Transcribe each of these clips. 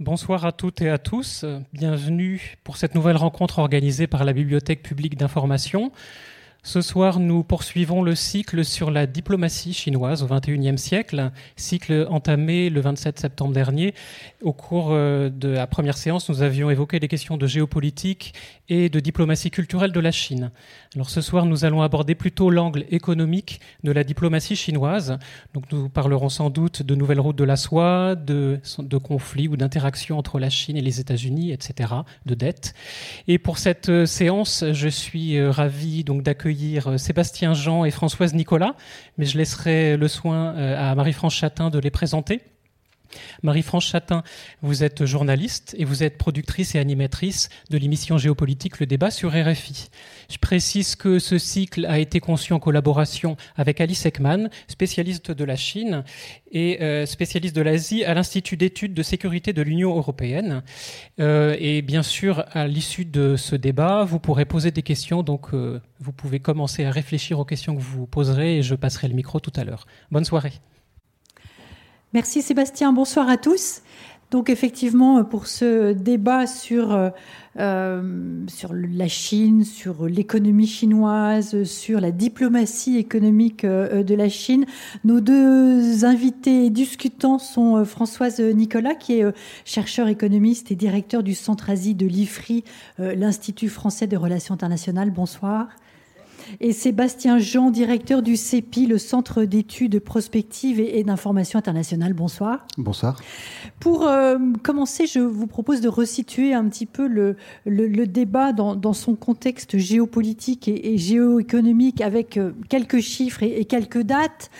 Bonsoir à toutes et à tous. Bienvenue pour cette nouvelle rencontre organisée par la Bibliothèque publique d'information. Ce soir, nous poursuivons le cycle sur la diplomatie chinoise au XXIe siècle, cycle entamé le 27 septembre dernier. Au cours euh, de la première séance, nous avions évoqué les questions de géopolitique et de diplomatie culturelle de la Chine. Alors ce soir, nous allons aborder plutôt l'angle économique de la diplomatie chinoise. Donc nous parlerons sans doute de nouvelles routes de la soie, de, de conflits ou d'interactions entre la Chine et les États-Unis, etc., de dettes. Et pour cette euh, séance, je suis euh, ravi d'accueillir euh, Sébastien Jean et Françoise Nicolas, mais je laisserai le soin euh, à Marie-France Chatin de les présenter. Marie-France Chatin, vous êtes journaliste et vous êtes productrice et animatrice de l'émission géopolitique Le Débat sur RFI. Je précise que ce cycle a été conçu en collaboration avec Alice Ekman, spécialiste de la Chine et euh, spécialiste de l'Asie à l'Institut d'études de sécurité de l'Union européenne. Euh, et bien sûr, à l'issue de ce débat, vous pourrez poser des questions, donc euh, vous pouvez commencer à réfléchir aux questions que vous poserez et je passerai le micro tout à l'heure. Bonne soirée. Merci Sébastien, bonsoir à tous. Donc effectivement, pour ce débat sur, euh, euh, sur la Chine, sur l'économie chinoise, sur la diplomatie économique euh, de la Chine, nos deux invités discutants sont Françoise Nicolas, qui est chercheur économiste et directeur du Centre Asie de l'IFRI, l'Institut français des relations internationales. Bonsoir et Sébastien Jean, directeur du CEPI, le Centre d'études prospectives et, d'information internationale. Bonsoir. Bonsoir. Pour euh, commencer, je vous propose de resituer un petit peu le, le, débat dans, son contexte géopolitique et, géoéconomique avec euh, quelques chiffres et, quelques dates.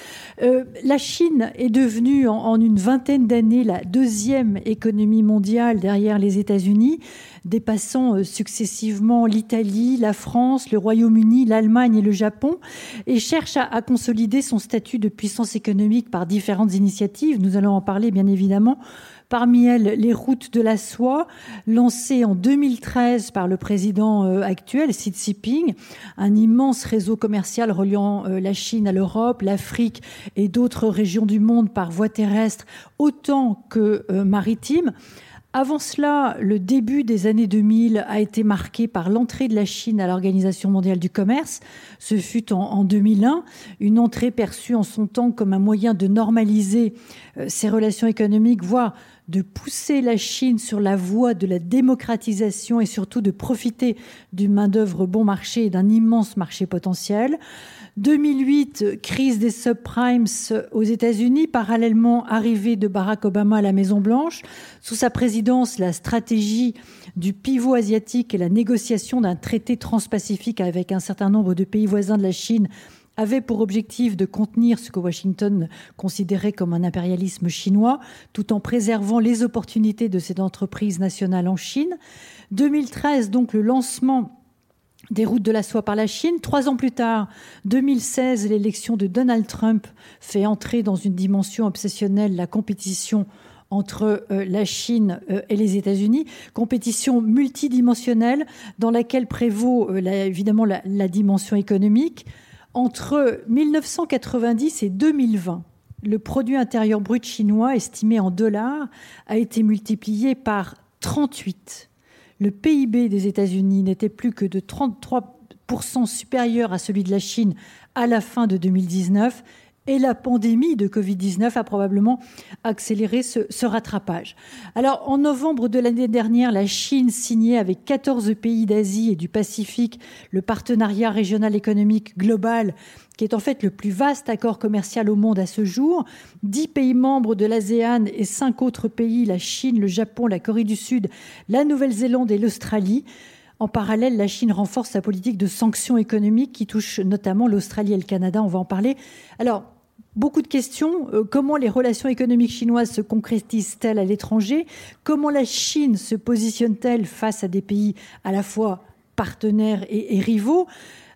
Euh, la Chine est devenue en, en une vingtaine d'années la deuxième économie mondiale derrière les États-Unis dépassant euh, successivement l'Italie, la France, le Royaume-Uni, l'Allemagne et le Japon, et cherche à, consolider son statut de puissance économique par différentes initiatives. Nous allons en parler bien évidemment. Parmi elles, les routes de la soie, lancées en 2013 par le président euh, actuel, Xi Jinping, un immense réseau commercial reliant euh, la Chine à l'Europe, l'Afrique et d'autres régions du monde par voie terrestre autant que maritime. Avant cela, le début des années 2000 a été marqué par l'entrée de la Chine à l'Organisation mondiale du commerce. Ce fut en, 2001, une entrée perçue en son temps comme un moyen de normaliser euh, ses relations économiques, voire de pousser la Chine sur la voie de la démocratisation et surtout de profiter d'une main-d'œuvre bon marché et d'un immense marché potentiel. 2008, crise des subprimes aux États-Unis, parallèlement arrivée de Barack Obama à la Maison-Blanche. Sous sa présidence, la stratégie du pivot asiatique et la négociation d'un traité transpacifique avec un certain nombre de pays voisins de la Chine avait pour objectif de contenir ce que Washington considérait comme un impérialisme chinois, tout en préservant les opportunités de cette entreprise nationale en Chine. 2013, donc le lancement des routes de la soie par la Chine. Trois ans plus tard, 2016, l'élection de Donald Trump fait entrer dans une dimension obsessionnelle la compétition entre euh, la Chine euh, et les États-Unis, compétition multidimensionnelle dans laquelle prévaut euh, évidemment la, la, dimension économique. Entre 1990 et 2020, le produit intérieur brut chinois estimé en dollars a été multiplié par 38 le PIB des États-Unis n'était plus que de 33% supérieur à celui de la Chine à la fin de 2019 et la pandémie de Covid-19 a probablement accéléré ce, rattrapage. Alors, en novembre de l'année dernière, la Chine signait avec 14 pays d'Asie et du Pacifique le partenariat régional économique global qui est en fait le plus vaste accord commercial au monde à ce jour. Dix pays membres de l'ASEAN et cinq autres pays, la Chine, le Japon, la Corée du Sud, la Nouvelle-Zélande et l'Australie. En parallèle, la Chine renforce sa politique de sanctions économiques qui touche notamment l'Australie et le Canada. On va en parler. Beaucoup de questions. Euh, comment les relations économiques chinoises se concrétisent-elles à l'étranger? Comment la Chine se positionne-t-elle face à des pays à la fois partenaires et rivaux?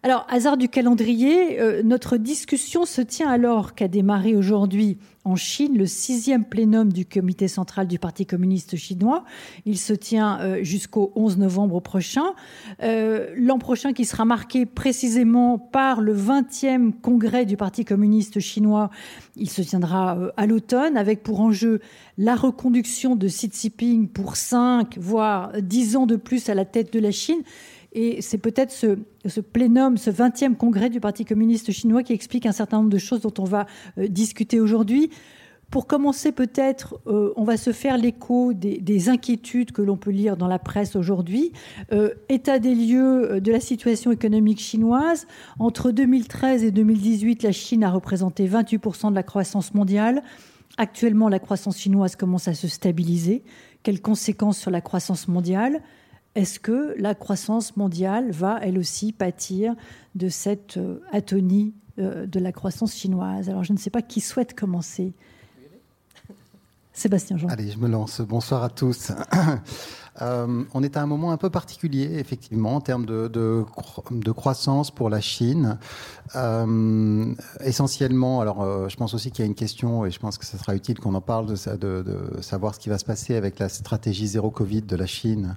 Alors, hasard du calendrier, euh, notre discussion se tient alors qu'a démarré aujourd'hui en Chine le sixième plénum du comité central du Parti communiste chinois. Il se tient euh, jusqu'au 11 novembre prochain. Euh, l'an prochain qui sera marqué précisément par le 20e congrès du Parti communiste chinois. Il se tiendra à l'automne avec pour enjeu la reconduction de Xi Jinping pour 5 voire 10 ans de plus à la tête de la Chine. Et c'est peut-être ce, plénum, ce 20e congrès du Parti communiste chinois qui explique un certain nombre de choses dont on va euh, discuter aujourd'hui. Pour commencer, peut-être, euh, on va se faire l'écho des, inquiétudes que l'on peut lire dans la presse aujourd'hui. Euh, état des lieux de la situation économique chinoise. Entre 2013 et 2018, la Chine a représenté 28% de la croissance mondiale. Actuellement, la croissance chinoise commence à se stabiliser. Quelles conséquences sur la croissance mondiale? Est-ce que la croissance mondiale va, elle aussi, pâtir de cette euh, atonie euh, de la croissance chinoise? Alors, je ne sais pas qui souhaite commencer. Sébastien Jean. Allez, je me lance. Bonsoir à tous. Euh, on est à un moment un peu particulier, effectivement, en termes de, croissance pour la Chine. Euh, essentiellement, alors euh, je pense aussi qu'il y a une question, et je pense que ce sera utile qu'on en parle, de, savoir ce qui va se passer avec la stratégie zéro Covid de la Chine,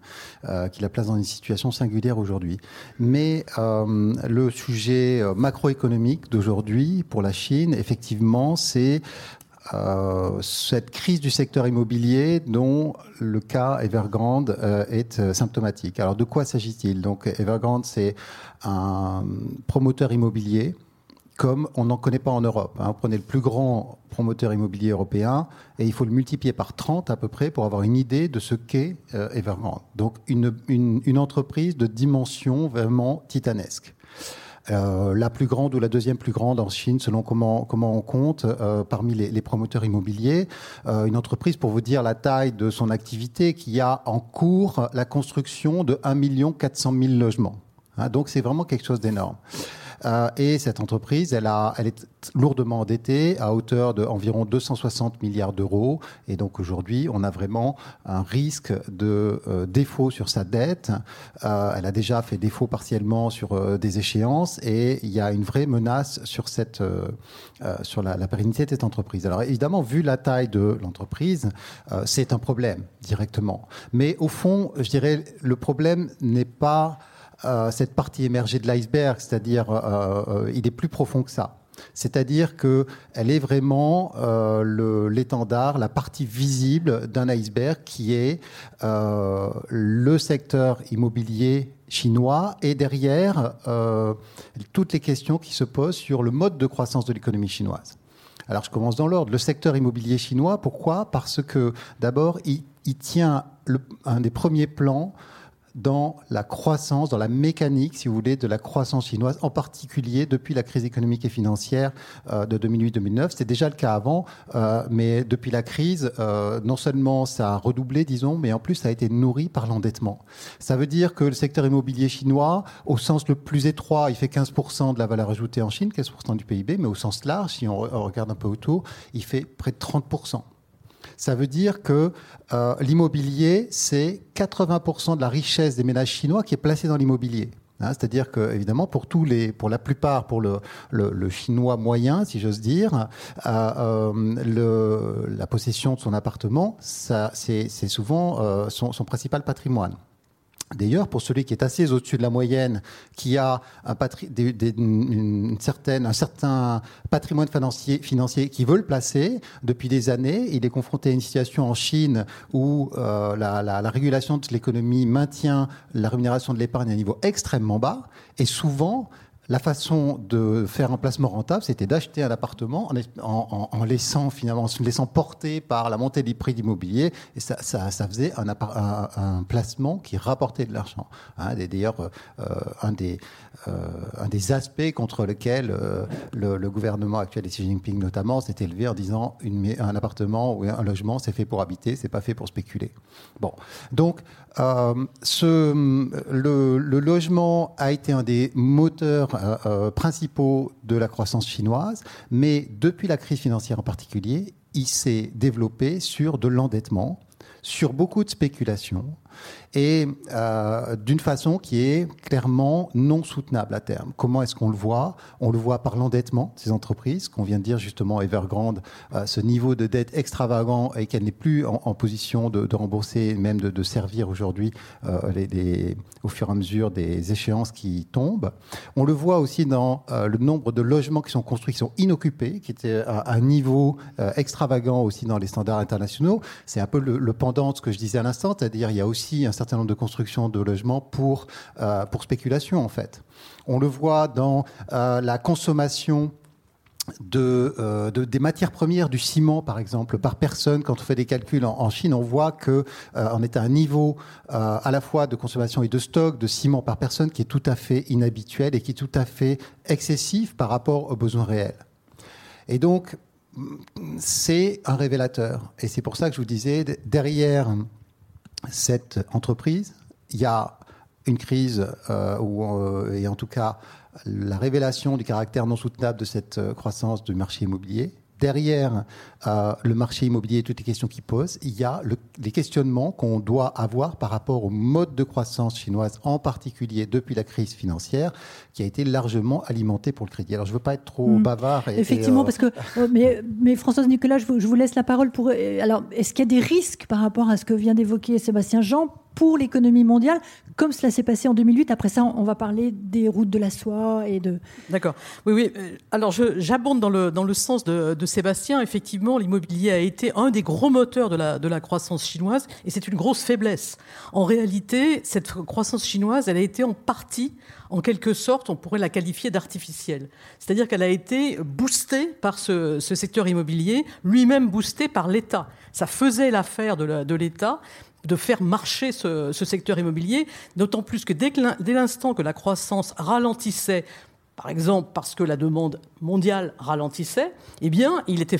qui la place dans une situation singulière aujourd'hui. Mais le sujet macroéconomique d'aujourd'hui pour la Chine, effectivement, c'est euh, cette crise du secteur immobilier dont le cas Evergrande euh, est euh, symptomatique. Alors de quoi s'agit-il? Donc Evergrande, c'est un promoteur immobilier comme on n'en connaît pas en Europe. Hein. Prenez le plus grand promoteur immobilier européen et il faut le multiplier par 30 à peu près pour avoir une idée de ce qu'est Evergrande. Donc une, une entreprise de dimension vraiment titanesque. Euh, la plus grande ou la deuxième plus grande en Chine, selon comment, comment on compte, euh, parmi les, les, promoteurs immobiliers. Euh, une entreprise, pour vous dire la taille de son activité, qui a en cours la construction de 1 400 000 logements. Hein, donc c'est vraiment quelque chose d'énorme. Euh, et cette entreprise, elle, a, elle est lourdement endettée à hauteur d'environ 260 milliards d'euros. Et donc aujourd'hui, on a vraiment un risque de euh, défaut sur sa dette. Euh, elle a déjà fait défaut partiellement sur des échéances et il y a une vraie menace sur, cette, sur la, pérennité de cette entreprise. Alors évidemment, vu la taille de l'entreprise, c'est un problème directement. Mais au fond, je dirais, le problème n'est pas euh, cette partie émergée de l'iceberg, c'est-à-dire euh, euh, il est plus profond que ça. C'est-à-dire qu'elle est vraiment l'étendard, la partie visible d'un iceberg qui est le secteur immobilier chinois et derrière toutes les questions qui se posent sur le mode de croissance de l'économie chinoise. Alors je commence dans l'ordre. Le secteur immobilier chinois, pourquoi? Parce que d'abord, il, tient un des premiers plans dans la croissance, dans la mécanique, si vous voulez, de la croissance chinoise, en particulier depuis la crise économique et financière euh, de 2008-2009. C'était déjà le cas avant, euh, mais depuis la crise, euh, non seulement ça a redoublé, disons, mais en plus ça a été nourri par l'endettement. Ça veut dire que le secteur immobilier chinois, au sens le plus étroit, il fait 15% de la valeur ajoutée en Chine, 15% du PIB, mais au sens large, si on regarde un peu autour, il fait près de 30%. Ça veut dire que euh, l'immobilier, c'est 80% de la richesse des ménages chinois qui est placée dans l'immobilier. Hein, c'est-à-dire que, évidemment, pour tous les, pour la plupart, pour le, chinois moyen, si j'ose dire, euh, euh, la possession de son appartement, c'est, souvent son, principal patrimoine. D'ailleurs, pour celui qui est assez au-dessus de la moyenne, qui a un, certain patrimoine financier, qui veut le placer depuis des années, il est confronté à une situation en Chine où euh, la, la, régulation de l'économie maintient la rémunération de l'épargne à un niveau extrêmement bas, et souvent la façon de faire un placement rentable, c'était d'acheter un appartement en, laissant finalement, en se laissant porter par la montée des prix d'immobilier, et ça, faisait un, placement qui rapportait de l'argent. Hein, D'ailleurs, euh, un, des, euh, un des aspects contre lesquels euh, le, gouvernement actuel de Xi Jinping notamment s'est élevé en disant un appartement ou un logement, c'est fait pour habiter, c'est pas fait pour spéculer. Bon, donc ce, le, logement a été un des moteurs euh, euh, principaux de la croissance chinoise, mais depuis la crise financière en particulier, il s'est développé sur de l'endettement, sur beaucoup de spéculation, et euh, d'une façon qui est clairement non soutenable à terme. Comment est-ce qu'on le voit? On le voit par l'endettement de ces entreprises, qu'on vient de dire justement Evergrande, euh, ce niveau de dette extravagant et qu'elle n'est plus en, position de, rembourser, même de, servir aujourd'hui euh, au fur et à mesure des échéances qui tombent. On le voit aussi dans le nombre de logements qui sont construits, qui sont inoccupés, qui étaient à un niveau extravagant aussi dans les standards internationaux. C'est un peu le, le pendant de ce que je disais à l'instant, c'est-à-dire il y a aussi un certain nombre de constructions de logements pour, euh, pour spéculation, en fait. On le voit dans euh, la consommation euh, de, des matières premières, du ciment par exemple, par personne. Quand on fait des calculs en, Chine, on voit que on est à un niveau à la fois de consommation et de stock de ciment par personne qui est tout à fait inhabituel et qui est tout à fait excessif par rapport aux besoins réels. Et donc, c'est un révélateur. Et c'est pour ça que je vous disais, derrière cette entreprise. Il y a une crise, euh, euh, et en tout cas la révélation du caractère non soutenable de cette euh, croissance du marché immobilier derrière euh, le marché immobilier et toutes les questions qu'il pose, il y a les questionnements qu'on doit avoir par rapport au mode de croissance chinoise, en particulier depuis la crise financière, qui a été largement alimenté pour le crédit. Alors, je ne veux pas être trop mm. bavard. Effectivement, euh, parce que. Euh, mais, mais, Françoise Nicolas, je vous, je vous, laisse la parole pour. Alors, est-ce qu'il y a des risques par rapport à ce que vient d'évoquer Sébastien Jean pour l'économie mondiale, comme cela s'est passé en 2008. Après ça, on va parler des routes de la soie et de... D'accord. Oui, oui. Euh, alors, j'abonde dans le, dans le sens de, Sébastien. Effectivement, l'immobilier a été un des gros moteurs de la, de la croissance chinoise et c'est une grosse faiblesse. En réalité, cette croissance chinoise, elle a été en partie en quelque sorte, on pourrait la qualifier d'artificielle. C'est-à-dire qu'elle a été boostée par ce, ce secteur immobilier, lui-même boosté par l'État. Ça faisait l'affaire de l'État, de faire marcher ce, secteur immobilier, d'autant plus que dès, l'instant que la croissance ralentissait, par exemple parce que la demande mondiale ralentissait, eh bien, il était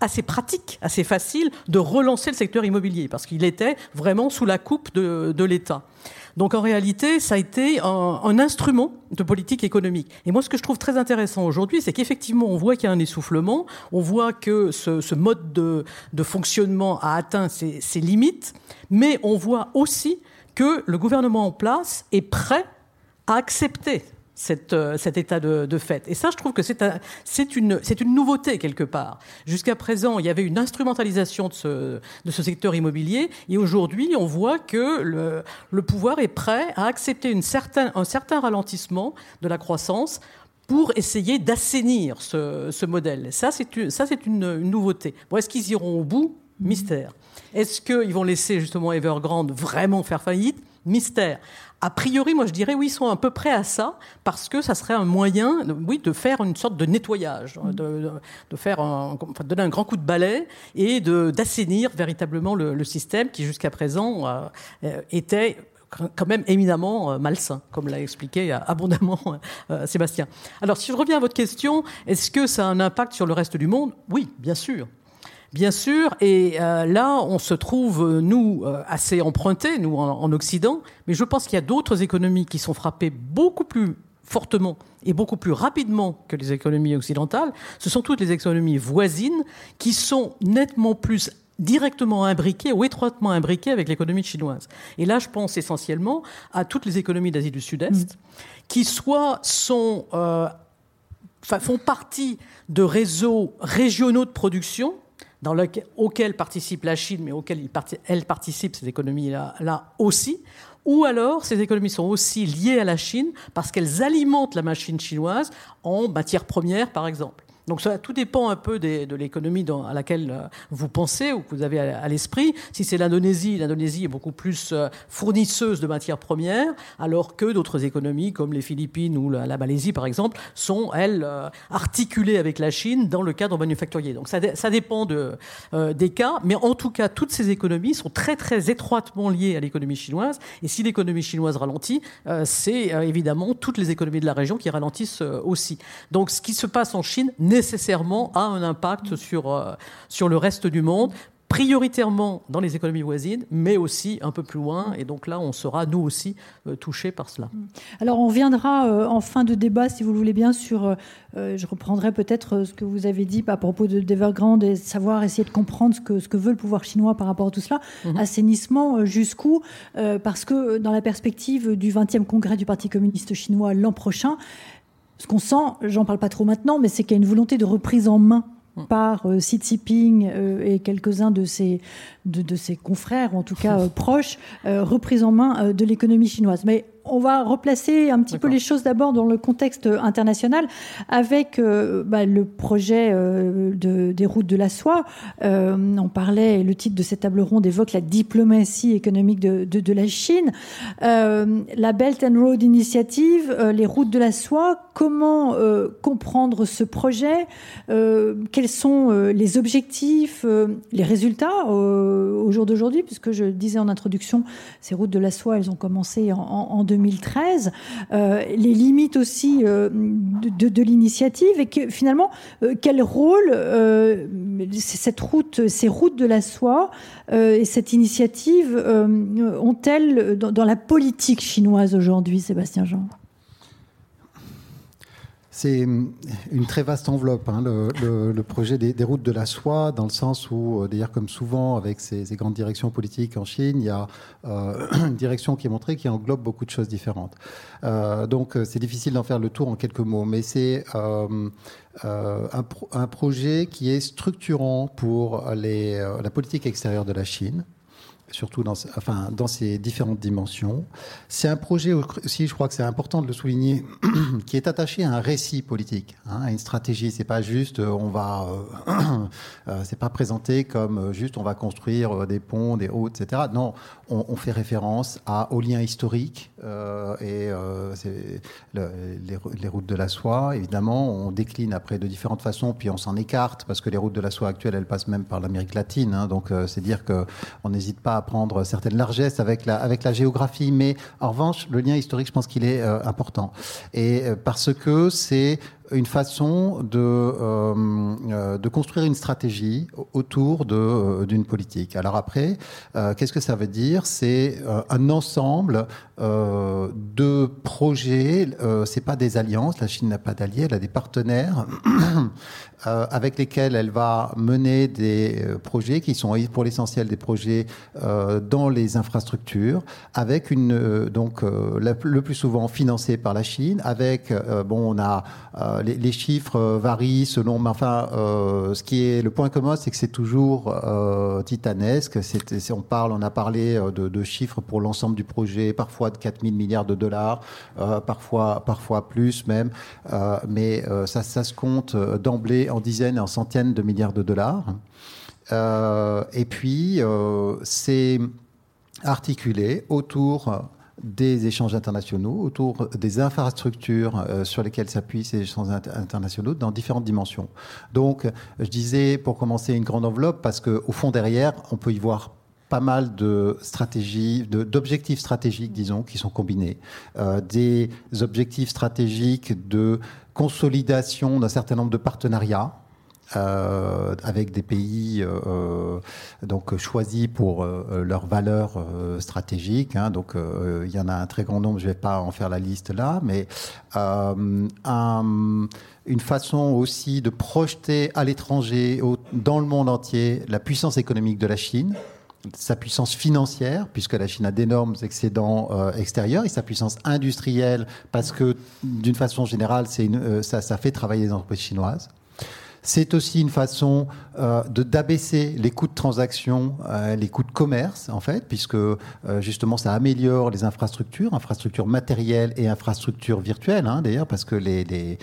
assez pratique, assez facile de relancer le secteur immobilier, parce qu'il était vraiment sous la coupe de l'État. Donc en réalité, ça a été un, instrument de politique économique. Et moi, ce que je trouve très intéressant aujourd'hui, c'est qu'effectivement, on voit qu'il y a un essoufflement, on voit que ce, mode de, fonctionnement a atteint ses, ses limites, mais on voit aussi que le gouvernement en place est prêt à accepter euh, cet état de, fait. Et ça, je trouve que c'est une, nouveauté quelque part. Jusqu'à présent, il y avait une instrumentalisation de ce, secteur immobilier, et aujourd'hui, on voit que le, pouvoir est prêt à accepter un certain ralentissement de la croissance pour essayer d'assainir ce, modèle. Ça, c'est une, une, nouveauté. Bon, est-ce qu'ils iront au bout? Mystère. Est-ce qu'ils vont laisser justement Evergrande vraiment faire faillite? Mystère a priori, moi je dirais oui, ils sont à peu près à ça, parce que ça serait un moyen, oui, de faire une sorte de nettoyage, de, faire un, donner un grand coup de balai et d'assainir véritablement le, système qui jusqu'à présent euh, était quand même éminemment euh, malsain, comme l'a expliqué abondamment euh, Sébastien. Alors, si je reviens à votre question, est-ce que ça a un impact sur le reste du monde? Oui, bien sûr. Bien sûr, et euh, là, on se trouve, euh, nous, euh, assez empruntés, nous, en, Occident, mais je pense qu'il y a d'autres économies qui sont frappées beaucoup plus fortement et beaucoup plus rapidement que les économies occidentales. Ce sont toutes les économies voisines qui sont nettement plus directement imbriquées ou étroitement imbriquées avec l'économie chinoise. Et là, je pense essentiellement à toutes les économies d'Asie du Sud-Est, mm. qui soit sont, font partie de réseaux régionaux de production, dans lequel, auquel participe la Chine, mais auquel elle participe, ces économies-là là aussi, ou alors ces économies sont aussi liées à la Chine parce qu'elles alimentent la machine chinoise en matières premières, par exemple. Donc ça, tout dépend un peu de l'économie à laquelle euh, vous pensez ou que vous avez à, l'esprit. Si c'est l'Indonésie, l'Indonésie est beaucoup plus euh, fournisseuse de matières premières, alors que d'autres économies comme les Philippines ou la, Malaisie, par exemple, sont, elles, euh, articulées avec la Chine dans le cadre manufacturier. Donc ça, dépend de, des cas, mais en tout cas, toutes ces économies sont très, très étroitement liées à l'économie chinoise. Et si l'économie chinoise ralentit, c'est évidemment toutes les économies de la région qui ralentissent aussi. Donc ce qui se passe en Chine nécessairement a un impact sur, euh, sur le reste du monde prioritairement dans les économies voisines, mais aussi un peu plus loin. Et donc là, on sera, nous aussi, euh, touchés par cela. Alors, on viendra euh, en fin de débat, si vous le voulez bien, sur. Euh, je reprendrai peut-être ce que vous avez dit à propos de d'Evergrande et savoir essayer de comprendre ce que, ce que veut le pouvoir chinois par rapport à tout cela. Mhm. Assainissement, jusqu'où Parce que dans la perspective du 20e congrès du Parti communiste chinois l'an prochain, ce qu'on sent, j'en parle pas trop maintenant, mais c'est qu'il y a une volonté de reprise en main par euh, Xi Jinping euh, et quelques-uns de ses, de, ses confrères, en tout cas euh, proches, reprise en main de l'économie chinoise. Mais on va replacer un petit peu les choses d'abord dans le contexte international avec euh, bah, le projet euh, des routes de la soie. Euh, on parlait, le titre de cette table ronde évoque la diplomatie économique de, la Chine. la Belt and Road Initiative, les routes de la soie, comment comprendre ce projet? Quels sont les objectifs, les résultats au jour d'aujourd'hui? Puisque je disais en introduction, ces routes de la soie, elles ont commencé en, en 2013, euh, les limites aussi euh, de, l'initiative et finalement, euh, quel rôle cette route, ces routes de la soie et cette initiative ont-elles dans, la politique chinoise aujourd'hui, Sébastien Jean? C'est une très vaste enveloppe, hein, le, projet des, routes de la soie, dans le sens où, euh, d'ailleurs, comme souvent avec ces, grandes directions politiques en Chine, il y a euh, une direction qui est montrée qui englobe beaucoup de choses différentes. Euh, donc, c'est difficile d'en faire le tour en quelques mots, mais c'est un, projet qui est structurant pour la politique extérieure de la Chine surtout dans, enfin, dans ses différentes dimensions. C'est un projet aussi, je crois que c'est important de le souligner, qui est attaché à un récit politique, hein, à une stratégie. C'est pas juste, euh, on va, euh, euh, c'est pas présenté comme juste, on va construire des ponts, des hauts, etc. Non, on, fait référence aux liens historiques et les, routes de la soie. Évidemment, on décline après de différentes façons, puis on s'en écarte parce que les routes de la soie actuelles, elles passent même par l'Amérique latine. Hein, donc, c'est dire que on n'hésite pas à prendre certaines largesses avec la, avec la géographie, mais en revanche, le lien historique, je pense qu'il est euh, important. Et euh, parce que c'est une façon de, euh, de construire une stratégie autour de, d'une politique. Alors après, qu'est-ce que ça veut dire? C'est un ensemble de projets. c'est pas des alliances. La Chine n'a pas d'alliés. Elle a des partenaires avec lesquels elle va mener des projets qui sont pour l'essentiel des projets dans les infrastructures, avec une donc le plus souvent financés par la Chine. Avec bon, on a les, chiffres euh, varient selon, mais enfin, euh, ce qui est le point commun, c'est que c'est toujours euh, titanesque. on parle, on a parlé de, chiffres pour l'ensemble du projet, parfois de 4 000 milliards de dollars, parfois, parfois plus même, mais ça, ça se compte d'emblée en dizaines et en centaines de milliards de dollars. et puis, c'est articulé autour des échanges internationaux, autour des infrastructures euh, sur lesquelles s'appuient ces échanges internationaux dans différentes dimensions. Donc, je disais pour commencer une grande enveloppe parce qu'au fond derrière, on peut y voir pas mal de stratégies, d'objectifs stratégiques, disons, qui sont combinés. Euh, des objectifs stratégiques de consolidation d'un certain nombre de partenariats euh, avec des pays euh, donc choisis pour leurs valeurs stratégiques. Hein, donc il y en a un très grand nombre. Je ne vais pas en faire la liste là, mais un, une façon aussi de projeter à l'étranger, dans le monde entier, la puissance économique de la Chine sa puissance financière, puisque la Chine a d'énormes excédents extérieurs, et sa puissance industrielle, parce que d'une façon générale, ça, ça fait travailler les entreprises chinoises. C'est aussi une façon euh, de d'abaisser les coûts de transaction, euh, les coûts de commerce, en fait, puisque euh, justement ça améliore les infrastructures, infrastructures matérielles et infrastructures virtuelles, hein, d'ailleurs, parce que les, les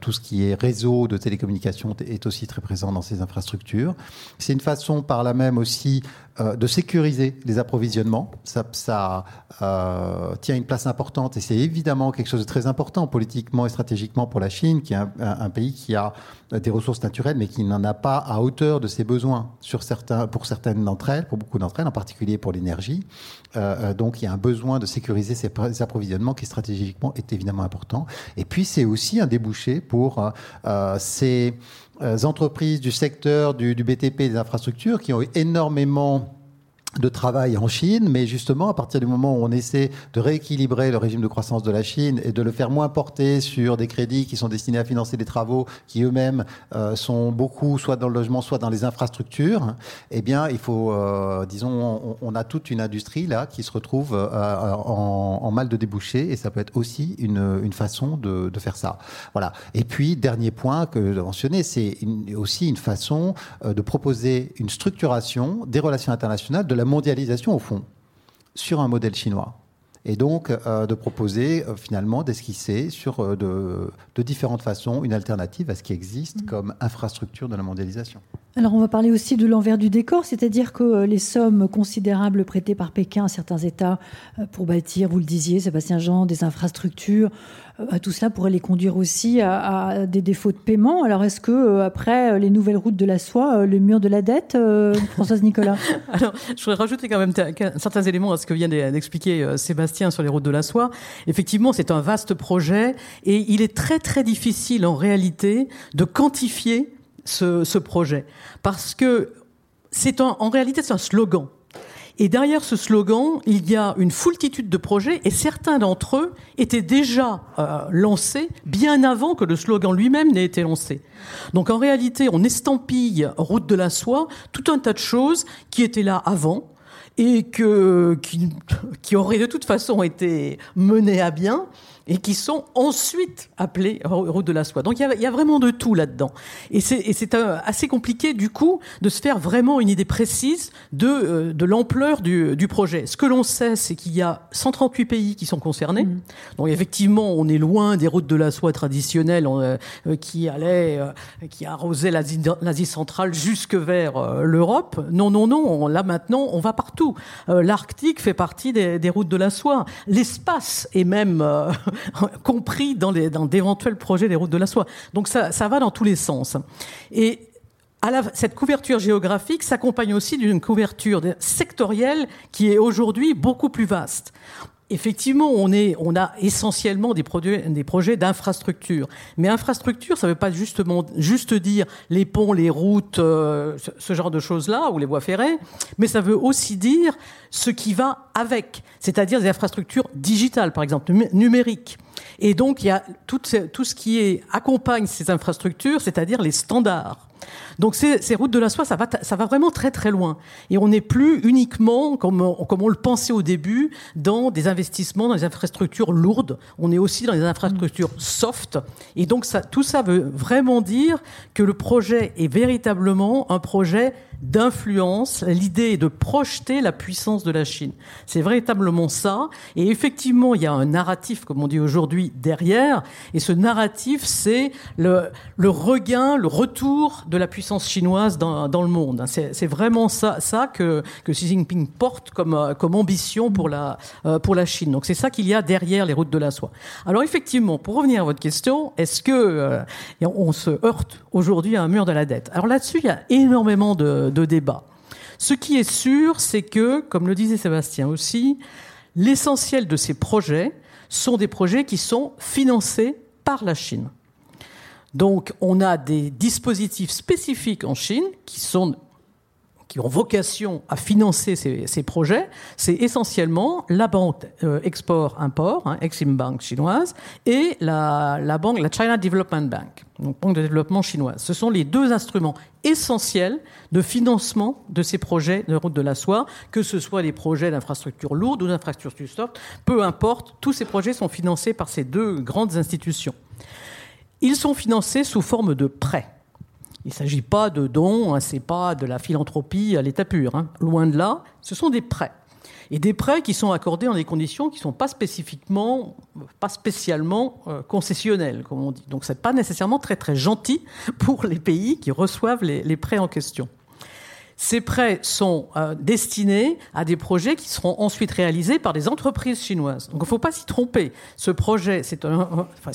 tout ce qui est réseau de télécommunications est aussi très présent dans ces infrastructures. C'est une façon par là même aussi euh, de sécuriser les approvisionnements. Ça, euh, tient une place importante et c'est évidemment quelque chose de très important politiquement et stratégiquement pour la Chine, qui est un, pays qui a des ressources naturelles, mais qui n'en a pas à hauteur de ses besoins sur certains, pour certaines d'entre elles, pour beaucoup d'entre elles, en particulier pour l'énergie. Euh, donc il y a un besoin de sécuriser ces approvisionnements qui stratégiquement est évidemment important. Et puis c'est aussi un débouché pour ces entreprises du secteur du, du BTP des infrastructures qui ont eu énormément de travail en Chine, mais justement, à partir du moment où on essaie de rééquilibrer le régime de croissance de la Chine et de le faire moins porter sur des crédits qui sont destinés à financer des travaux qui eux-mêmes euh, sont beaucoup soit dans le logement, soit dans les infrastructures, eh bien, il faut, euh, disons, on, a toute une industrie là qui se retrouve euh, en, mal de déboucher et ça peut être aussi une, une façon de, de, faire ça. Voilà. Et puis, dernier point que je mentionner, c'est aussi une façon de proposer une structuration des relations internationales de la mondialisation au fond sur un modèle chinois. Et donc euh, de proposer euh, finalement d'esquisser sur euh, de, de, différentes façons une alternative à ce qui existe mmh. comme infrastructure de la mondialisation. Alors on va parler aussi de l'envers du décor, c'est-à-dire que les sommes considérables prêtées par Pékin à certains États pour bâtir, vous le disiez, Sébastien Jean, des infrastructures, tout cela pourrait les conduire aussi à, des défauts de paiement. Alors, est-ce que euh, après euh, les nouvelles routes de la soie, le mur de la dette, Françoise Nicolas Alors, je voudrais rajouter quand même certains éléments à ce que vient d'expliquer Sébastien sur les routes de la soie. Effectivement, c'est un vaste projet et il est très très difficile en réalité de quantifier ce, ce projet parce que c'est en réalité c'est un slogan. Et derrière ce slogan, il y a une foultitude de projets et certains d'entre eux étaient déjà euh, lancés bien avant que le slogan lui-même n'ait été lancé. Donc en réalité, on estampille Route de la soie tout un tas de choses qui étaient là avant et que, qui, qui auraient de toute façon été menées à bien et qui sont ensuite appelés route de la soie. Donc il y a, y a vraiment de tout là-dedans. Et c'est assez compliqué du coup de se faire vraiment une idée précise de, euh, de l'ampleur du, du, projet. Ce que l'on sait, c'est qu'il y a 138 pays qui sont concernés. Mmh. Donc effectivement, on est loin des routes de la soie traditionnelles euh, euh, qui allaient, qui arrosaient l'Asie centrale jusque vers l'Europe. Non, non, non. là maintenant, on va partout. L'Arctique fait partie des, routes de la soie. L'espace est même compris dans, d'éventuels projets des routes de la soie. Donc ça, va dans tous les sens. Et cette couverture géographique s'accompagne aussi d'une couverture sectorielle qui est aujourd'hui beaucoup plus vaste. Effectivement, on, a essentiellement des, projets d'infrastructure. Mais infrastructure, ça ne veut pas justement, juste dire les ponts, les routes, euh, ce genre de choses-là, ou les voies ferrées, mais ça veut aussi dire ce qui va avec, c'est-à-dire des infrastructures digitales, par exemple, numériques. Et donc, il y a tout, ce qui accompagne ces infrastructures, c'est-à-dire les standards. Donc ces, routes de la soie, ça va, vraiment très très loin. Et on n'est plus uniquement, comme on, le pensait au début, dans des investissements, dans des infrastructures lourdes. On est aussi dans des infrastructures soft. Et donc tout ça veut vraiment dire que le projet est véritablement un projet d'influence. L'idée est de projeter la puissance de la Chine. C'est véritablement ça. Et effectivement, il y a un narratif, comme on dit aujourd'hui, derrière. Et ce narratif, c'est le regain, le retour de la puissance chinoise dans, le monde. C'est vraiment ça, que, que Xi Jinping porte comme, comme ambition pour la, euh, pour la Chine. Donc c'est ça qu'il y a derrière les routes de la soie. Alors effectivement, pour revenir à votre question, est-ce que euh, on se heurte aujourd'hui à un mur de la dette? Alors là-dessus, il y a énormément de, de débat. Ce qui est sûr, c'est que, comme le disait Sébastien aussi, l'essentiel de ces projets sont des projets qui sont financés par la Chine. Donc on a des dispositifs spécifiques en Chine qui ont vocation à financer ces, projets, c'est essentiellement la banque euh, export-import, hein, Exim Bank chinoise, et la, la, banque, la China Development Bank, donc banque de développement chinoise. Ce sont les deux instruments essentiels de financement de ces projets de route de la soie, que ce soit des projets d'infrastructures lourdes ou d'infrastructures soft, peu importe, tous ces projets sont financés par ces deux grandes institutions. Ils sont financés sous forme de prêts. Il ne s'agit pas de dons, hein, ce n'est pas de la philanthropie à l'état pur. Hein. Loin de là, ce sont des prêts. Et des prêts qui sont accordés dans des conditions qui ne sont pas spécifiquement, pas spécialement euh, concessionnelles, comme on dit. Donc ce n'est pas nécessairement très très gentil pour les pays qui reçoivent les, prêts en question. Ces prêts sont euh, destinés à des projets qui seront ensuite réalisés par des entreprises chinoises. Donc il ne faut pas s'y tromper. Ce projet, c'est enfin,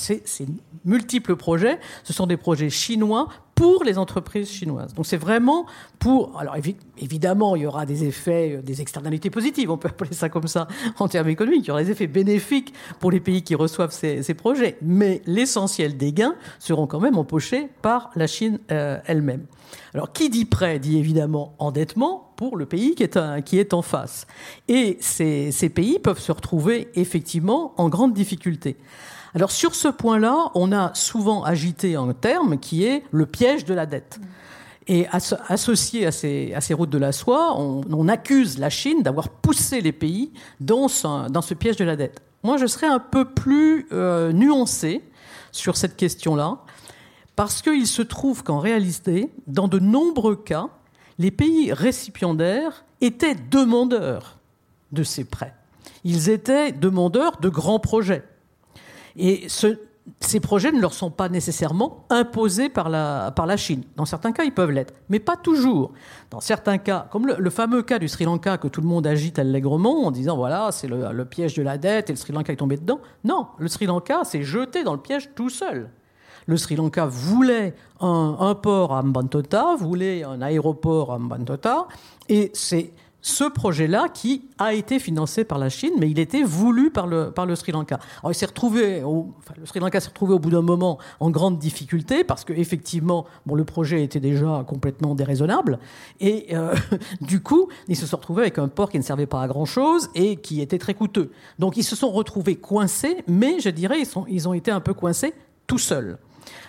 multiples projets. Ce sont des projets chinois pour les entreprises chinoises. Donc c'est vraiment pour... Alors évidemment, il y aura des effets, euh, des externalités positives, on peut appeler ça comme ça en termes économiques, il y aura des effets bénéfiques pour les pays qui reçoivent ces, projets, mais l'essentiel des gains seront quand même empochés par la Chine euh, elle-même. Alors qui dit prêt dit évidemment endettement pour le pays qui est, qui est en face. Et ces, ces pays peuvent se retrouver effectivement en grande difficulté. Alors sur ce point-là, on a souvent agité un terme qui est le piège de la dette. Et associé à ces, à ces routes de la soie, on, accuse la Chine d'avoir poussé les pays dans ce, dans ce, piège de la dette. Moi, je serais un peu plus euh, nuancé sur cette question-là, parce qu'il se trouve qu'en réalité, dans de nombreux cas, les pays récipiendaires étaient demandeurs de ces prêts. Ils étaient demandeurs de grands projets. Et ces projets ne leur sont pas nécessairement imposés par la, par la Chine. Dans certains cas, ils peuvent l'être, mais pas toujours. Dans certains cas, comme le, fameux cas du Sri Lanka que tout le monde agite allègrement en disant voilà, c'est le, piège de la dette et le Sri Lanka est tombé dedans. Non, le Sri Lanka s'est jeté dans le piège tout seul. Le Sri Lanka voulait un, un port à Mbantota, voulait un aéroport à Mbantota, et c'est ce projet-là qui a été financé par la Chine, mais il était voulu par le, Sri Lanka. Alors il s'est retrouvé, le Sri Lanka s'est retrouvé au bout d'un moment en grande difficulté parce qu'effectivement, bon, le projet était déjà complètement déraisonnable et euh, du coup, ils se sont retrouvés avec un port qui ne servait pas à grand-chose et qui était très coûteux. Donc ils se sont retrouvés coincés, mais je dirais ils ont été un peu coincés tout seuls.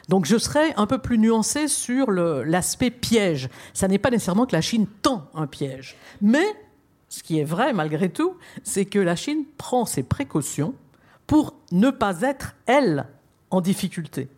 Donc je serais un peu plus nuancé sur l'aspect piège. Ça n'est pas nécessairement que la Chine tend un piège. Mais ce qui est vrai malgré tout, c'est que la Chine prend ses précautions pour ne pas être, elle, en difficulté.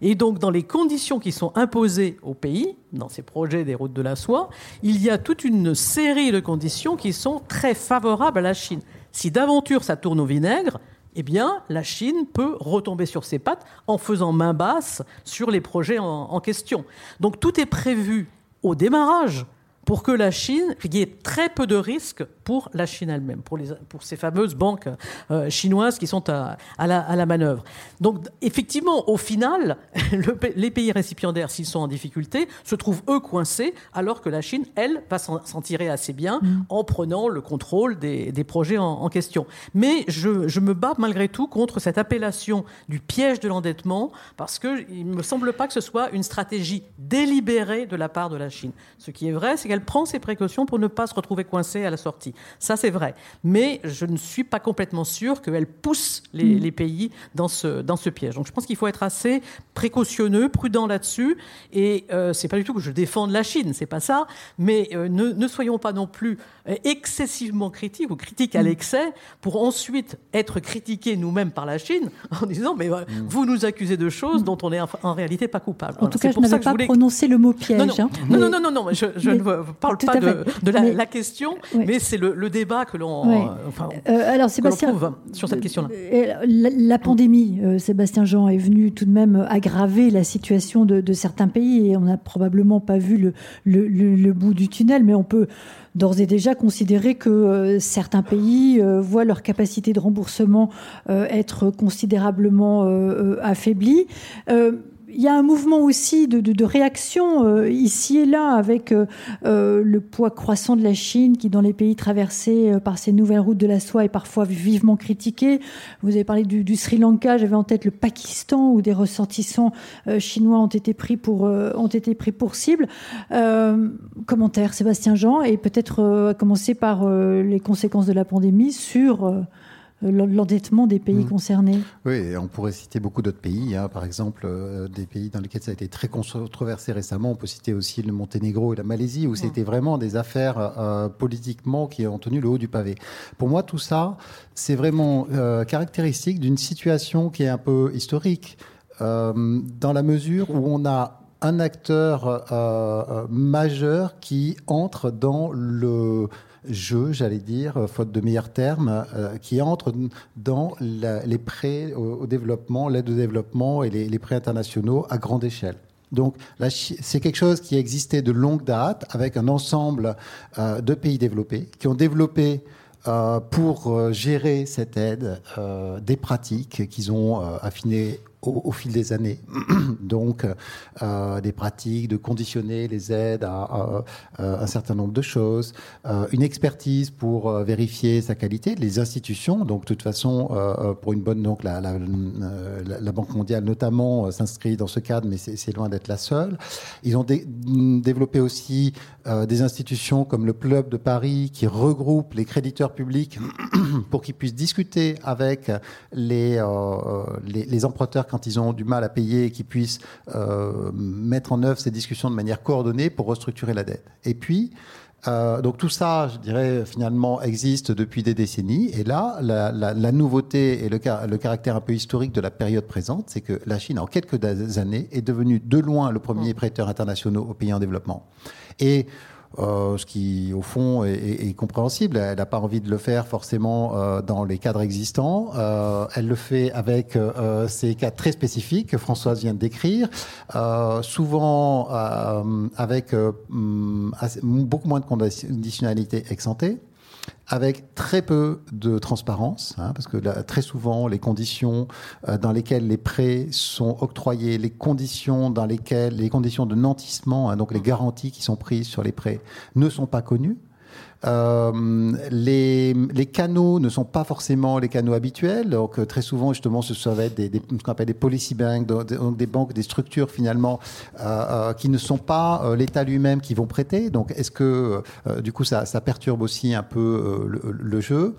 Et donc, dans les conditions qui sont imposées au pays, dans ces projets des routes de la soie, il y a toute une série de conditions qui sont très favorables à la Chine. Si d'aventure ça tourne au vinaigre, eh bien, la Chine peut retomber sur ses pattes en faisant main basse sur les projets en, question. Donc tout est prévu au démarrage pour que la Chine, il y ait très peu de risques pour la Chine elle-même, pour, pour ces fameuses banques euh, chinoises qui sont à, la, manœuvre. Donc, effectivement, au final, les pays récipiendaires, s'ils sont en difficulté, se trouvent eux coincés, alors que la Chine, elle, va s'en tirer assez bien mm. en prenant le contrôle des, projets en, question. Mais je, je, me bats malgré tout contre cette appellation du piège de l'endettement, parce qu'il ne me semble pas que ce soit une stratégie délibérée de la part de la Chine. Ce qui est vrai, c'est qu'elle elle prend ses précautions pour ne pas se retrouver coincée à la sortie. Ça, c'est vrai. Mais je ne suis pas complètement sûr qu'elle pousse les, mm. pays dans ce, dans ce piège. Donc je pense qu'il faut être assez précautionneux, prudent là-dessus. Et euh, c'est pas du tout que je défende la Chine, c'est pas ça. Mais euh, ne, ne, soyons pas non plus excessivement critiques ou critiques à mm. l'excès pour ensuite être critiqués nous-mêmes par la Chine en disant mais mm. vous nous accusez de choses dont on est en, réalité pas coupable. En tout cas, je n'avais pas prononcé le mot piège. Non, non, hein. non, non, non, je, je ne parle pas de, la, question, mais c'est le, débat que l'on euh, euh, alors Sébastien trouve sur cette question-là. Euh, la, pandémie, Sébastien Jean, est venue tout de même aggraver la situation de, certains pays et on n'a probablement pas vu le, le, bout du tunnel, mais on peut d'ores et déjà considérer que certains pays voient leur capacité de remboursement être considérablement affaiblie il y a un mouvement aussi de, réaction euh, ici et là avec euh, euh, le poids croissant de la Chine qui, dans les pays traversés par ces nouvelles routes de la soie, est parfois vivement critiqué. Vous avez parlé du, Sri Lanka, j'avais en tête le Pakistan où des ressortissants chinois ont été pris pour, ont été pris pour cible. commentaire, Sébastien Jean, et peut-être commencer par les conséquences de la pandémie sur euh, l'endettement des pays mm. concernés. Oui, on pourrait citer beaucoup d'autres pays, hein. par exemple euh, des pays dans lesquels ça a été très controversé récemment. On peut citer aussi le Monténégro et la Malaisie, où c'était vraiment des affaires euh, politiquement qui ont tenu le haut du pavé. Pour moi, tout ça, c'est vraiment caractéristique d'une situation qui est un peu historique, dans la mesure où on a un acteur majeur qui entre dans le jeu, j'allais dire, euh, faute de meilleurs termes, euh, qui entre dans les prêts au, développement, l'aide au développement et les, prêts internationaux à grande échelle. Donc c'est quelque chose qui existait de longue date avec un ensemble euh, de pays développés qui ont développé pour gérer cette aide des pratiques qu'ils ont affinées au, fil des années. Donc, euh, des pratiques de conditionner les aides à, un certain nombre de choses, euh, une expertise pour euh, vérifier sa qualité, les institutions. Donc, de toute façon, pour une bonne, donc la, la, Banque mondiale notamment s'inscrit dans ce cadre, mais c'est loin d'être la seule. Ils ont développé aussi des institutions comme le Club de Paris qui regroupe les créditeurs publics pour qu'ils puissent discuter avec les, les, emprunteurs ils ont du mal à payer et qui puissent euh, mettre en œuvre ces discussions de manière coordonnée pour restructurer la dette. Et puis, euh, donc tout ça, je dirais, finalement, existe depuis des décennies. Et là, la, nouveauté et le, le, caractère un peu historique de la période présente, c'est que la Chine, en quelques années, est devenue de loin le premier mmh. prêteur international aux pays en développement. Et euh, ce qui, au fond, est, compréhensible. Elle n'a pas envie de le faire forcément euh, dans les cadres existants. Euh, elle le fait avec ces cas très spécifiques que Françoise vient de décrire, souvent avec beaucoup moins de conditionnalité ex avec très peu de transparence, hein, parce que très souvent, les conditions euh, dans lesquelles les prêts sont octroyés, les conditions dans lesquelles les conditions de nantissement, hein, donc les garanties qui sont prises sur les prêts, ne sont pas connues. Euh, les, les, canaux ne sont pas forcément les canaux habituels. Donc, euh, très souvent, justement, ce être des, des, ce qu'on appelle des policy banks, donc des banques, des structures finalement euh, qui ne sont pas l'État lui-même qui vont prêter. Donc, est-ce que du coup, ça, ça, perturbe aussi un peu le, le, jeu?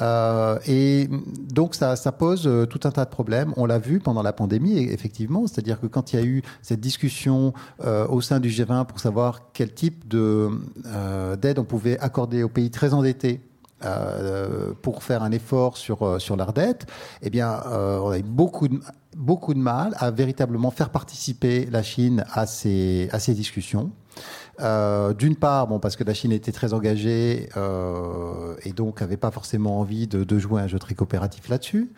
Et donc, ça, pose tout un tas de problèmes. On l'a vu pendant la pandémie, effectivement. C'est-à-dire que quand il y a eu cette discussion au sein du G20 pour savoir quel type de d'aide on pouvait accorder aux pays très endettés euh, pour faire un effort sur, euh, sur leur dette, eh bien, euh, on a eu beaucoup de, beaucoup de mal à véritablement faire participer la Chine à ces, à ces discussions. Euh, d'une part, bon, parce que la Chine était très engagée euh, et donc avait pas forcément envie de, jouer un jeu très coopératif là-dessus.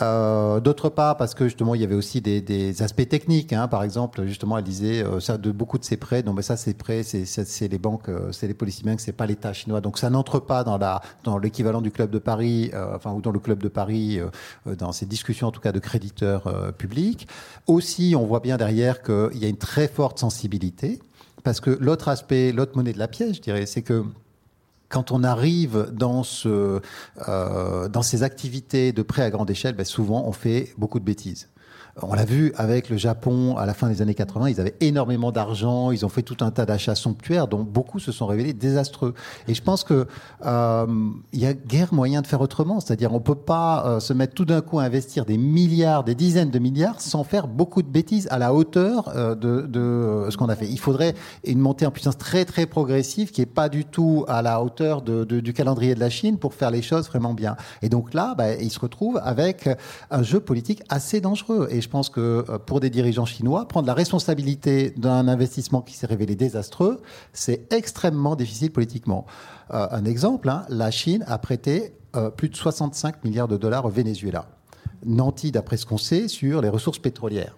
Euh, D'autre part, parce que justement, il y avait aussi des, aspects techniques. Hein. Par exemple, justement, elle disait euh, ça de beaucoup de ces prêts. Non, mais ça, ces prêts, c'est les banques, c'est les policy banks, c'est pas l'État chinois. Donc, ça n'entre pas dans dans l'équivalent du club de Paris, enfin ou dans le club de Paris, dans ces discussions en tout cas de créditeurs publics. Aussi, on voit bien derrière qu'il y a une très forte sensibilité. Parce que l'autre aspect, l'autre monnaie de la pièce, je dirais, c'est que quand on arrive dans, ce, euh, dans ces activités de prêt à grande échelle, ben souvent on fait beaucoup de bêtises. On l'a vu avec le Japon à la fin des années 80, ils avaient énormément d'argent, ils ont fait tout un tas d'achats somptuaires dont beaucoup se sont révélés désastreux. Et je pense que euh, il y a guère moyen de faire autrement, c'est-à-dire on peut pas euh, se mettre tout d'un coup à investir des milliards, des dizaines de milliards sans faire beaucoup de bêtises à la hauteur euh, de, ce qu'on a fait. Il faudrait une montée en puissance très très progressive qui est pas du tout à la hauteur du calendrier de la Chine pour faire les choses vraiment bien. Et donc là, bah, il se retrouve avec un jeu politique assez dangereux. Je pense que euh, pour des dirigeants chinois, prendre la responsabilité d'un investissement qui s'est révélé désastreux, c'est extrêmement difficile politiquement. Euh, un exemple, hein, la Chine a prêté euh, plus de 65 milliards de dollars au Venezuela. Nanti, d'après ce qu'on sait, sur les ressources pétrolières.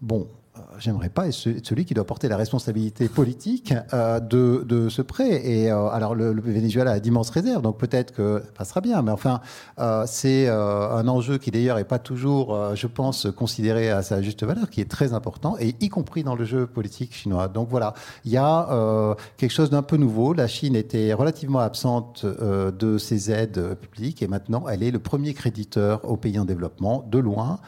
Bon, euh, j'aimerais pas être celui qui doit porter la responsabilité politique euh, de, ce prêt. Et euh, alors le, Venezuela a d'immenses réserves, donc peut-être que ça passera bien. Mais enfin, c'est un enjeu qui d'ailleurs est pas toujours, je pense, considéré à sa juste valeur, qui est très important, et y compris dans le jeu politique chinois. Donc voilà, il y a quelque chose d'un peu nouveau. La Chine était relativement absente de ses aides publiques, et maintenant elle est le premier créditeur aux pays en développement, de loin.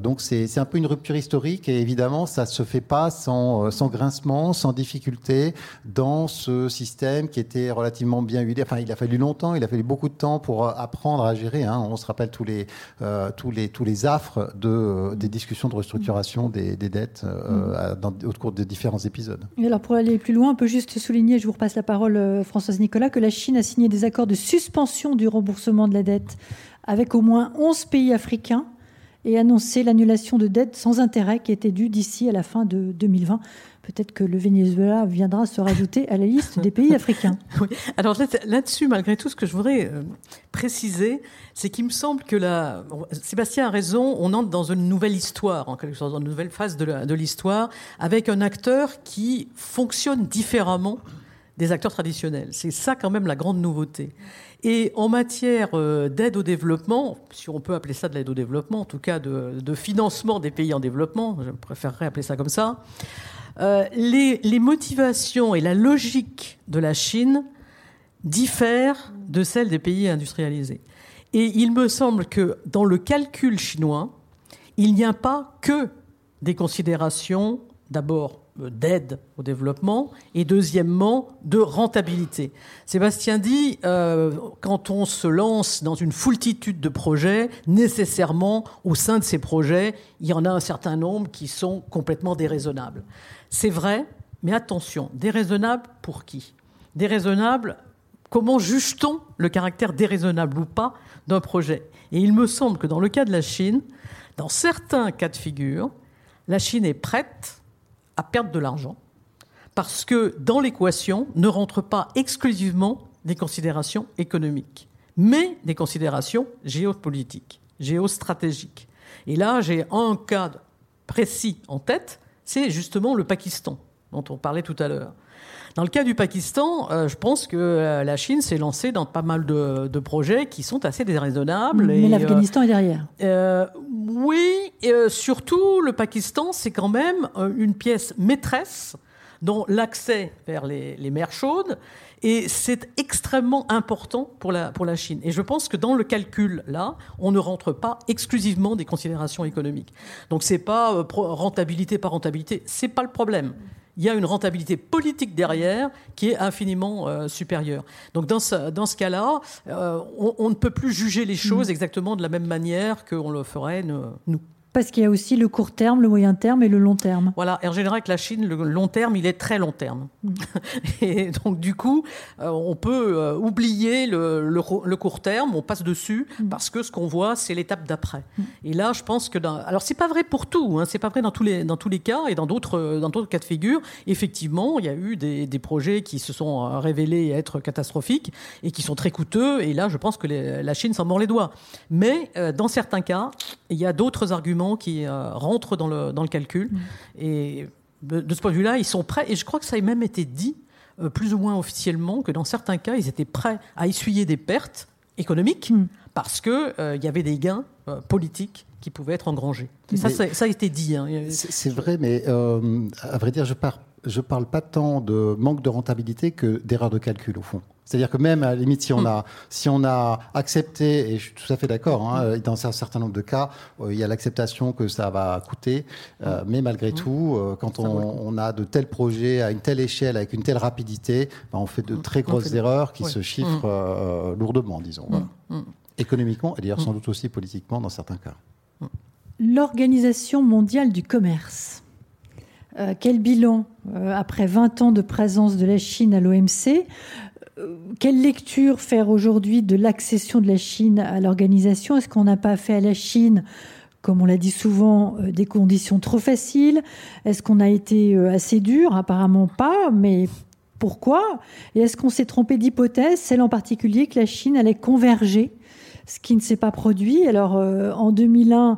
donc c'est un peu une rupture historique. Et évidemment, ça se fait pas sans, euh, sans grincement, sans difficulté dans ce système qui était relativement bien huilé. Enfin, il a fallu longtemps, il a fallu beaucoup de temps pour euh, apprendre à gérer. Hein. On se rappelle tous les, euh, tous les, tous les affres de, des discussions de restructuration des, des dettes dans, au cours de différents épisodes. Et alors, pour aller plus loin, on peut juste souligner, je vous repasse la parole, Françoise Nicolas, que la Chine a signé des accords de suspension du remboursement de la dette avec au moins 11 pays africains et annoncer l'annulation de dettes sans intérêt qui étaient dues d'ici à la fin de 2020. Peut-être que le Venezuela viendra se rajouter à la liste des pays africains. Alors là-dessus, malgré tout, ce que je voudrais euh, préciser, c'est qu'il me semble que la... Sébastien a raison, on entre dans une nouvelle histoire, en quelque sorte, dans une nouvelle phase de l'histoire, avec un acteur qui fonctionne différemment des acteurs traditionnels. C'est ça quand même la grande nouveauté. Et en matière euh, d'aide au développement, si on peut appeler ça de l'aide au développement, en tout cas de, financement des pays en développement, je préférerais appeler ça comme ça, euh, les, motivations et la logique de la Chine diffèrent de celles des pays industrialisés. Et il me semble que dans le calcul chinois, il n'y a pas que des considérations d'abord d'aide au développement et deuxièmement de rentabilité. Sébastien dit, euh, quand on se lance dans une foultitude de projets, nécessairement au sein de ces projets, il y en a un certain nombre qui sont complètement déraisonnables. C'est vrai, mais attention, déraisonnables pour qui? Déraisonnables, comment juge-t-on le caractère déraisonnable ou pas d'un projet? Et il me semble que dans le cas de la Chine, dans certains cas de figure, la Chine est prête à perdre de l'argent, parce que dans l'équation ne rentrent pas exclusivement des considérations économiques, mais des considérations géopolitiques, géostratégiques. Et là, j'ai un cas précis en tête, c'est justement le Pakistan, dont on parlait tout à l'heure. Dans le cas du Pakistan, euh, je pense que euh, la Chine s'est lancée dans pas mal de, projets qui sont assez déraisonnables. Mais l'Afghanistan est derrière. Euh, oui, et, surtout le Pakistan, c'est quand même une pièce maîtresse dont l'accès vers les, les, mers chaudes. Et c'est extrêmement important pour la, pour la Chine. Et je pense que dans le calcul, là, on ne rentre pas exclusivement des considérations économiques. Donc c'est pas rentabilité par rentabilité, c'est pas le problème il y a une rentabilité politique derrière qui est infiniment euh, supérieure. Donc dans ce, dans ce cas-là, euh, on, on, ne peut plus juger les choses mmh. exactement de la même manière qu'on le ferait nous. Parce qu'il y a aussi le court terme, le moyen terme et le long terme. Voilà, et en général, avec la Chine, le long terme, il est très long terme. Mm. Et donc, du coup, euh, on peut euh, oublier le, le, court terme, on passe dessus, mm. parce que ce qu'on voit, c'est l'étape d'après. Mm. Et là, je pense que... Dans... Alors, c'est pas vrai pour tout, hein, c'est pas vrai dans tous, les, dans tous les cas, et dans d'autres, dans d'autres cas de figure. Effectivement, il y a eu des, des, projets qui se sont euh, révélés être catastrophiques et qui sont très coûteux, et là, je pense que la Chine s'en mord les doigts. Mais, dans certains cas, il y a d'autres arguments qui euh, rentrent dans le, dans le calcul. Mm. Et de, ce point de vue-là, ils sont prêts. Et je crois que ça a même été dit, euh, plus ou moins officiellement, que dans certains cas, ils étaient prêts à essuyer des pertes économiques mm. parce qu'il euh, il y avait des gains politiques qui pouvaient être engrangés. ça, ça, a été dit. Hein. C'est vrai, mais à vrai dire, je pars je ne parle pas tant de manque de rentabilité que d'erreur de calcul, au fond. C'est-à-dire que même, à la limite, si on, hmm. a, si on a accepté, et je suis tout à fait d'accord, hein, hmm. dans un certain nombre de cas, euh, il y a l'acceptation que ça va coûter, euh, hmm. mais malgré tout, euh, quand on, a de tels projets à une telle échelle, avec une telle rapidité, ben, on fait de très grosses erreurs qui se chiffrent lourdement, disons. Économiquement, et d'ailleurs sans doute aussi politiquement dans certains cas. L'Organisation mondiale du commerce euh, quel bilan euh, après 20 ans de présence de la Chine à l'OMC euh, quelle lecture faire aujourd'hui de l'accession de la Chine à l'organisation? Est-ce qu'on n'a pas fait à la Chine, comme on l'a dit souvent, des conditions trop faciles? Est-ce qu'on a été assez dur? Apparemment pas, mais pourquoi? Et est-ce qu'on s'est trompé d'hypothèse, celle en particulier que la Chine allait converger ce qui ne s'est pas produit? Alors, en 2001, euh,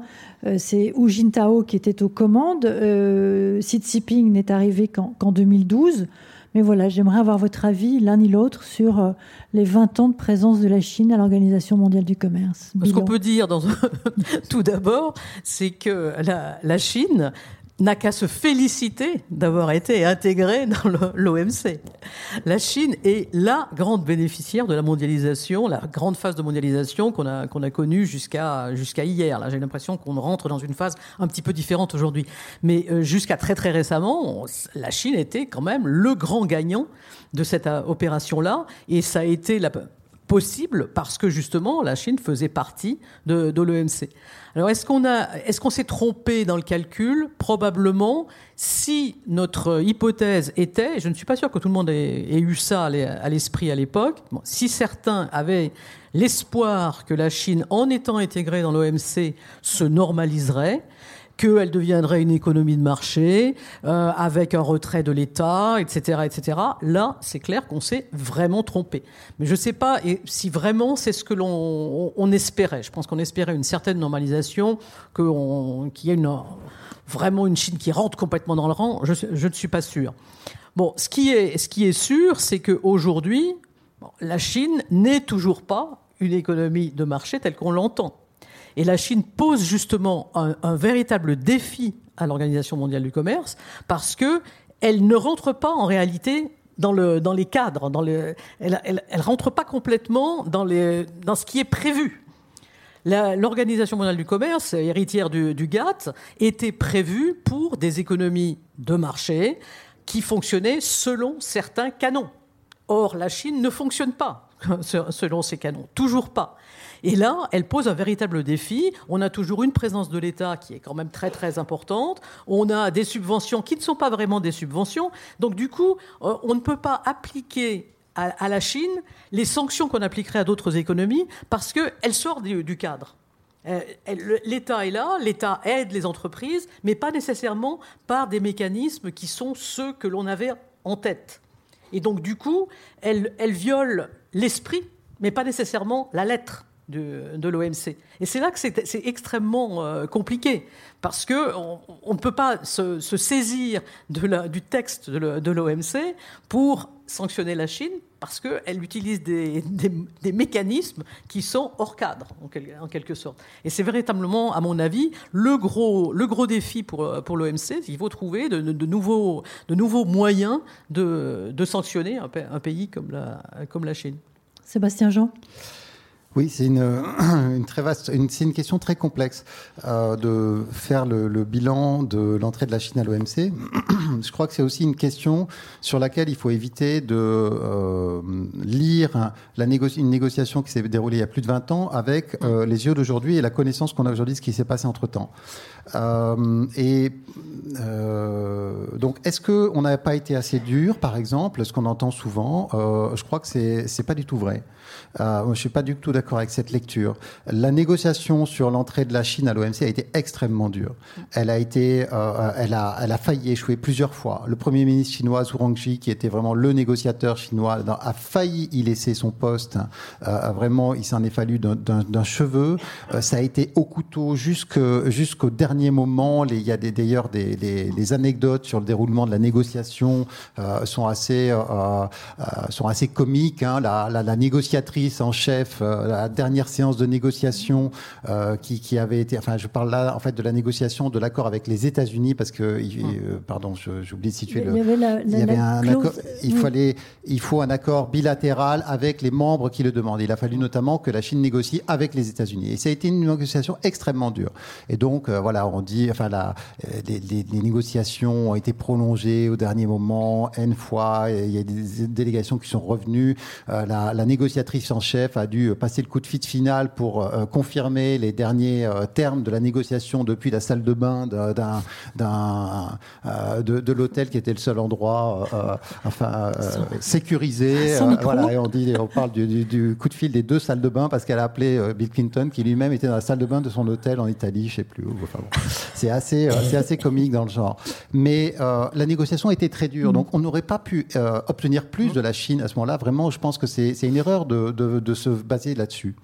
c'est Hu Jintao qui était aux commandes. Euh, Xi Jinping n'est arrivé qu'en 2012. Mais voilà, j'aimerais avoir votre avis, l'un et l'autre, sur euh, les 20 ans de présence de la Chine à l'Organisation mondiale du commerce. Ce qu'on peut dire dans... tout d'abord, c'est que la Chine n'a qu'à se féliciter d'avoir été intégrée dans l'OMC. La Chine est la grande bénéficiaire de la mondialisation, la grande phase de mondialisation qu'on a, connue jusqu'à hier. J'ai l'impression qu'on rentre dans une phase un petit peu différente aujourd'hui. Mais euh, jusqu'à très très récemment, la Chine était quand même le grand gagnant de cette euh, opération-là, et ça a été la, possible parce que justement la Chine faisait partie de, de l'OMC. Alors est-ce qu'on a, est-ce qu'on s'est trompé dans le calcul? Probablement. Si notre hypothèse était, je ne suis pas sûr que tout le monde ait, eu ça à l'esprit à l'époque. si certains avaient l'espoir que la Chine, en étant intégrée dans l'OMC, se normaliserait, qu'elle deviendrait une économie de marché euh, avec un retrait de l'État, etc., etc. Là, c'est clair qu'on s'est vraiment trompé. Mais je ne sais pas si vraiment c'est ce que l'on on, espérait. Je pense qu'on espérait une certaine normalisation, qu'il y ait une, vraiment une Chine qui rentre complètement dans le rang. Je, je ne suis pas sûr. Bon, ce qui est, ce qui est sûr, c'est qu'aujourd'hui, la Chine n'est toujours pas une économie de marché telle qu'on l'entend. Et la Chine pose justement un, véritable défi à l'Organisation mondiale du commerce parce que elle ne rentre pas en réalité dans, le, dans les cadres, elle ne rentre pas complètement dans ce qui est prévu. L'Organisation mondiale du commerce, héritière du, du, GATT, était prévue pour des économies de marché qui fonctionnaient selon certains canons. Or, la Chine ne fonctionne pas selon ces canons, toujours pas. Et là, elle pose un véritable défi. On a toujours une présence de l'État qui est quand même très très importante. On a des subventions qui ne sont pas vraiment des subventions. Donc du coup, euh, on ne peut pas appliquer à, la Chine les sanctions qu'on appliquerait à d'autres économies parce qu'elle sort du, cadre. Euh, L'État est là, l'État aide les entreprises, mais pas nécessairement par des mécanismes qui sont ceux que l'on avait en tête. Et donc, du coup, elle, elle viole l'esprit, mais pas nécessairement la lettre de, l'OMC. Et c'est là que c'est extrêmement euh, compliqué, parce qu'on on ne peut pas se, saisir du texte de l'OMC pour sanctionner la Chine, parce qu'elle utilise des, des, mécanismes qui sont hors cadre, en, quelque sorte. Et c'est véritablement, à mon avis, le gros, le gros défi pour, pour l'OMC. Il faut trouver de, de, nouveaux, de nouveaux moyens de, de sanctionner un, un pays comme la, comme la Chine. Sébastien Jean? Oui, c'est une, une, très vaste, c'est une question très complexe euh, de faire le, le, bilan de l'entrée de la Chine à l'OMC. Je crois que c'est aussi une question sur laquelle il faut éviter de euh, lire la une négociation qui s'est déroulée il y a plus de 20 ans avec euh, les yeux d'aujourd'hui et la connaissance qu'on a aujourd'hui de ce qui s'est passé entre temps. Euh, et euh, donc, est-ce qu'on n'a pas été assez dur, par exemple, ce qu'on entend souvent euh, Je crois que c'est c'est pas du tout vrai. Euh, je suis pas du tout d'accord avec cette lecture. La négociation sur l'entrée de la Chine à l'OMC a été extrêmement dure. Elle a été, euh, elle a, elle a failli échouer plusieurs fois. Le premier ministre chinois Zhu Rongji, qui était vraiment le négociateur chinois, a failli y laisser son poste. Euh, vraiment, il s'en est fallu d'un cheveu. Ça a été au couteau jusqu'au dernier moment. Il y a d'ailleurs des, anecdotes sur le déroulement de la négociation sont assez sont assez comiques. Hein. La négociatrice en chef, euh, la dernière séance de négociation euh, qui, qui, avait été, enfin, je parle là en fait de la négociation de l'accord avec les États-Unis parce que, hum. euh, pardon, j'oublie de situer le. Il y avait, la, il y avait un accord. Il fallait, il faut un accord bilatéral avec les membres qui le demandent. Il a fallu notamment que la Chine négocie avec les États-Unis et ça a été une négociation extrêmement dure. Et donc voilà, on dit, enfin, la, les, les, les, négociations ont été prolongées au dernier moment, n fois. Il y a des délégations qui sont revenues. la, la négociatrice en chef a dû passer le coup de fit final pour euh, confirmer les derniers euh, termes de la négociation depuis la salle de bain d'un, euh, de, de l'hôtel qui était le seul endroit enfin sécurisé. voilà, et on dit, on parle du, du, coup de fil des deux salles de bain parce qu'elle a appelé Bill Clinton qui lui-même était dans la salle de bain de son hôtel en Italie, je sais plus où. Enfin, bon. C'est assez, c'est assez comique dans le genre. Mais la négociation était très dure, mm. donc on n'aurait pas pu obtenir plus de la Chine à ce moment-là. Vraiment, je pense que c'est, c'est une erreur de, de, se baser là-dessus.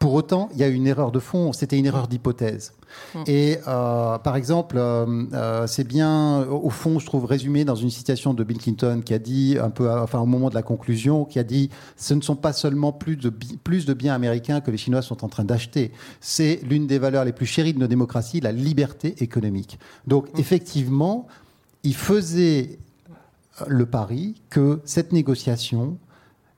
Pour autant, il y a une erreur de fond, c'était une erreur d'hypothèse. Hum. Et euh, par exemple, euh, euh, c'est bien, au fond, je trouve résumé dans une citation de Bill Clinton qui a dit, un peu, enfin au moment de la conclusion, qui a dit, ce ne sont pas seulement plus de, plus de biens américains que les Chinois sont en train d'acheter, c'est l'une des valeurs les plus chéries de nos démocraties, la liberté économique. Donc hum. effectivement, il faisait le pari que cette négociation,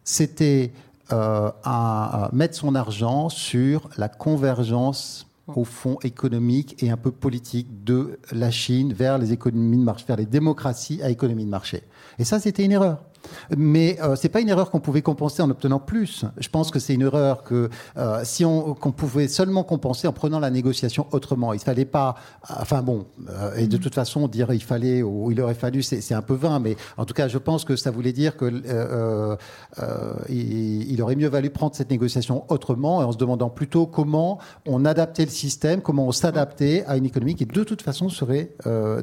c'était euh, à, mettre son argent sur la convergence au fond économique et un peu politique de la Chine vers les économies de marché, vers les démocraties à économie de marché. Et ça, c'était une erreur. Mais euh, c'est pas une erreur qu'on pouvait compenser en obtenant plus. Je pense que c'est une erreur que euh, si on qu'on pouvait seulement compenser en prenant la négociation autrement. Il fallait pas. Enfin bon, euh, et de toute façon dire il fallait ou il aurait fallu, c'est un peu vain. Mais en tout cas, je pense que ça voulait dire que euh, euh, il, il, aurait mieux valu prendre cette négociation autrement et en se demandant plutôt comment on adaptait le système, comment on s'adaptait à une économie qui de toute façon serait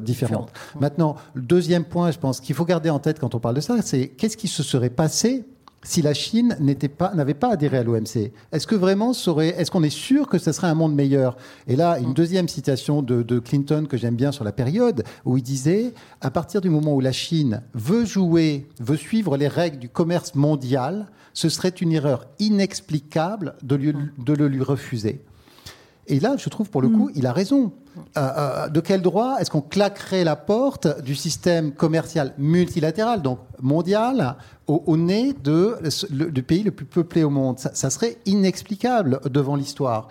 différente. Maintenant, le deuxième point, je pense qu'il faut garder en tête quand on parle de ça, c'est qu'est-ce qui se serait passé si la Chine n'était pas, n'avait pas adhéré à l'OMC Est-ce que vraiment, est-ce qu'on est sûr que ce serait un monde meilleur? Et là, une deuxième citation de, de Clinton que j'aime bien sur la période, où il disait, à partir du moment où la Chine veut jouer, veut suivre les règles du commerce mondial, ce serait une erreur inexplicable de, lui, de le lui refuser. Et là, je trouve pour le coup, mm. il a raison. Euh, euh, de quel droit est-ce qu'on claquerait la porte du système commercial multilatéral, donc mondial, au, nez de, du pays le plus peuplé au monde? Ça serait inexplicable devant l'histoire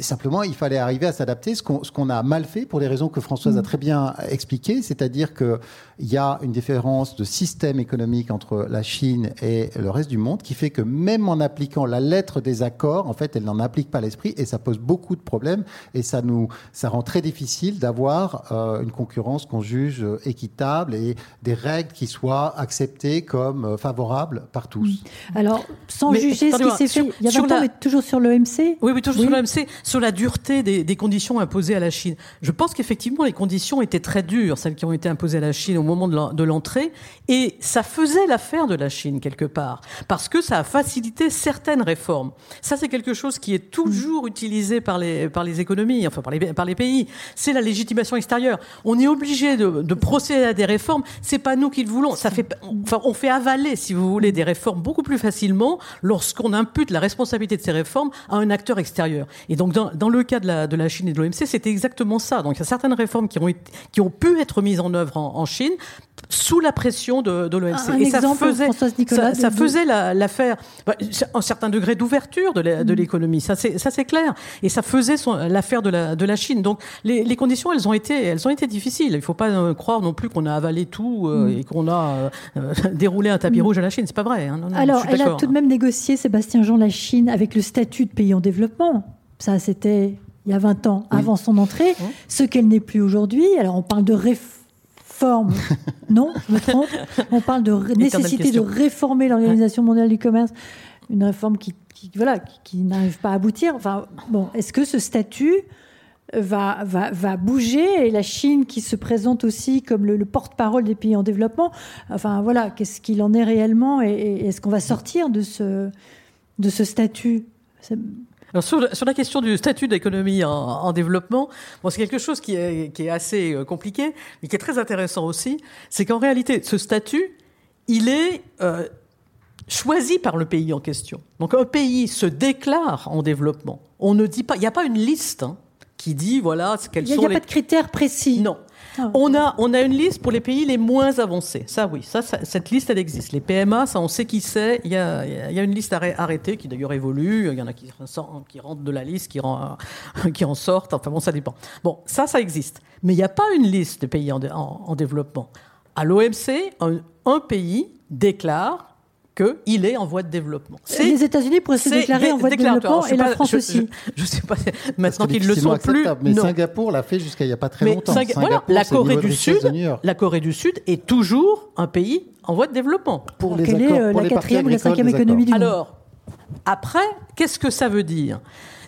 simplement, il fallait arriver à s'adapter, ce qu'on a mal fait pour les raisons que Françoise a mm. très bien expliquées, c'est-à-dire qu'il y a une différence de système économique entre la Chine et le reste du monde qui fait que même en appliquant la lettre des accords, en fait, elle n'en applique pas l'esprit et ça pose beaucoup de problèmes et ça nous, ça rend très difficile d'avoir euh, une concurrence qu'on juge équitable et des règles qui soient acceptées comme euh, favorables par tous. Alors, sans juger ce qui s'est fait il y a 20 ans, mais toujours sur l'OMC Oui, oui, toujours sur l'OMC sur la dureté des, conditions imposées à la Chine. Je pense qu'effectivement, les conditions étaient très dures, celles qui ont été imposées à la Chine au moment de l'entrée, et ça faisait l'affaire de la Chine quelque part, parce que ça a facilité certaines réformes. Ça, c'est quelque chose qui est toujours utilisé par les, par les économies, enfin par les, par les pays. C'est la légitimation extérieure. On est obligé de, de procéder à des réformes. C'est pas nous qui le voulons. Ça fait, enfin, on fait avaler, si vous voulez, des réformes beaucoup plus facilement lorsqu'on impute la responsabilité de ces réformes à un acteur extérieur. Et donc, dans, le cas de la, de la Chine et de l'OMC, c'était exactement ça. Donc il y a certaines réformes qui ont, qui ont pu être mises en œuvre en, Chine sous la pression de, de l'OMC. Et ça faisait, ça, faisait l'affaire, bah, un certain degré d'ouverture de mm. l'économie, ça c'est clair. Et ça faisait l'affaire de la, de la Chine. Donc les, les, conditions, elles ont été, elles ont été difficiles. Il ne faut pas euh, croire non plus qu'on a avalé tout euh, mm. et qu'on a euh, déroulé un tapis mm. rouge à la Chine. C'est pas vrai. Hein. Alors, elle a tout de même négocié, Sébastien Jean, la Chine avec le statut de pays en développement. Ça, c'était il y a 20 ans, avant son entrée, ce qu'elle n'est plus aujourd'hui. Alors, on parle de réforme. non, je me trompe. On parle de nécessité de réformer l'Organisation mondiale du commerce. Une réforme qui, voilà, qui, n'arrive pas à aboutir. Enfin, bon, est-ce que ce statut va, va, va, bouger et la Chine qui se présente aussi comme le, porte-parole des pays en développement, enfin voilà, qu'est-ce qu'il en est réellement et, est-ce qu'on va sortir de ce, de ce statut? Alors sur, la question du statut d'économie en, développement, bon, c'est quelque chose qui est, qui est assez euh, compliqué, mais qui est très intéressant aussi. C'est qu'en réalité, ce statut, il est euh, choisi par le pays en question. Donc un pays se déclare en développement. On ne dit pas, il n'y a pas une liste hein, qui dit voilà quels sont les. Il n'y a pas de critères précis. Non. Ah. On, a, on a une liste pour les pays les moins avancés. Ça, oui, ça, cette liste, elle existe. Les PMA, ça, on sait qui c'est. Il y a, il y a une liste arrêtée qui d'ailleurs évolue. Il y en a qui, rentrent de la liste, qui, en sortent. Enfin bon, ça dépend. Bon, ça, ça existe. Mais il n'y a pas une liste de pays en, développement. À l'OMC, un pays déclare qu'il est en voie de développement. Les États-Unis pourraient se déclarer en voie de développement et la France aussi. Je ne sais pas maintenant qu'ils le sont plus. Mais Singapour l'a fait jusqu'à il n'y a pas très longtemps. voilà, la Corée du Sud, la Corée du Sud est toujours un pays en voie de développement. Pour les Quelle est euh, la quatrième ou la cinquième économie du monde Alors, après, qu'est-ce que ça veut dire?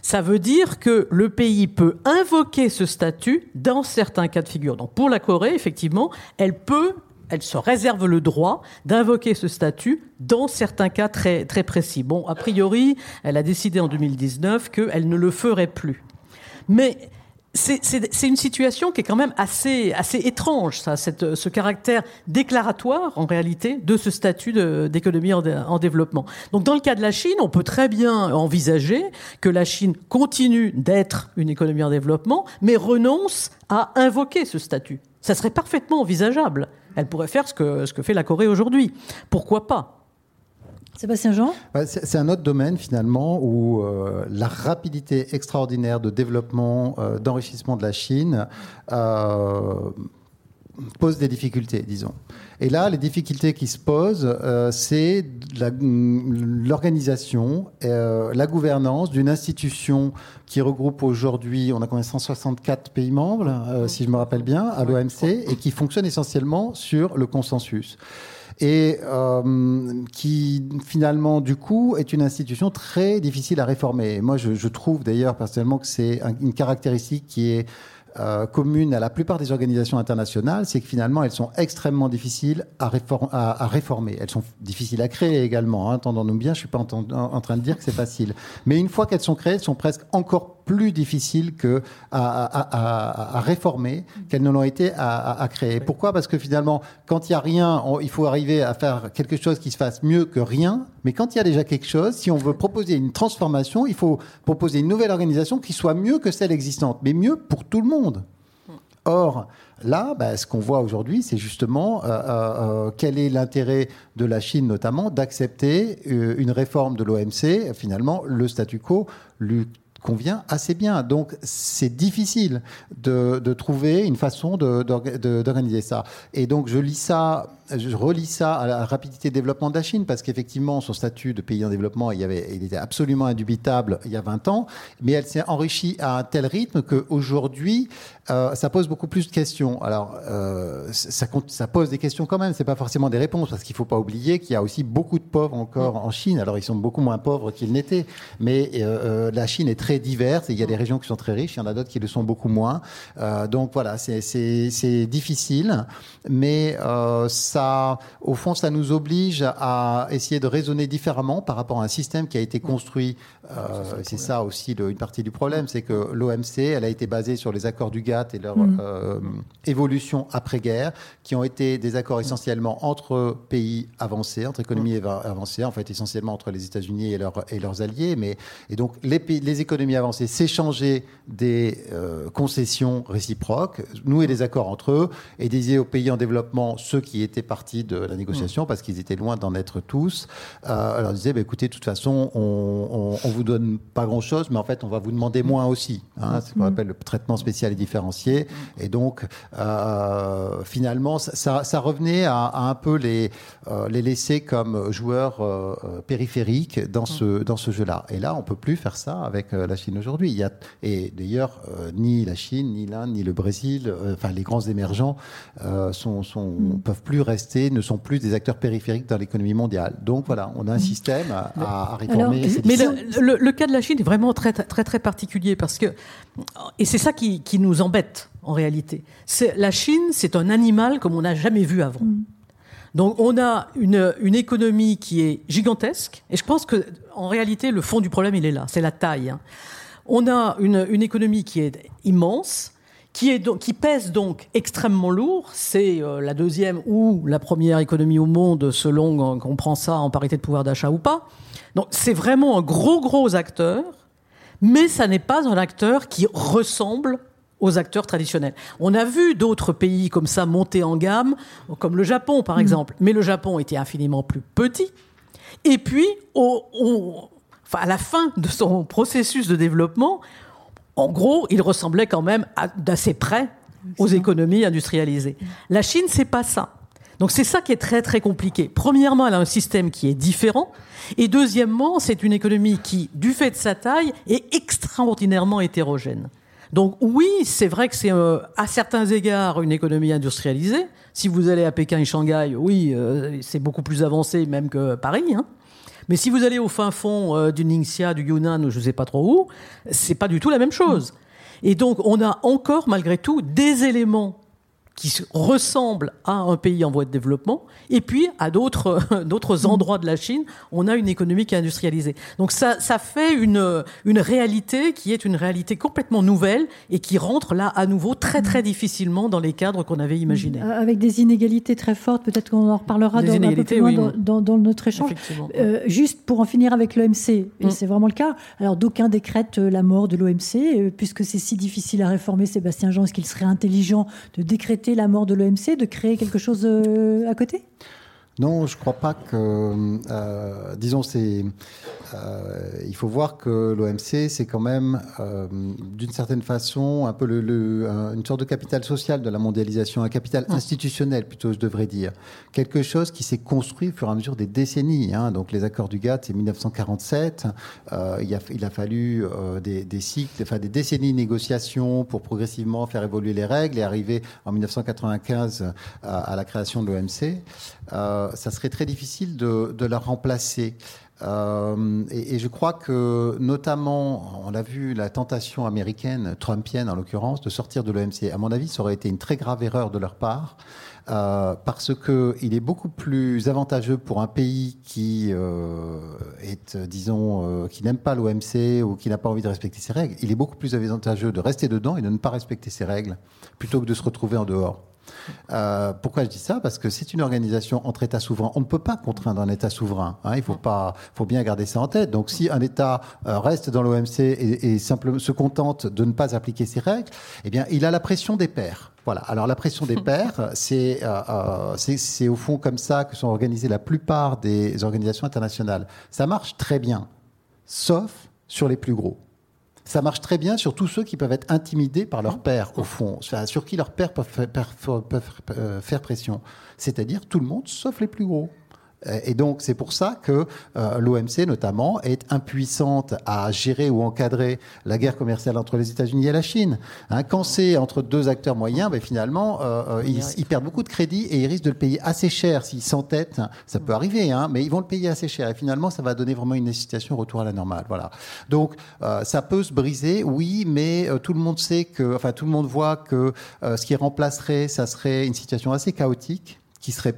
Ça veut dire que le pays peut invoquer ce statut dans certains cas de figure. Donc pour la Corée, effectivement, elle peut elle se réserve le droit d'invoquer ce statut dans certains cas très, très précis. Bon, a priori, elle a décidé en 2019 qu'elle ne le ferait plus. Mais c'est une situation qui est quand même assez, assez étrange, ça, cette, ce caractère déclaratoire, en réalité, de ce statut d'économie en, en, développement. Donc, dans le cas de la Chine, on peut très bien envisager que la Chine continue d'être une économie en développement, mais renonce à invoquer ce statut. Ça serait parfaitement envisageable. Elle pourrait faire ce que, ce que fait la Corée aujourd'hui. Pourquoi pas? Sébastien Jean? C'est un autre domaine finalement où euh, la rapidité extraordinaire de développement, euh, d'enrichissement de la Chine euh, pose des difficultés, disons. Et là, les difficultés qui se posent, c'est l'organisation, la gouvernance d'une institution qui regroupe aujourd'hui, on a combien 164 pays membres, si je me rappelle bien, à l'OMC, et qui fonctionne essentiellement sur le consensus et euh, qui finalement du coup est une institution très difficile à réformer. moi, je, je trouve d'ailleurs personnellement que c'est une caractéristique qui est euh, commune à la plupart des organisations internationales, c'est que finalement, elles sont extrêmement difficiles à, réformer. Elles sont difficiles à créer également. Hein. Entendons-nous bien, je suis pas en, en, train de dire que c'est facile. Mais une fois qu'elles sont créées, elles sont presque encore plus difficiles que à, à, réformer qu'elles ne l'ont été à, créer. Pourquoi? Parce que finalement, quand il n'y a rien, il faut arriver à faire quelque chose qui se fasse mieux que rien. Mais quand il y a déjà quelque chose, si on veut proposer une transformation, il faut proposer une nouvelle organisation qui soit mieux que celle existante, mais mieux pour tout le monde. Or, là, bah, ce qu'on voit aujourd'hui, c'est justement euh, euh, euh, quel est l'intérêt de la Chine notamment d'accepter une réforme de l'OMC. Finalement, le statu quo lui convient assez bien. Donc c'est difficile de, trouver une façon d'organiser ça. Et donc je lis ça, je relis ça à la rapidité de développement de la Chine, parce qu'effectivement, son statut de pays en développement, il, y avait, il était absolument indubitable il y a 20 ans, mais elle s'est enrichie à un tel rythme qu'aujourd'hui, euh, ça pose beaucoup plus de questions. Alors, euh, ça, pose des questions quand même, c'est pas forcément des réponses, parce qu'il faut pas oublier qu'il y a aussi beaucoup de pauvres encore en Chine. Alors, ils sont beaucoup moins pauvres qu'ils n'étaient, mais euh, la Chine est très diverse, il y a des régions qui sont très riches, il y en a d'autres qui le sont beaucoup moins. donc voilà, c'est difficile, mais ça, au fond, ça nous oblige à essayer de raisonner différemment par rapport à un système qui a été construit. c'est ça aussi une partie du problème, c'est que l'OMC, elle a été basée sur les accords du GATT et leur mm. euh, évolution après-guerre, qui ont été des accords essentiellement entre pays avancés, entre économies mm. avancées, en fait essentiellement entre les États-Unis et, et, leurs alliés. Mais, et donc les, les économies avancées s'échangeaient des euh, concessions réciproques, nouaient des accords entre eux et disaient aux pays en développement, ceux qui étaient partis de la négociation, mm. parce qu'ils étaient loin d'en être tous, euh, leur disaient, bah, écoutez, de toute façon, on, on, vous donne pas grand-chose, mais en fait, on va vous demander moins aussi. Hein, c'est ce qu'on appelle le traitement spécial et différent et donc, euh, finalement, ça, ça, revenait à, un peu les, euh, les laisser comme joueurs périphériques dans ce, dans ce jeu-là. Et là, on peut plus faire ça avec la Chine aujourd'hui. Il y a, et d'ailleurs, ni la Chine, ni l'Inde, ni le Brésil, enfin les grands émergents, sont, sont, mm. peuvent plus rester, ne sont plus des acteurs périphériques dans l'économie mondiale. Donc voilà, on a un système à, réformer. mais le, le, cas de la Chine est vraiment très très très particulier parce que et c'est ça qui, qui nous embête en réalité. La Chine, c'est un animal comme on n'a jamais vu avant. Mm. Donc on a une, une, économie qui est gigantesque, et je pense que en réalité le fond du problème il est là, c'est la taille. Hein. On a une, une, économie qui est immense, qui, est donc, qui pèse donc extrêmement lourd. C'est euh, la deuxième ou la première économie au monde selon qu'on prend ça en parité de pouvoir d'achat ou pas. Donc c'est vraiment un gros gros acteur, mais ça n'est pas un acteur qui ressemble aux acteurs traditionnels. On a vu d'autres pays comme ça monter en gamme, comme le Japon par mm. exemple, mais le Japon était infiniment plus petit. Et puis, à la fin de son processus de développement, en gros, il ressemblait quand même d'assez près aux économies industrialisées. La Chine, c'est pas ça. Donc c'est ça qui est très très compliqué. Premièrement, elle a un système qui est différent. Et deuxièmement, c'est une économie qui, du fait de sa taille, est extraordinairement hétérogène. Donc oui, c'est vrai que c'est euh, à certains égards une économie industrialisée. Si vous allez à Pékin et Shanghai, oui, euh, c'est beaucoup plus avancé même que Paris. Hein. Mais si vous allez au fin fond euh, du Ningxia, du Yunnan ou je ne sais pas trop où, c'est pas du tout la même chose. Et donc on a encore malgré tout des éléments qui ressemble à un pays en voie de développement, et puis à d'autres d'autres mm. endroits de la Chine, on a une économie qui est industrialisée. Donc ça, ça fait une, une réalité qui est une réalité complètement nouvelle et qui rentre là à nouveau très très mm. difficilement dans les cadres qu'on avait imaginés. Euh, avec des inégalités très fortes, peut-être qu'on en reparlera dans, un peu plus loin dans, dans, notre échange. Euh, juste pour en finir avec l'OMC, et mm. c'est vraiment le cas, alors d'aucuns décrètent la mort de l'OMC, euh, puisque c'est si difficile à réformer, Sébastien Jean, est-ce qu'il serait intelligent de décréter la mort de l'OMC, de créer quelque chose euh, à côté? Non, je ne crois pas que. Euh, disons, c'est. Euh, il faut voir que l'OMC, c'est quand même, euh, d'une certaine façon, un peu le, une sorte de capital social de la mondialisation, un capital ah. institutionnel plutôt, je devrais dire. Quelque chose qui s'est construit au fur et à mesure des décennies. Hein. Donc, les accords du GATT, c'est 1947. il, a, il a fallu des, des, cycles, enfin des décennies de négociations pour progressivement faire évoluer les règles et arriver en 1995 à, à la création de l'OMC. Euh, ça serait très difficile de, la remplacer. Euh, et, je crois que, notamment, on l'a vu, la tentation américaine, trumpienne en l'occurrence, de sortir de l'OMC. À mon avis, ça aurait été une très grave erreur de leur part. Euh, parce qu'il est beaucoup plus avantageux pour un pays qui euh, est, disons, qui n'aime pas l'OMC ou qui n'a pas envie de respecter ses règles. Il est beaucoup plus avantageux de rester dedans et de ne pas respecter ses règles plutôt que de se retrouver en dehors. Euh, pourquoi je dis ça? Parce que c'est une organisation entre États souverains. On ne peut pas contraindre un État souverain. Hein. il faut pas, faut bien garder ça en tête. Donc, si un État euh, reste dans l'OMC et, et simplement se contente de ne pas appliquer ses règles, eh bien, il a la pression des pairs. Voilà. Alors la pression des pairs, c'est euh, c'est au fond comme ça que sont organisées la plupart des organisations internationales. Ça marche très bien, sauf sur les plus gros. Ça marche très bien sur tous ceux qui peuvent être intimidés par leur père, au fond, sur qui leur père peuvent faire pression. C'est-à-dire tout le monde, sauf les plus gros. Euh, et donc, c'est pour ça que euh, l'OMC, notamment, est impuissante à gérer ou encadrer la guerre commerciale entre les États-Unis et la Chine. Hein, quand c'est entre deux acteurs moyens, ben, finalement, euh, ils, perdent beaucoup de crédit et ils risquent de le payer assez cher s'ils s'entêtent. Ça peut arriver, hein, mais ils vont le payer assez cher. Et finalement, ça va donner vraiment une situation retour à la normale. Voilà. Donc, ça peut se briser, oui, mais tout le monde sait que, enfin, tout le monde voit que ce qui remplacerait, ça serait une situation assez chaotique qui serait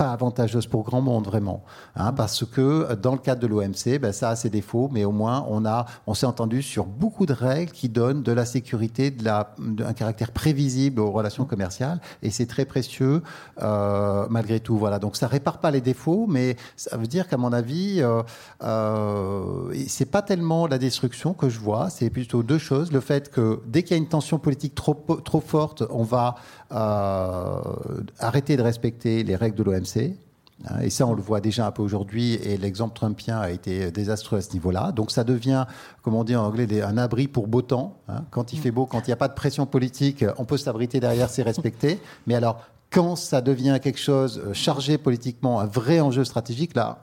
pas avantageuse pour grand monde vraiment, hein, parce que dans le cadre de l'OMC, ben, ça a ses défauts, mais au moins on a, on s'est entendu sur beaucoup de règles qui donnent de la sécurité, de la, un caractère prévisible aux relations commerciales, et c'est très précieux euh, malgré tout. Voilà, donc ça répare pas les défauts, mais ça veut dire qu'à mon avis, euh, euh, c'est pas tellement la destruction que je vois, c'est plutôt deux choses le fait que dès qu'il y a une tension politique trop trop forte, on va euh, arrêter de respecter les règles de l'OMC. Hein, et ça, on le voit déjà un peu aujourd'hui, et l'exemple trumpien a été désastreux à ce niveau-là. Donc ça devient, comme on dit en anglais, un abri pour beau temps. Hein. Quand il fait beau, quand il n'y a pas de pression politique, on peut s'abriter derrière, c'est respecté. Mais alors, quand ça devient quelque chose euh, chargé politiquement, un vrai enjeu stratégique, là,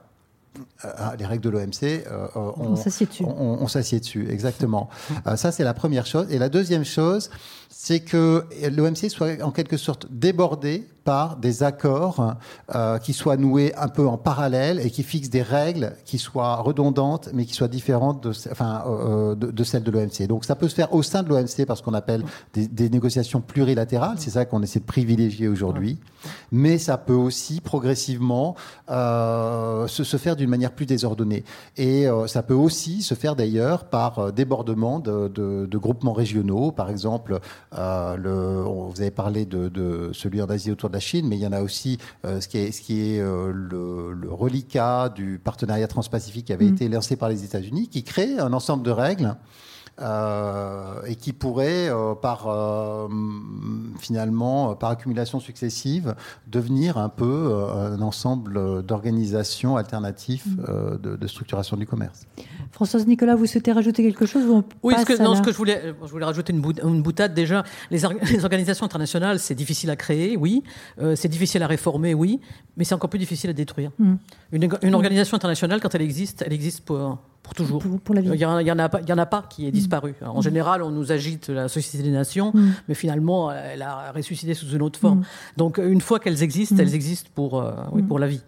euh, les règles de l'OMC, on, s'assied dessus. On, s'assied dessus, exactement. ça, c'est la première chose. Et la deuxième chose, c'est que l'OMC soit en quelque sorte débordé par des accords euh, qui soient noués un peu en parallèle et qui fixent des règles qui soient redondantes mais qui soient différentes de, enfin, euh, de, celles de l'OMC. Donc ça peut se faire au sein de l'OMC parce qu'on appelle des, négociations plurilatérales, c'est ça qu'on essaie de privilégier aujourd'hui, mais ça peut aussi progressivement euh, se, se, faire d'une manière plus désordonnée. Et ça peut aussi se faire d'ailleurs par débordement de, de, de, groupements régionaux, par exemple, le, vous avez parlé de, de celui en Asie autour de la Chine, mais il y en a aussi euh, ce qui est, ce qui est euh, le, reliquat du partenariat transpacifique qui avait mm. été lancé par les États-Unis, qui crée un ensemble de règles euh, et qui pourrait, euh, par euh, finalement, par accumulation successive, devenir un peu un ensemble d'organisations alternatives mm. de, structuration du commerce. Françoise Nicolas, vous souhaitez rajouter quelque chose Oui, ce que, non, ce que je voulais, je voulais rajouter une, une boutade déjà. Les, les organisations internationales, c'est difficile à créer, oui. c'est difficile à réformer, oui. Mais c'est encore plus difficile à détruire. Mm. Une, une, organisation internationale, quand elle existe, elle existe pour, pour toujours. Il n'y en, en, a pas qui est disparu. en mm. général, on nous agite la Société des Nations, mm. mais finalement, elle a ressuscité sous une autre forme. Mm. Donc, une fois qu'elles existent, elles existent pour, euh, oui, pour la vie.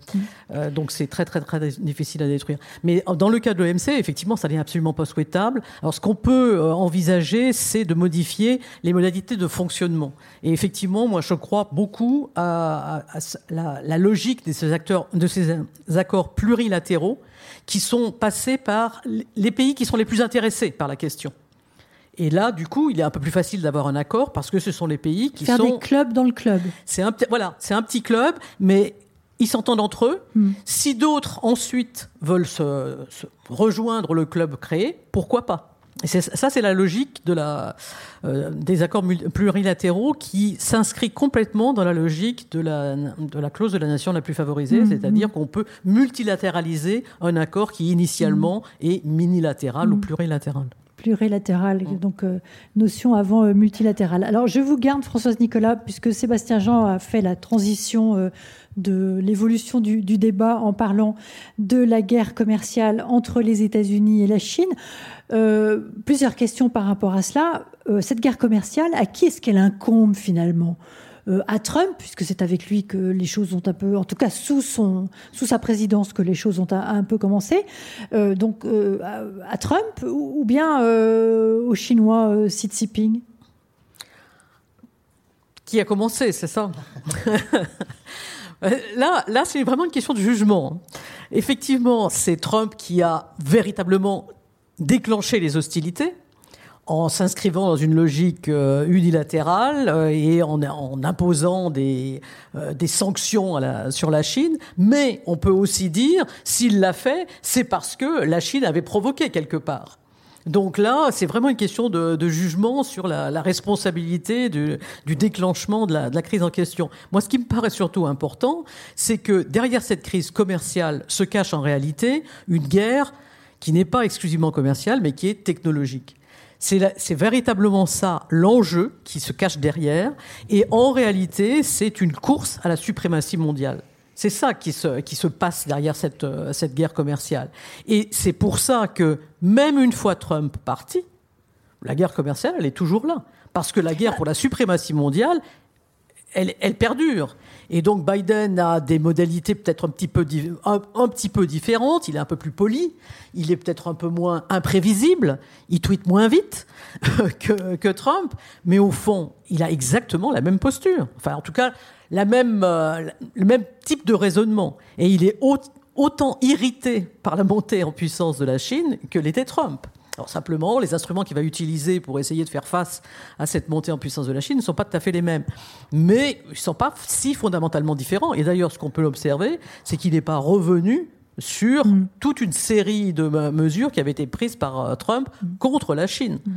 Euh, donc, c'est très, très, très difficile à détruire. Mais dans le cas de l'OMC, effectivement, ça n'est absolument pas souhaitable. Alors, ce qu'on peut euh, envisager, c'est de modifier les modalités de fonctionnement. Et effectivement, moi, je crois beaucoup à, la, la, logique de ces, acteurs, de ces accords plurilatéraux qui sont passés par les pays qui sont les plus intéressés par la question. Et là, du coup, il est un peu plus facile d'avoir un accord parce que ce sont les pays qui Faire sont des clubs dans le club. C'est un voilà, c'est un petit club, mais ils s'entendent entre eux. Hmm. Si d'autres ensuite veulent se, rejoindre le club créé, pourquoi pas? Ça, c'est la logique de la, euh, des accords plurilatéraux qui s'inscrit complètement dans la logique de la, de la clause de la nation la plus favorisée, mmh, c'est-à-dire mmh. qu'on peut multilatéraliser un accord qui initialement mmh. est minilatéral ou plurilatéral plurilatéral, donc euh, notion avant euh, multilatérale. Alors je vous garde Françoise Nicolas, puisque Sébastien Jean a fait la transition de l'évolution du, débat en parlant de la guerre commerciale entre les États-Unis et la Chine. Euh, plusieurs questions par rapport à cela. Euh, cette guerre commerciale, à qui est-ce qu'elle incombe finalement? À Trump, puisque c'est avec lui que les choses ont un peu, en tout cas sous, son, sous sa présidence, que les choses ont un, peu commencé. donc à, Trump ou, bien au Chinois Xi Jinping? Qui a commencé, c'est ça? Là, là c'est vraiment une question de jugement. Effectivement, c'est Trump qui a véritablement déclenché les hostilités en s'inscrivant dans une logique euh, unilatérale euh, et en, imposant des, euh, des sanctions sur la Chine. Mais on peut aussi dire, s'il l'a fait, c'est parce que la Chine avait provoqué quelque part. Donc là, c'est vraiment une question de, jugement sur la, responsabilité du, déclenchement de la, crise en question. Moi, ce qui me paraît surtout important, c'est que derrière cette crise commerciale se cache en réalité une guerre qui n'est pas exclusivement commerciale, mais qui est technologique. C'est véritablement ça l'enjeu qui se cache derrière. Et en réalité, c'est une course à la suprématie mondiale. C'est ça qui se, qui se passe derrière cette, euh, cette guerre commerciale. Et c'est pour ça que, même une fois Trump parti, la guerre commerciale, elle est toujours là. Parce que la guerre pour la suprématie mondiale, elle, elle perdure. Et donc Biden a des modalités peut-être un, petit peu, un, petit peu différentes. Il est un peu plus poli, il est peut-être un peu moins imprévisible, il tweet moins vite que, que, Trump, mais au fond, il a exactement la même posture. Enfin, en tout cas, la même, euh, le même type de raisonnement. Et il est autant irrité par la montée en puissance de la Chine que l'était Trump. Alors simplement, les instruments qu'il va utiliser pour essayer de faire face à cette montée en puissance de la Chine ne sont pas tout à fait les mêmes. Mais ils ne sont pas si fondamentalement différents. Et d'ailleurs, ce qu'on peut observer, c'est qu'il n'est pas revenu sur mm. toute une série de mesures qui avaient été prises par euh, Trump mm. contre la Chine. Mm.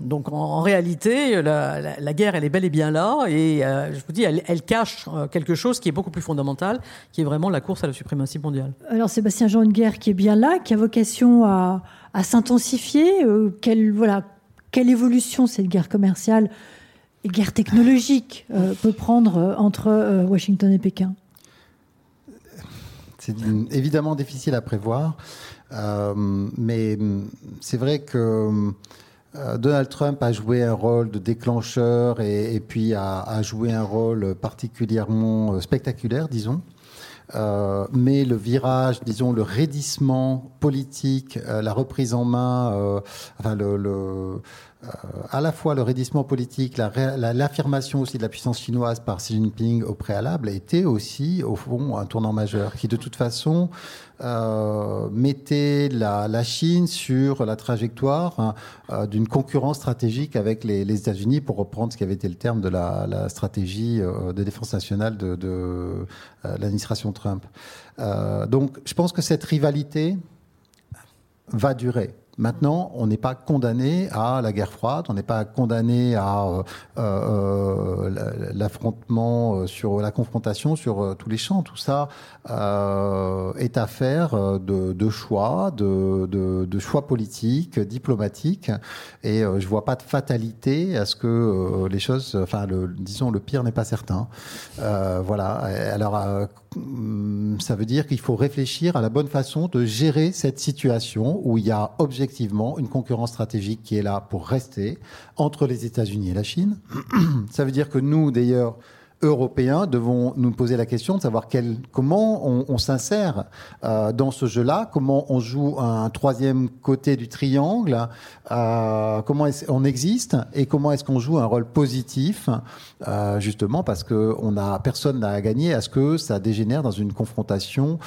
Donc en, réalité, la, guerre, elle est bel et bien là, et euh, je vous dis, elle, cache euh, quelque chose qui est beaucoup plus fondamental, qui est vraiment la course à la suprématie mondiale. Alors Sébastien Jean, une guerre qui est bien là, qui a vocation à, s'intensifier. Euh, quelle, voilà, quelle évolution cette guerre commerciale et guerre technologique peut prendre entre Washington et Pékin? C'est évidemment difficile à prévoir, mais c'est vrai que euh, Donald Trump a joué un rôle de déclencheur et, puis a, joué un rôle particulièrement euh, spectaculaire, disons. Euh, mais le virage, disons, le raidissement politique, la reprise en main, à la fois le raidissement politique, l'affirmation aussi de la puissance chinoise par Xi Jinping au préalable, a été aussi, au fond, un tournant majeur qui, de toute façon, euh, mettait la, Chine sur la trajectoire hein, euh, d'une concurrence stratégique avec les, États-Unis, pour reprendre ce qui avait été le terme de la, stratégie euh, de défense nationale de, de l'administration Trump. donc, je pense que cette rivalité va durer. Maintenant, on n'est pas condamné à la guerre froide, on n'est pas condamné à euh, euh, l'affrontement euh, sur la confrontation sur tous les champs. Tout ça est affaire de, choix, de, choix politiques, diplomatiques, et je vois pas de fatalité à ce que les choses, enfin, disons, le pire n'est pas certain. voilà. Alors, ça veut dire qu'il faut réfléchir à la bonne façon de gérer cette situation où il y a objectivement effectivement une concurrence stratégique qui est là pour rester entre les États-Unis et la Chine. Ça veut dire que nous, d'ailleurs, Européens devons nous poser la question de savoir quel, comment on, s'insère euh, dans ce jeu-là, comment on joue un troisième côté du triangle, euh, comment on existe et comment est-ce qu'on joue un rôle positif, euh, justement parce que on a personne n'a à gagner à ce que ça dégénère dans une confrontation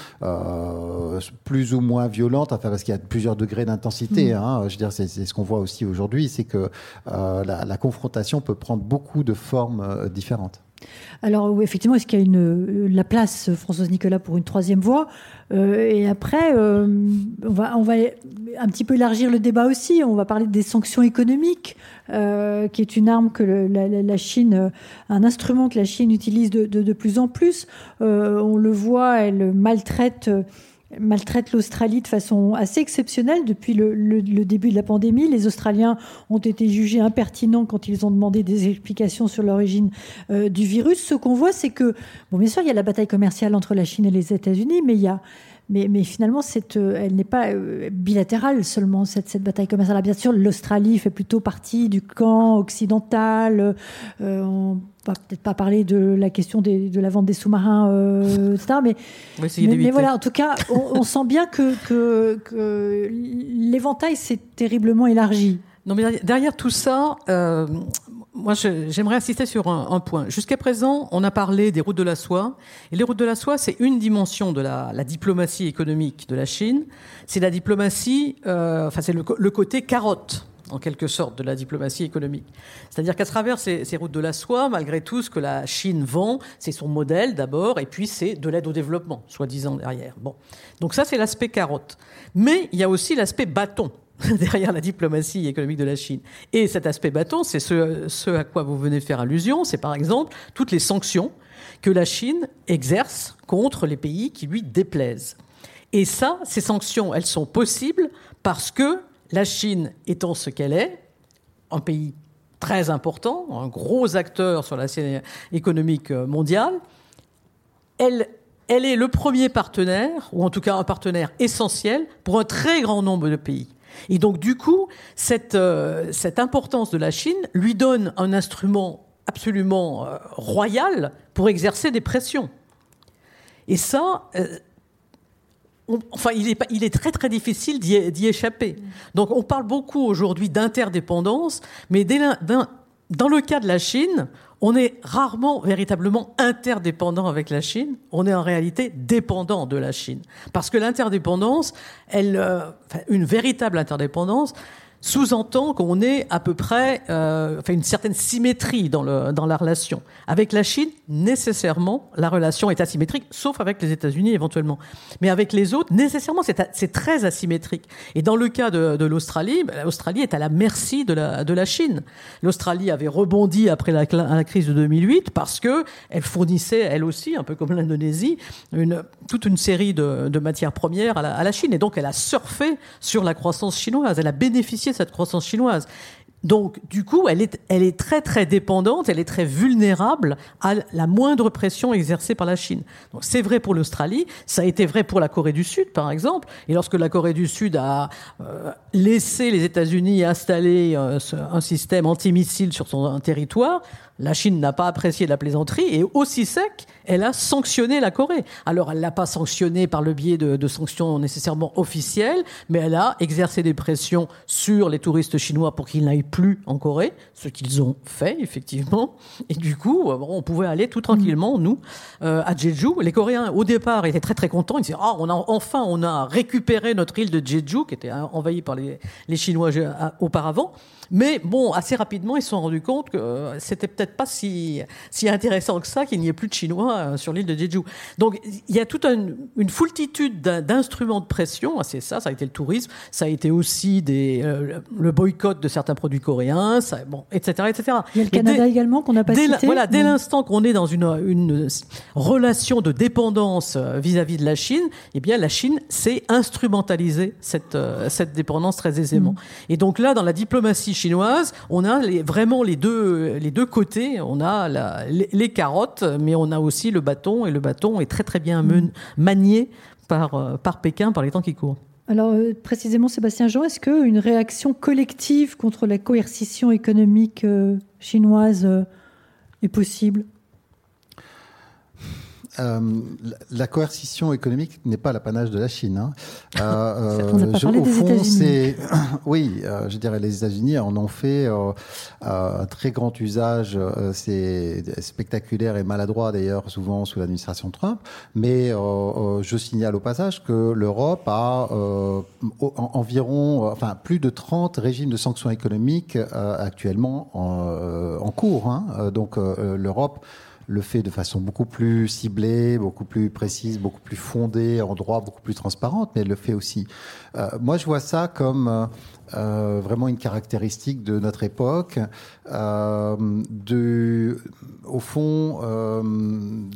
plus ou moins violente, enfin parce qu'il y a plusieurs degrés d'intensité. Mmh. Hein, je veux dire, c'est ce qu'on voit aussi aujourd'hui, c'est que la, la confrontation peut prendre beaucoup de formes différentes. Alors effectivement, est-ce qu'il y a euh, la place, Françoise Nicolas, pour une troisième voie euh, Et après, euh, on, va, un petit peu élargir le débat aussi. On va parler des sanctions économiques, qui est une arme que la, Chine, un instrument que la Chine utilise de, de plus en plus. on le voit, elle maltraite maltraite l'Australie de façon assez exceptionnelle depuis le, début de la pandémie. Les Australiens ont été jugés impertinents quand ils ont demandé des explications sur l'origine euh, du virus. Ce qu'on voit, c'est que, bon, bien sûr, il y a la bataille commerciale entre la Chine et les États-Unis, mais il y a mais, mais finalement, cette, elle n'est pas bilatérale seulement, cette, cette bataille commerciale. Bien sûr, l'Australie fait plutôt partie du camp occidental. on va peut-être pas parler de la question de la vente des sous-marins, euh, etc. Mais, mais, voilà, en tout cas, on, sent bien que, que, l'éventail s'est terriblement élargi. Non, mais derrière tout ça, euh, moi, j'aimerais insister sur un, point. Jusqu'à présent, on a parlé des routes de la soie. Et les routes de la soie, c'est une dimension de la, diplomatie économique de la Chine. C'est la diplomatie, euh, enfin, c'est le, le côté carotte en quelque sorte, de la diplomatie économique. C'est-à-dire qu'à travers ces, routes de la soie, malgré tout, ce que la Chine vend, c'est son modèle d'abord, et puis c'est de l'aide au développement, soi-disant derrière. Bon. Donc ça, c'est l'aspect carotte. Mais il y a aussi l'aspect bâton derrière la diplomatie économique de la Chine. Et cet aspect bâton, c'est ce, ce à quoi vous venez de faire allusion, c'est par exemple toutes les sanctions que la Chine exerce contre les pays qui lui déplaisent. Et ça, ces sanctions, elles sont possibles parce que la Chine étant ce qu'elle est, un pays très important, un gros acteur sur la scène économique mondiale, elle, est le premier partenaire, ou en tout cas un partenaire essentiel, pour un très grand nombre de pays. Et donc, du coup, cette, euh, importance de la Chine lui donne un instrument absolument euh, royal pour exercer des pressions. Et ça, euh, enfin, il est, très très difficile d'y échapper. Donc, on parle beaucoup aujourd'hui d'interdépendance, mais dans le cas de la Chine, on est rarement véritablement interdépendant avec la Chine. On est en réalité dépendant de la Chine, parce que l'interdépendance, elle, euh, une véritable interdépendance, sous-entend qu'on est à peu près, euh, enfin une certaine symétrie dans, le, dans la relation. Avec la Chine, nécessairement, la relation est asymétrique, sauf avec les États-Unis éventuellement. Mais avec les autres, nécessairement, c'est très asymétrique. Et dans le cas de, de l'Australie, ben, l'Australie est à la merci de la, de la Chine. L'Australie avait rebondi après la, la, crise de 2008 parce que elle fournissait, elle aussi, un peu comme l'Indonésie, une, toute une série de, de matières premières à la, à la Chine. Et donc, elle a surfé sur la croissance chinoise. Elle a bénéficié cette croissance chinoise. Donc, du coup, elle est, elle est très, très dépendante, elle est très vulnérable à la moindre pression exercée par la Chine. C'est vrai pour l'Australie, ça a été vrai pour la Corée du Sud, par exemple. Et lorsque la Corée du Sud a euh, laissé les États-Unis installer euh, un système antimissile sur son territoire, la Chine n'a pas apprécié la plaisanterie et aussi sec, elle a sanctionné la Corée. Alors elle l'a pas sanctionné par le biais de, sanctions nécessairement officielles, mais elle a exercé des pressions sur les touristes chinois pour qu'ils n'aillent plus en Corée, ce qu'ils ont fait effectivement. Et du coup, euh, on pouvait aller tout tranquillement nous euh, à Jeju. Les Coréens au départ étaient très très contents. Ils disaient ah on a enfin on a récupéré notre île de Jeju qui était envahie par les, les Chinois euh, auparavant. Mais bon, assez rapidement, ils se sont rendus compte que euh, c'était peut-être pas si, si intéressant que ça qu'il n'y ait plus de Chinois euh, sur l'île de Jeju. Donc, il y a toute une foultitude d'instruments de pression. Ah, c'est ça, ça a été le tourisme, ça a été aussi des, euh, le boycott de certains produits coréens, ça, bon, etc., etc. Il y a le Canada également qu'on n'a pas cité. voilà, dès l'instant qu'on est dans une, une relation de dépendance vis-à-vis de la Chine, eh bien, la Chine sait instrumentaliser cette, cette dépendance très aisément. Mm. Et donc là, dans la diplomatie chinoise, on a vraiment les deux, les deux côtés. On a les, carottes, mais on a aussi le bâton, et le bâton est très très bien mm. manié par, euh, par Pékin par les temps qui courent. Alors euh, précisément, Sébastien Jean, est-ce qu'une réaction collective contre la coercition économique euh, chinoise est possible? Euh, la coercition économique n'est pas l'apanage de la Chine. Hein. Euh, je, au fond, c'est oui, euh, je dirais les États-Unis en ont fait euh, un très grand usage. c'est spectaculaire et maladroit d'ailleurs, souvent sous l'administration Trump. Mais je signale au passage que l'Europe a environ, enfin plus de 30 régimes de sanctions économiques actuellement en, en cours. Hein. Donc l'Europe le fait de façon beaucoup plus ciblée, beaucoup plus précise, beaucoup plus fondée en droit, beaucoup plus transparente, mais elle le fait aussi. Euh, moi, je vois ça comme euh, euh, vraiment une caractéristique de notre époque, de, au fond,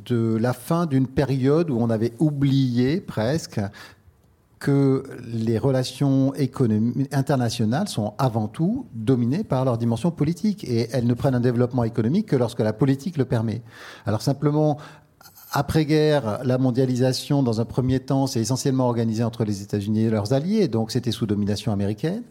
de la fin d'une période où on avait oublié presque que les relations internationales sont avant tout dominées par leur dimension politique et elles ne prennent un développement économique que lorsque la politique le permet. Alors simplement, après-guerre, la mondialisation, dans un premier temps, c'est essentiellement organisé entre les États-Unis et leurs alliés, donc c'était sous domination américaine.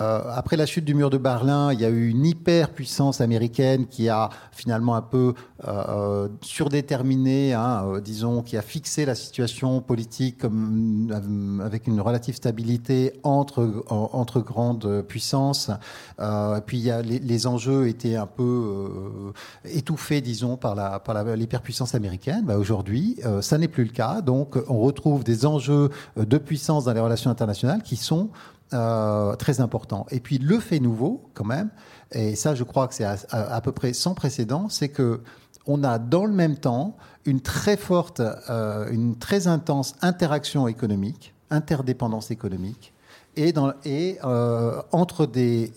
Euh, après la chute du mur de Berlin, il y a eu une hyper-puissance américaine qui a finalement un peu euh, euh surdéterminé, hein, disons, qui a fixé la situation politique avec une relative stabilité entre, entre grandes puissances. Puis il y a, les, les, enjeux étaient un peu étouffés, disons, par la par l'hyperpuissance américaine. Bah, Aujourd'hui, ça n'est plus le cas. Donc, on retrouve des enjeux de puissance dans les relations internationales qui sont euh, très important. Et puis le fait nouveau, quand même, et ça je crois que c'est à, peu près sans précédent, c'est que on a dans le même temps une très forte, euh, une très intense interaction économique, interdépendance économique, et, dans, et euh, entre des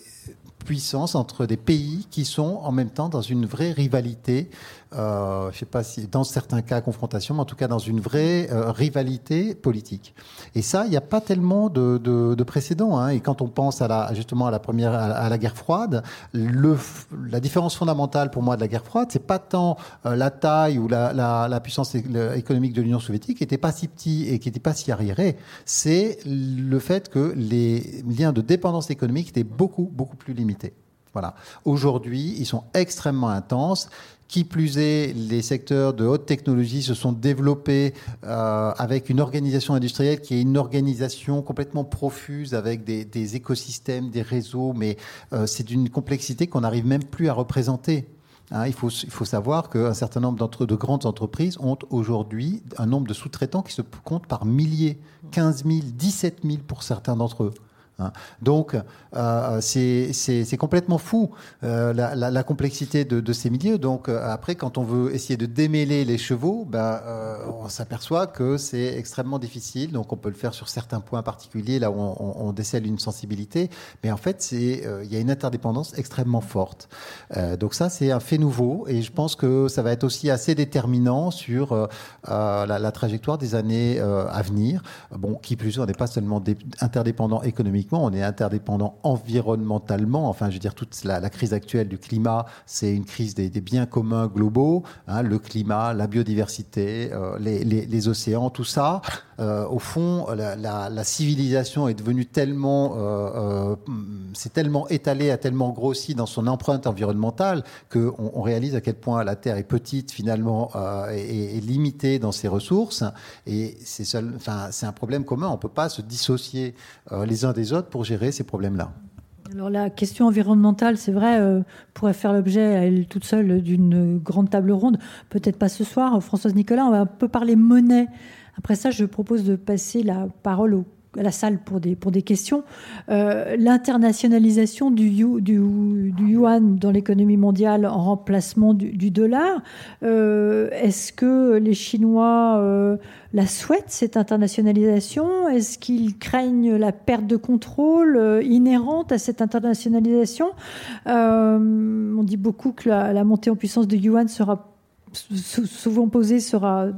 puissances, entre des pays qui sont en même temps dans une vraie rivalité euh, je sais pas si dans certains cas confrontation, mais en tout cas dans une vraie euh, rivalité politique. Et ça, il n'y a pas tellement de, de, de précédents. Hein. Et quand on pense justement à la première, à, guerre froide, la différence fondamentale pour moi de la guerre froide, c'est pas tant euh, la taille ou la, la, la puissance économique de l'Union soviétique qui n'était pas si petit et qui n'était pas si arriéré, c'est le fait que les liens de dépendance économique étaient beaucoup beaucoup plus limités. Voilà. Aujourd'hui, ils sont extrêmement intenses. Qui plus est, les secteurs de haute technologie se sont développés euh, avec une organisation industrielle qui est une organisation complètement profuse avec des, écosystèmes, des réseaux, mais euh, c'est d'une complexité qu'on n'arrive même plus à représenter. Hein, il, faut, savoir qu'un certain nombre de grandes entreprises ont aujourd'hui un nombre de sous-traitants qui se compte par milliers, 15 000, 17 000 pour certains d'entre eux. Hein. Donc, euh, c'est complètement fou euh, la, complexité de, ces milieux. Donc, euh, après, quand on veut essayer de démêler les chevaux, euh, on s'aperçoit que c'est extrêmement difficile. Donc, on peut le faire sur certains points particuliers, là où on, décèle une sensibilité. Mais en fait, il y a une interdépendance extrêmement forte. donc, ça, c'est un fait nouveau. Et je pense que ça va être aussi assez déterminant sur la, la, trajectoire des années à venir. Bon, qui plus est, on n'est pas seulement interdépendant économiquement on est interdépendant environnementalement. Enfin, je veux dire, toute la, crise actuelle du climat, c'est une crise des, biens communs globaux, hein, le climat, la biodiversité, euh, les, océans, tout ça. Euh, au fond, la, civilisation est devenue tellement, euh, c'est tellement étalé, a tellement grossi dans son empreinte environnementale qu'on on réalise à quel point la Terre est petite finalement et, limitée dans ses ressources. Et c'est un problème commun. On peut pas se dissocier les uns des autres pour gérer ces problèmes-là alors la question environnementale, c'est vrai, euh, pourrait faire l'objet elle toute seule d'une grande table ronde. Peut-être pas ce soir. Françoise Nicolas, on va un peu parler monnaie. Après ça, je propose de passer la parole au la salle pour des, pour des questions. Euh, l'internationalisation du, yuan dans l'économie mondiale en remplacement du, dollar, euh, est-ce que les Chinois euh, la souhaitent, cette internationalisation? Est-ce qu'ils craignent la perte de contrôle inhérente à cette internationalisation? On dit beaucoup que la, montée en puissance du yuan sera souvent posée, sera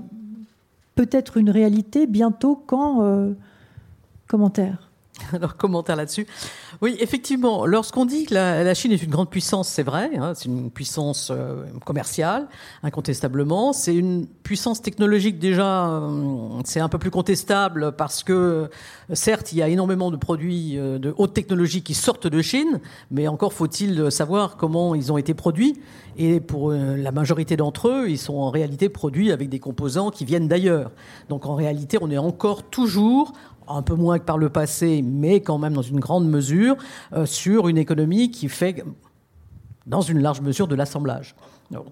peut-être une réalité bientôt quand Commentaire. Alors, commentaire là-dessus. Oui, effectivement, lorsqu'on dit que la, Chine est une grande puissance, c'est vrai, hein, c'est une puissance euh, commerciale, incontestablement. C'est une puissance technologique déjà, euh, c'est un peu plus contestable parce que, certes, il y a énormément de produits euh, de haute technologie qui sortent de Chine, mais encore faut-il savoir comment ils ont été produits. Et pour la majorité d'entre eux, ils sont en réalité produits avec des composants qui viennent d'ailleurs. Donc en réalité, on est encore toujours un peu moins que par le passé, mais quand même dans une grande mesure, euh, sur une économie qui fait, dans une large mesure, de l'assemblage.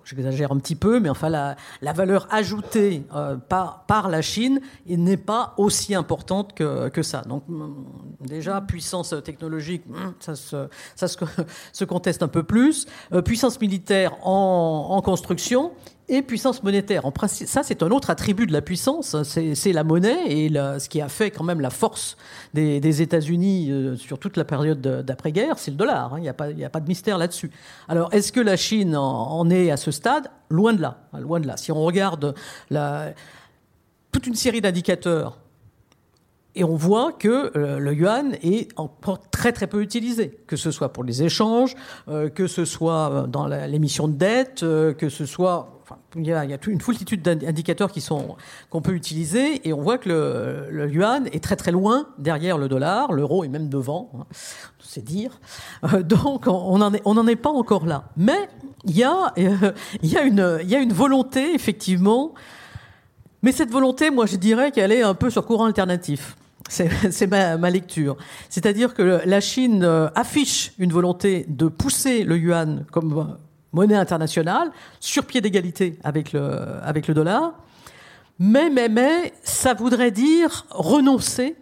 J'exagère un petit peu, mais enfin, la, valeur ajoutée euh, par, la Chine n'est pas aussi importante que, ça. Donc, mm, déjà, puissance technologique, mm, ça, se, conteste un peu plus. Euh, puissance militaire en construction, et puissance monétaire. En principe, ça, c'est un autre attribut de la puissance. C'est la monnaie et ce qui a fait quand même la force des, États-Unis euh, sur toute la période d'après-guerre, c'est le dollar. Hein. Il n'y a, pas, a pas de mystère là-dessus. Alors, est-ce que la Chine en, est à ce stade? Loin de là. Hein, loin de là. Si on regarde la, toute une série d'indicateurs et on voit que euh, le yuan est encore très très peu utilisé, que ce soit pour les échanges, euh, que ce soit dans l'émission de dette, que ce soit il y, a, une foultitude d'indicateurs qui sont qu'on peut utiliser et on voit que le, yuan est très très loin derrière le dollar, l'euro est même devant, hein, c'est dire. donc on n'en est est pas encore là. Mais il y a il y a une il y a une volonté effectivement mais cette volonté, moi, je dirais qu'elle est un peu sur courant alternatif. C'est ma, lecture. C'est-à-dire que la Chine euh, affiche une volonté de pousser le yuan comme monnaie internationale sur pied d'égalité avec le, avec le dollar. Mais, mais, mais, ça voudrait dire renoncer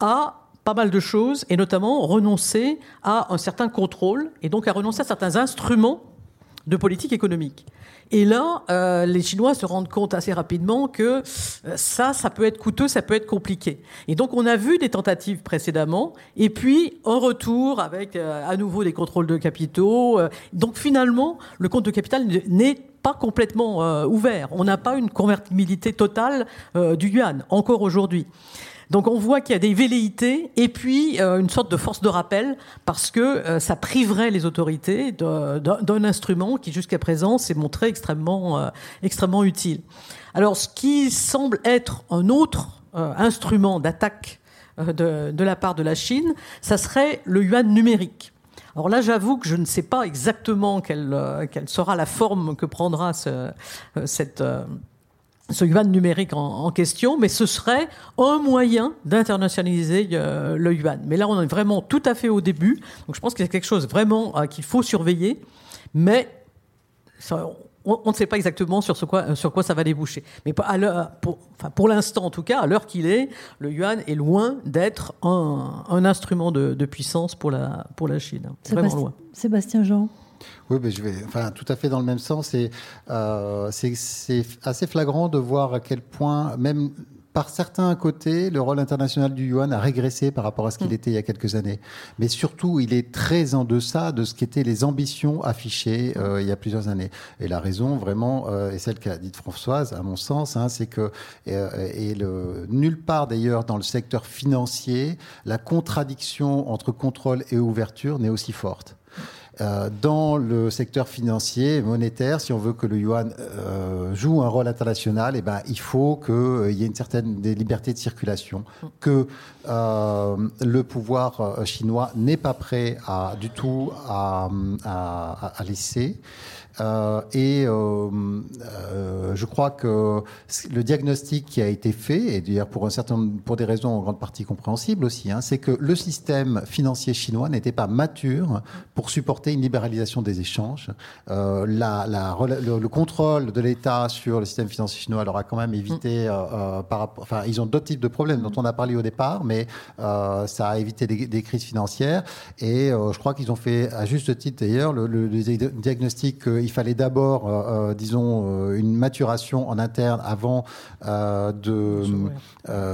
à pas mal de choses, et notamment renoncer à un certain contrôle, et donc à renoncer à certains instruments de politique économique. Et là, euh, les Chinois se rendent compte assez rapidement que euh, ça, ça peut être coûteux, ça peut être compliqué. Et donc, on a vu des tentatives précédemment, et puis en retour avec euh, à nouveau des contrôles de capitaux. donc, finalement, le compte de capital n'est pas complètement ouvert. On n'a pas une convertibilité totale du yuan encore aujourd'hui. Donc on voit qu'il y a des velléités et puis euh, une sorte de force de rappel parce que euh, ça priverait les autorités d'un instrument qui jusqu'à présent s'est montré extrêmement, euh, extrêmement utile. Alors ce qui semble être un autre instrument d'attaque de, la part de la Chine, ça serait le yuan numérique. Alors là, j'avoue que je ne sais pas exactement quelle, sera la forme que prendra ce, cette ce yuan numérique en, question, mais ce serait un moyen d'internationaliser euh, le yuan. Mais là, on est vraiment tout à fait au début, donc je pense que c'est quelque chose vraiment euh, qu'il faut surveiller, mais on, ne sait pas exactement sur, ce quoi, sur quoi ça va déboucher. Mais à pour, enfin, pour l'instant, en tout cas, à l'heure qu'il est, le yuan est loin d'être un, instrument de, puissance pour la, pour la Chine. Vraiment loin. Sébastien Jean oui, mais je vais, enfin, tout à fait dans le même sens. Et euh, c'est assez flagrant de voir à quel point, même par certains côtés, le rôle international du yuan a régressé par rapport à ce qu'il mm. était il y a quelques années. Mais surtout, il est très en deçà de ce qu'étaient les ambitions affichées euh, il y a plusieurs années. Et la raison, vraiment, euh, est celle qu'a dite Françoise, à mon sens, hein, c'est que euh, et le, nulle part d'ailleurs dans le secteur financier, la contradiction entre contrôle et ouverture n'est aussi forte. Euh, dans le secteur financier, monétaire, si on veut que le yuan euh, joue un rôle international, eh ben, il faut qu'il euh, y ait une certaine des libertés de circulation, que le pouvoir chinois n'est pas prêt à, du tout à, à, à laisser. Euh, et euh, euh, je crois que le diagnostic qui a été fait, et d'ailleurs pour un certain, pour des raisons en grande partie compréhensibles aussi, hein, c'est que le système financier chinois n'était pas mature pour supporter une libéralisation des échanges. La, la, le, contrôle de l'État sur le système financier chinois leur a quand même évité, par rapport, enfin, ils ont d'autres types de problèmes dont on a parlé au départ, mais ça a évité des, des crises financières. Et je crois qu'ils ont fait, à juste titre d'ailleurs, le, le, le diagnostic il fallait d'abord, euh, euh, disons, euh, une maturation en interne avant de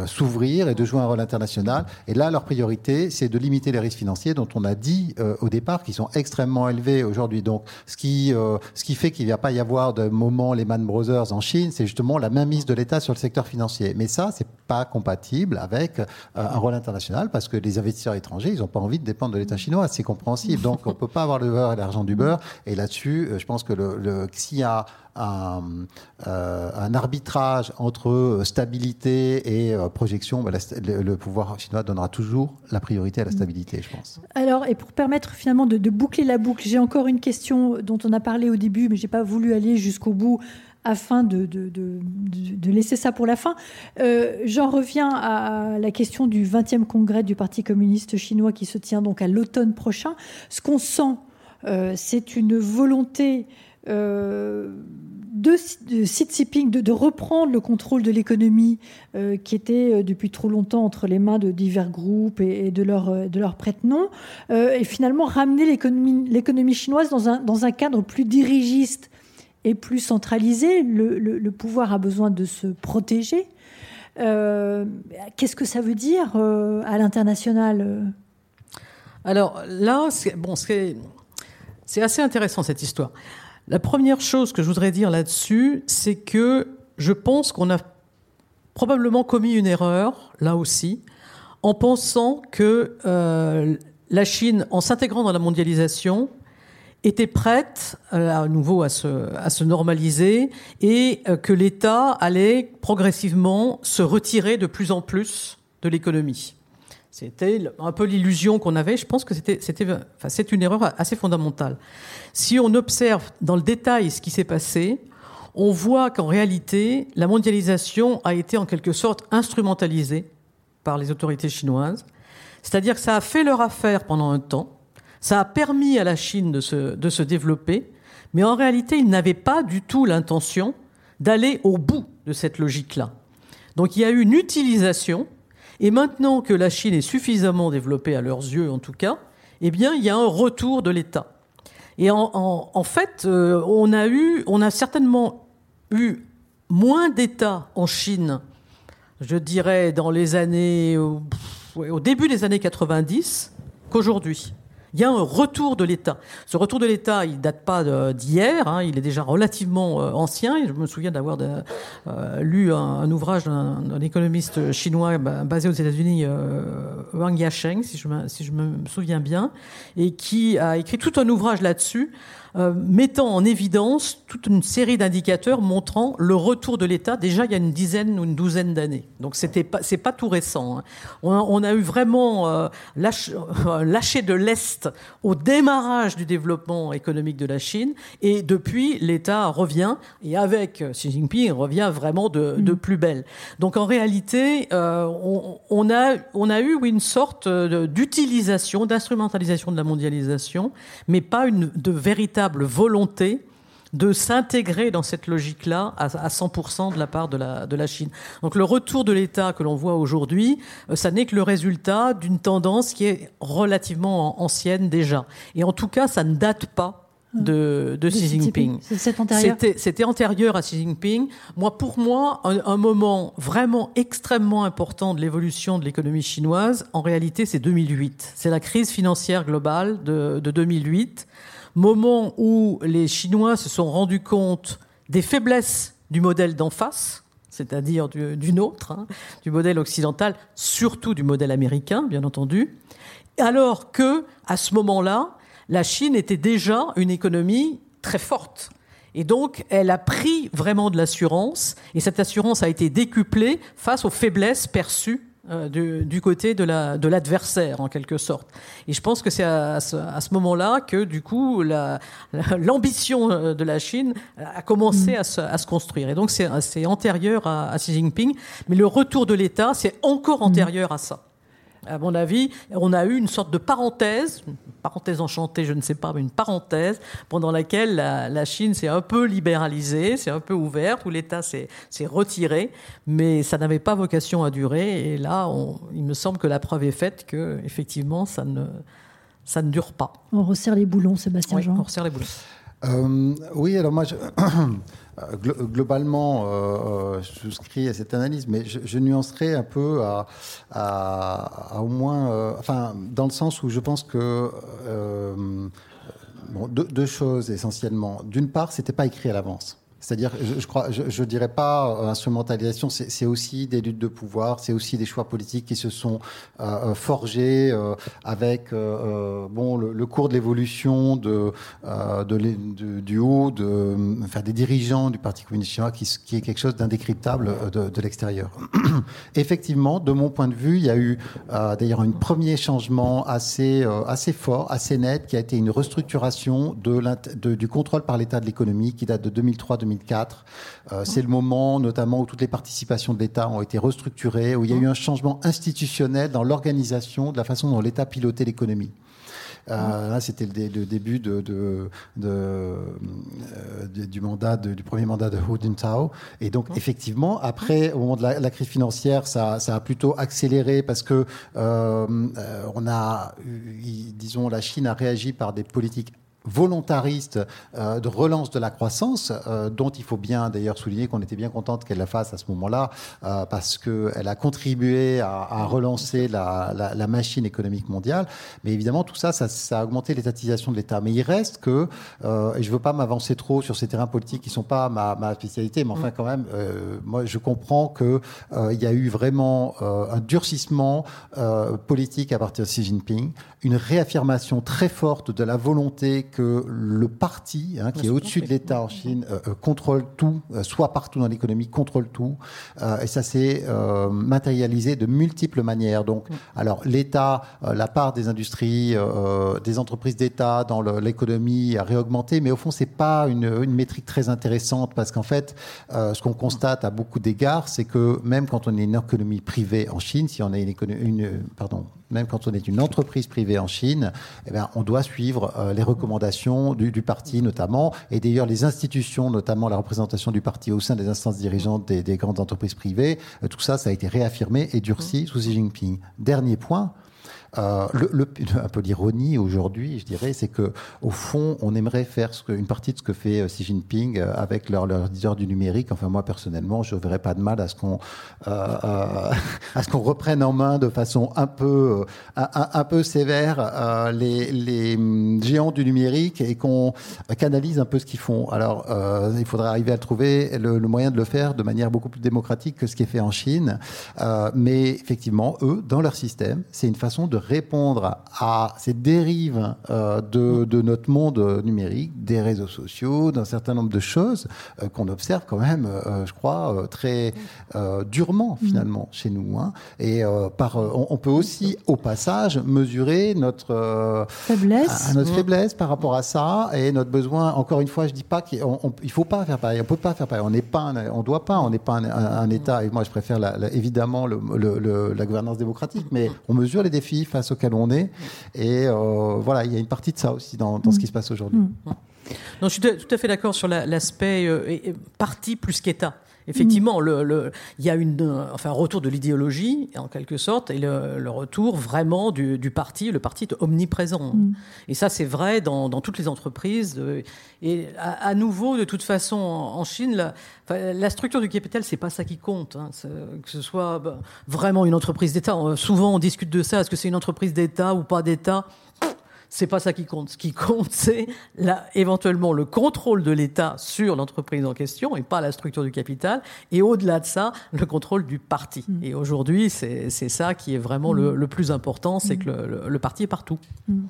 s'ouvrir et de jouer un rôle international. Et là, leur priorité, c'est de limiter les risques financiers dont on a dit au départ qu'ils sont extrêmement élevés aujourd'hui. Donc, ce qui, ce qui fait qu'il ne va pas y avoir de moment Lehman Brothers en Chine, c'est justement la mainmise de l'État sur le secteur financier. Mais ça, c'est pas compatible avec un rôle international parce que les investisseurs étrangers, ils n'ont pas envie de dépendre de l'État chinois. C'est compréhensible. Donc, on peut pas avoir le beurre et l'argent du beurre. Et là-dessus, je pense que le, s'il y a un, euh, un, arbitrage entre stabilité et euh, projection, bah, le, pouvoir chinois donnera toujours la priorité à la stabilité, je pense. Alors, et pour permettre finalement de, boucler la boucle, j'ai encore une question dont on a parlé au début, mais j'ai pas voulu aller jusqu'au bout afin de, de, de, laisser ça pour la fin. Euh, j'en reviens à la question du 20e congrès du Parti communiste chinois qui se tient donc à l'automne prochain. Ce qu'on sent, c'est une volonté euh, de, de de, reprendre le contrôle de l'économie euh, qui était euh, depuis trop longtemps entre les mains de divers groupes et, de leurs de leur prête-noms, et finalement ramener l'économie chinoise dans un, cadre plus dirigiste et plus centralisé. Le, le, pouvoir a besoin de se protéger. Qu'est-ce que ça veut dire à l'international? Alors là, bon, c'est assez intéressant cette histoire. La première chose que je voudrais dire là-dessus, c'est que je pense qu'on a probablement commis une erreur, là aussi, en pensant que euh, la Chine, en s'intégrant dans la mondialisation, était prête euh, à nouveau à se, normaliser et euh, que l'État allait progressivement se retirer de plus en plus de l'économie. C'était un peu l'illusion qu'on avait. Je pense que c'était, c'était, enfin, c'est une erreur assez fondamentale. Si on observe dans le détail ce qui s'est passé, on voit qu'en réalité, la mondialisation a été en quelque sorte instrumentalisée par les autorités chinoises. C'est-à-dire que ça a fait leur affaire pendant un temps, ça a permis à la Chine de se, de se développer, mais en réalité, ils n'avaient pas du tout l'intention d'aller au bout de cette logique-là. Donc il y a eu une utilisation, et maintenant que la Chine est suffisamment développée, à leurs yeux en tout cas, eh bien, il y a un retour de l'État. Et en, fait, euh, on a certainement eu moins d'États en Chine, je dirais dans les années, au, au début des années 90, qu'aujourd'hui. Il y a un retour de l'État. Ce retour de l'État, il date pas d'hier, hein, il est déjà relativement euh, ancien. Je me souviens d'avoir euh, lu un, ouvrage d'un économiste chinois basé aux États-Unis, euh, Wang Yasheng, si je me souviens bien, et qui a écrit tout un ouvrage là-dessus euh, mettant en évidence toute une série d'indicateurs montrant le retour de l'État déjà il y a une dizaine ou une douzaine d'années. Donc c'était pas c'est pas tout récent. Hein. On, a, on, a, eu vraiment euh, lâche, euh, lâché de l'est au démarrage du développement économique de la Chine et depuis l'État revient et avec Xi Jinping revient vraiment de, de plus belle. Donc en réalité euh, on, on, a on a eu oui, une sorte d'utilisation d'instrumentalisation de la mondialisation, mais pas une de véritable volonté de s'intégrer dans cette logique-là à 100% de la part de la, de la Chine. Donc le retour de l'État que l'on voit aujourd'hui, euh, ça n'est que le résultat d'une tendance qui est relativement ancienne déjà. Et en tout cas, ça ne date pas de, de Xi Jinping. C'était antérieur à Xi Jinping. Moi, pour moi, un, un moment vraiment extrêmement important de l'évolution de l'économie chinoise, en réalité, c'est 2008. C'est la crise financière globale de, de 2008 moment où les Chinois se sont rendus compte des faiblesses du modèle d'en face, c'est-à-dire du, nôtre, hein, du modèle occidental, surtout du modèle américain, bien entendu, alors que, à ce moment-là, la Chine était déjà une économie très forte. Et donc, elle a pris vraiment de l'assurance, et cette assurance a été décuplée face aux faiblesses perçues du, du, côté de l'adversaire, la, en quelque sorte. Et je pense que c'est à, ce, à ce moment-là que, du coup, l'ambition euh, de la Chine a commencé à se, à se construire. Et donc, c'est antérieur à, à, Xi Jinping. Mais le retour de l'État, c'est encore antérieur à ça à mon avis, on a eu une sorte de parenthèse, une parenthèse enchantée, je ne sais pas, mais une parenthèse pendant laquelle la, la Chine s'est un peu libéralisée, s'est un peu ouverte, où l'État s'est retiré, mais ça n'avait pas vocation à durer. Et là, on, il me semble que la preuve est faite que, effectivement, ça ne, ça ne dure pas. On resserre les boulons, Sébastien oui, Jean. On resserre les boulons. Euh, oui, alors moi, je... globalement, euh, je souscris à cette analyse, mais je, nuancerai un peu à, au moins, euh, enfin, dans le sens où je pense que euh, deux, deux, choses essentiellement. D'une part, c'était pas écrit à l'avance. C'est-à-dire, je, crois, je, dirais pas euh, instrumentalisation, c'est aussi des luttes de pouvoir, c'est aussi des choix politiques qui se sont euh, forgés euh, avec euh, bon le, cours de l'évolution du haut, de, des dirigeants du Parti communiste chinois, qui, est quelque chose d'indécryptable de, l'extérieur. Effectivement, de mon point de vue, il y a eu d'ailleurs un premier changement assez assez fort, assez net, qui a été une restructuration du contrôle par l'État de l'économie, qui date de 2003 2004 2004. Euh, c'est le moment notamment où toutes les participations de l'État ont été restructurées, où il y a eu un changement institutionnel dans l'organisation de la façon dont l'État pilotait l'économie. Euh, là, c'était le, le, début de, de, de, euh, du mandat du premier mandat de Hu Jintao. Et donc, effectivement, après, au moment de la, la crise financière, ça, ça, a plutôt accéléré parce que euh, on a, disons, la Chine a réagi par des politiques volontariste euh, de relance de la croissance, euh, dont il faut bien d'ailleurs souligner qu'on était bien contente qu'elle la fasse à ce moment-là, euh, parce qu'elle a contribué à, à relancer la, la, la, machine économique mondiale. Mais évidemment, tout ça, ça, ça a augmenté l'étatisation de l'État. Mais il reste que, et je ne veux pas m'avancer trop sur ces terrains politiques qui ne sont pas ma, ma, spécialité, mais enfin mm. quand même, moi je comprends qu'il il y a eu vraiment un durcissement politique à partir de Xi Jinping, une réaffirmation très forte de la volonté que le parti, hein, qui est au-dessus de l'État en Chine, euh, euh, contrôle tout, euh, soit partout dans l'économie, contrôle tout. et ça s'est matérialisé de multiples manières. Donc, alors l'État, la part des industries, des entreprises d'État dans l'économie a réaugmenté, mais au fond, c'est pas une, une, métrique très intéressante parce qu'en fait, ce qu'on constate à beaucoup d'égards, c'est que même quand on est une économie privée en Chine, si on est une, une pardon, même quand on est une entreprise privée en Chine, eh bien, on doit suivre euh, les recommandations du, parti notamment, et d'ailleurs les institutions, notamment la représentation du parti au sein des instances dirigeantes des, des grandes entreprises privées, euh, tout ça, ça a été réaffirmé et durci sous Xi Jinping. Dernier point, euh, un peu l'ironie aujourd'hui, je dirais, c'est que au fond, on aimerait faire une partie de ce que fait euh, Xi Jinping euh, avec leur, leur leader du numérique. Enfin, moi personnellement, je ne verrais pas de mal à ce qu'on à ce qu'on reprenne en main de façon un peu un, peu sévère les, hum, géants du numérique et qu'on canalise un peu ce qu'ils font. Alors, il faudrait arriver à trouver le, moyen de le faire de manière beaucoup plus démocratique que ce qui est fait en Chine. mais effectivement, eux, dans leur système, c'est une façon de répondre à ces dérives euh, de, de, notre monde numérique, des réseaux sociaux, d'un certain nombre de choses euh, qu'on observe quand même, euh, je crois, très durement mm. finalement chez nous. Hein. Et par, on, on, peut aussi, au passage, mesurer notre faiblesse, à, notre faiblesse par rapport à ça et notre besoin. Encore une fois, je dis pas qu'il il faut pas faire pareil, on peut pas faire pareil. On n'est pas, on doit pas, on n'est pas un, un, un, État. Et moi, je préfère la, la, évidemment le, le, le, la gouvernance démocratique, mais on mesure les défis face auquel on est. Et euh, voilà, il y a une partie de ça aussi dans, dans ce qui se passe aujourd'hui. Mm. Non, je suis tout à fait d'accord sur l'aspect euh, parti plus qu'État. Effectivement, mmh. le, le, il y a une, enfin, un retour de l'idéologie, en quelque sorte, et le, le retour vraiment du, du, parti. Le parti est omniprésent. Mmh. Et ça, c'est vrai dans, dans, toutes les entreprises. Et à, à, nouveau, de toute façon, en Chine, la, structure du capital, c'est pas ça qui compte. Hein. Que ce soit bah, vraiment une entreprise d'État. Souvent, on discute de ça. Est-ce que c'est une entreprise d'État ou pas d'État? C'est pas ça qui compte. Ce qui compte, c'est éventuellement le contrôle de l'État sur l'entreprise en question et pas la structure du capital. Et au-delà de ça, le contrôle du parti. Mmh. Et aujourd'hui, c'est ça qui est vraiment mmh. le, le, plus important, c'est mmh. que le, le, le, parti est partout. Mmh.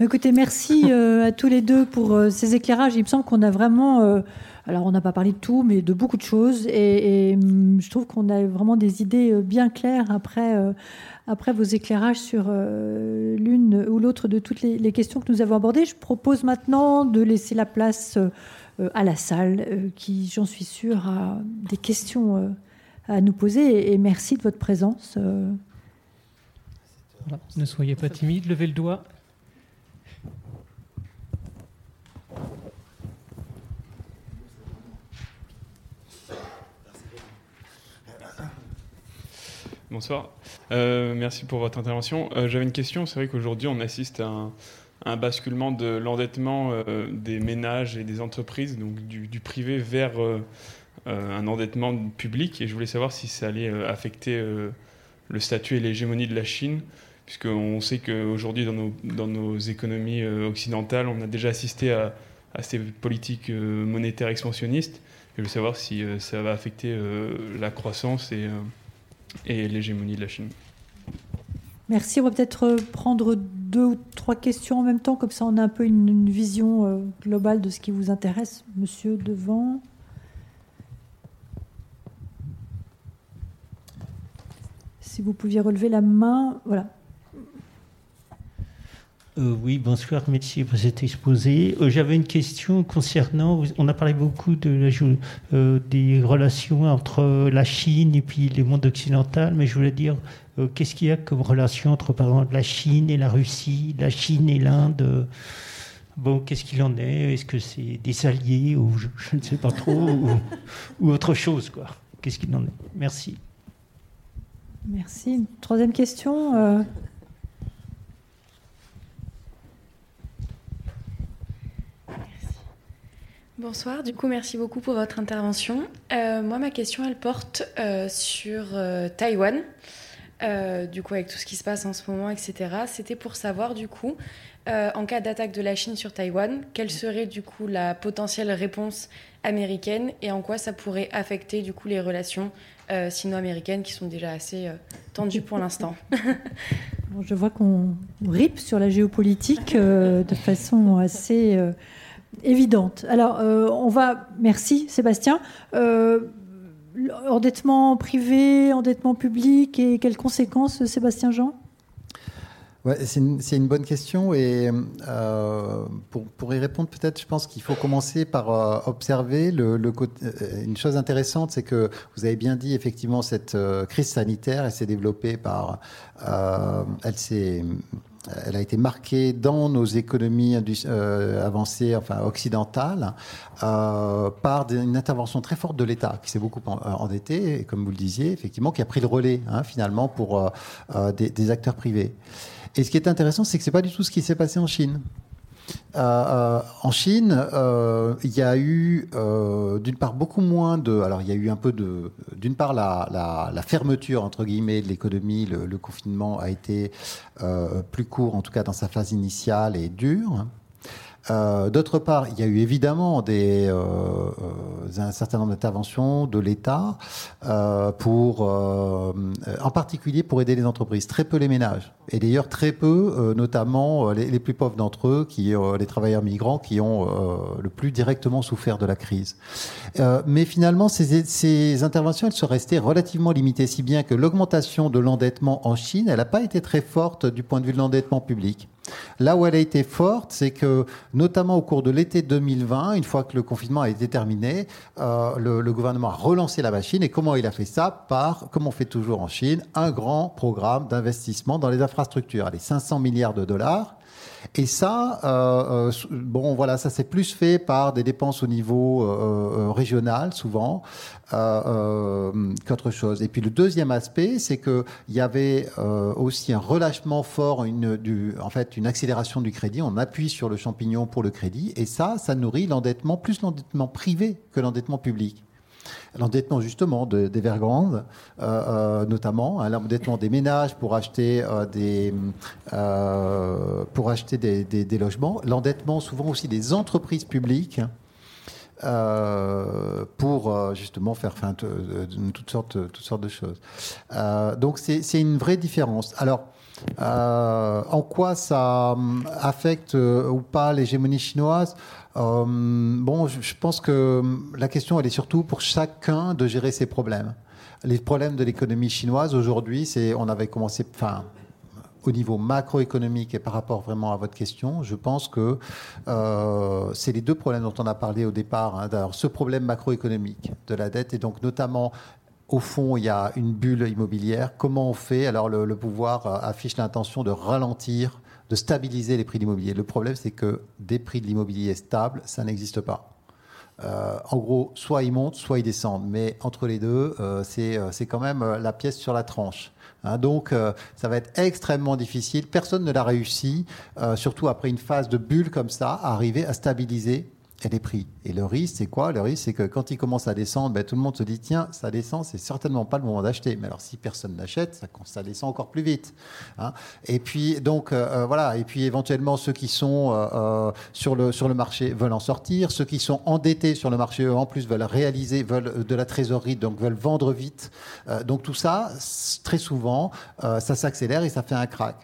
Écoutez, merci euh, à tous les deux pour euh, ces éclairages. Il me semble qu'on a vraiment. Euh, alors, on n'a pas parlé de tout, mais de beaucoup de choses. Et, et je trouve qu'on a vraiment des idées bien claires après, euh, après vos éclairages sur euh, l'une ou l'autre de toutes les, questions que nous avons abordées. Je propose maintenant de laisser la place euh, à la salle, euh, qui, j'en suis sûre, a des questions à nous poser. Et, merci de votre présence. Ne soyez pas timide, levez le doigt. Bonsoir. Euh, merci pour votre intervention. Euh, J'avais une question. C'est vrai qu'aujourd'hui, on assiste à un, basculement de l'endettement euh, des ménages et des entreprises, donc du, privé vers un endettement public. Et je voulais savoir si ça allait affecter le statut et l'hégémonie de la Chine, puisqu'on sait qu'aujourd'hui, dans nos, économies occidentales, on a déjà assisté à, à ces politiques monétaires expansionnistes. Et je voulais savoir si ça va affecter la croissance et et l'hégémonie de la Chine. Merci. On va peut-être prendre deux ou trois questions en même temps, comme ça on a un peu une, une vision euh, globale de ce qui vous intéresse. Monsieur devant. Si vous pouviez relever la main, voilà. Euh, oui, bonsoir, merci pour cet exposé. Euh, J'avais une question concernant, on a parlé beaucoup de euh, des relations entre la Chine et puis le monde occidental, mais je voulais dire, qu'est-ce qu'il y a comme relation entre, par exemple, la Chine et la Russie, la Chine et l'Inde Bon, qu'est-ce qu'il en est? Est-ce que c'est des alliés ou je, ne sais pas trop, ou, autre chose, quoi? Qu'est-ce qu'il en est? Merci. Merci. Troisième question Bonsoir, du coup merci beaucoup pour votre intervention. Euh, moi ma question elle porte euh, sur euh, Taïwan, du coup avec tout ce qui se passe en ce moment, etc. C'était pour savoir du coup, en cas d'attaque de la Chine sur Taïwan, quelle serait du coup la potentielle réponse américaine et en quoi ça pourrait affecter du coup les relations sino-américaines qui sont déjà assez tendues pour l'instant. je vois qu'on ripe sur la géopolitique de façon assez évidente. Alors, euh, on va. Merci, Sébastien. Euh, endettement privé, endettement public, et quelles conséquences, Sébastien Jean? C'est une, bonne question et euh, pour, y répondre, peut-être, je pense qu'il faut commencer par observer le, une chose intéressante, c'est que vous avez bien dit effectivement cette crise sanitaire, elle s'est développée par, elle s'est elle a été marquée dans nos économies euh, avancées, enfin occidentales, euh, par une intervention très forte de l'État qui s'est beaucoup euh, endetté, et comme vous le disiez, effectivement, qui a pris le relais hein, finalement pour des, acteurs privés. Et ce qui est intéressant, c'est que c'est pas du tout ce qui s'est passé en Chine. Euh, euh, en Chine, euh, il y a eu d'une part beaucoup moins de. Alors il y a eu un peu de. D'une part la, fermeture entre guillemets de l'économie, le, confinement a été plus court, en tout cas dans sa phase initiale et dur. Euh, d'autre part, il y a eu évidemment euh, euh, un certain nombre d'interventions de l'État en particulier pour aider les entreprises, très peu les ménages, et d'ailleurs très peu, notamment les, plus pauvres d'entre eux, qui les travailleurs migrants, qui ont le plus directement souffert de la crise. mais finalement, ces, ces interventions, elles sont restées relativement limitées, si bien que l'augmentation de l'endettement en Chine, elle n'a pas été très forte du point de vue de l'endettement public. Là où elle a été forte, c'est que, notamment au cours de l'été 2020, une fois que le confinement a été terminé, euh, le, gouvernement a relancé la machine. Et comment il a fait ça? Par, comme on fait toujours en Chine, un grand programme d'investissement dans les infrastructures. Allez, 500 milliards de dollars. Et ça, euh, euh, bon, voilà, ça s'est plus fait par des dépenses au niveau euh, régional, souvent, qu'autre chose. Et puis le deuxième aspect, c'est qu'il y avait aussi un relâchement fort, en fait, une accélération du crédit. On appuie sur le champignon pour le crédit, et ça, ça nourrit l'endettement, plus l'endettement privé que l'endettement public l'endettement justement de, des Vergrandes, euh, euh, notamment, hein, l'endettement des ménages pour acheter, euh, des, pour acheter des, logements, l'endettement souvent aussi des entreprises publiques. pour justement faire fin, toutes, sortes, toutes sortes de choses. donc c'est une vraie différence. Alors, en quoi ça affecte ou pas l'hégémonie chinoise? Euh, bon, je, pense que la question, elle est surtout pour chacun de gérer ses problèmes. Les problèmes de l'économie chinoise aujourd'hui, c'est, on avait commencé, enfin, au niveau macroéconomique et par rapport vraiment à votre question, je pense que euh, c'est les deux problèmes dont on a parlé au départ. Hein. ce problème macroéconomique de la dette et donc notamment au fond, il y a une bulle immobilière. Comment on fait? Alors, le pouvoir euh, affiche l'intention de ralentir de stabiliser les prix de l'immobilier. Le problème, c'est que des prix de l'immobilier stables, ça n'existe pas. Euh, en gros, soit ils montent, soit ils descendent. Mais entre les deux, euh, euh, c'est quand même la pièce sur la tranche. Hein. donc, ça va être extrêmement difficile. Personne ne l'a réussi, surtout après une phase de bulle comme ça, à arriver à stabiliser et les prix. Et le risque, c'est quoi? Le risque, c'est que quand il commence à descendre, ben, tout le monde se dit tiens, ça descend, c'est certainement pas le moment d'acheter. Mais alors, si personne n'achète, ça, descend encore plus vite. Hein. et puis, donc, euh, euh, voilà. Et puis, éventuellement, ceux qui sont euh, sur, le, sur le marché veulent en sortir. Ceux qui sont endettés sur le marché, eux, en plus, veulent réaliser, veulent de la trésorerie, donc veulent vendre vite. donc, tout ça, très souvent, ça s'accélère et ça fait un crack.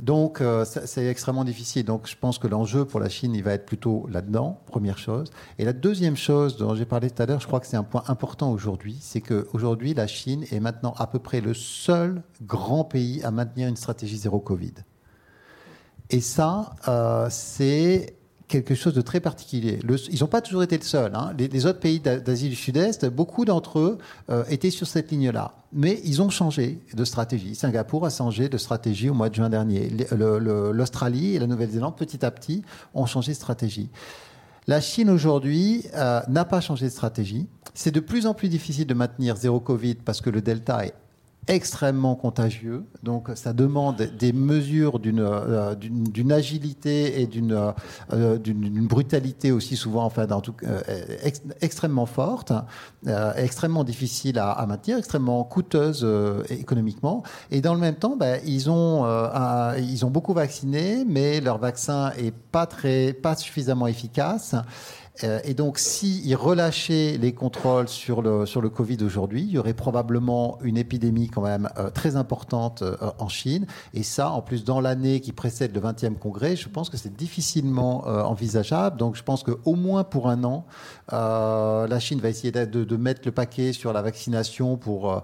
Donc, euh, c'est extrêmement difficile. Donc, je pense que l'enjeu pour la Chine, il va être plutôt là-dedans, première chose. Et la deuxième chose dont j'ai parlé tout à l'heure, je crois que c'est un point important aujourd'hui, c'est qu'aujourd'hui, la Chine est maintenant à peu près le seul grand pays à maintenir une stratégie zéro Covid. Et ça, euh, c'est quelque chose de très particulier. ils n'ont pas toujours été le seul. Hein. Les, autres pays d'Asie du Sud-Est, beaucoup d'entre eux euh, étaient sur cette ligne-là. Mais ils ont changé de stratégie. Singapour a changé de stratégie au mois de juin dernier. L'Australie et la Nouvelle-Zélande, petit à petit, ont changé de stratégie. La Chine aujourd'hui euh, n'a pas changé de stratégie. C'est de plus en plus difficile de maintenir zéro Covid parce que le Delta est extrêmement contagieux. Donc, ça demande des mesures d'une euh, agilité et d'une euh, brutalité aussi souvent, enfin, dans tout, euh, ex, extrêmement forte, euh, extrêmement difficile à, maintenir, extrêmement coûteuse euh, économiquement. Et dans le même temps, ben, ils ont ils ont beaucoup vacciné, mais leur vaccin est pas très pas suffisamment efficace. Euh, et donc, s'ils relâchaient les contrôles sur le, sur le Covid aujourd'hui, il y aurait probablement une épidémie quand même euh, très importante euh, en Chine. Et ça, en plus, dans l'année qui précède le 20e congrès, je pense que c'est difficilement envisageable. Donc, je pense qu'au moins pour un an, la Chine va essayer de, de, mettre le paquet sur la vaccination pour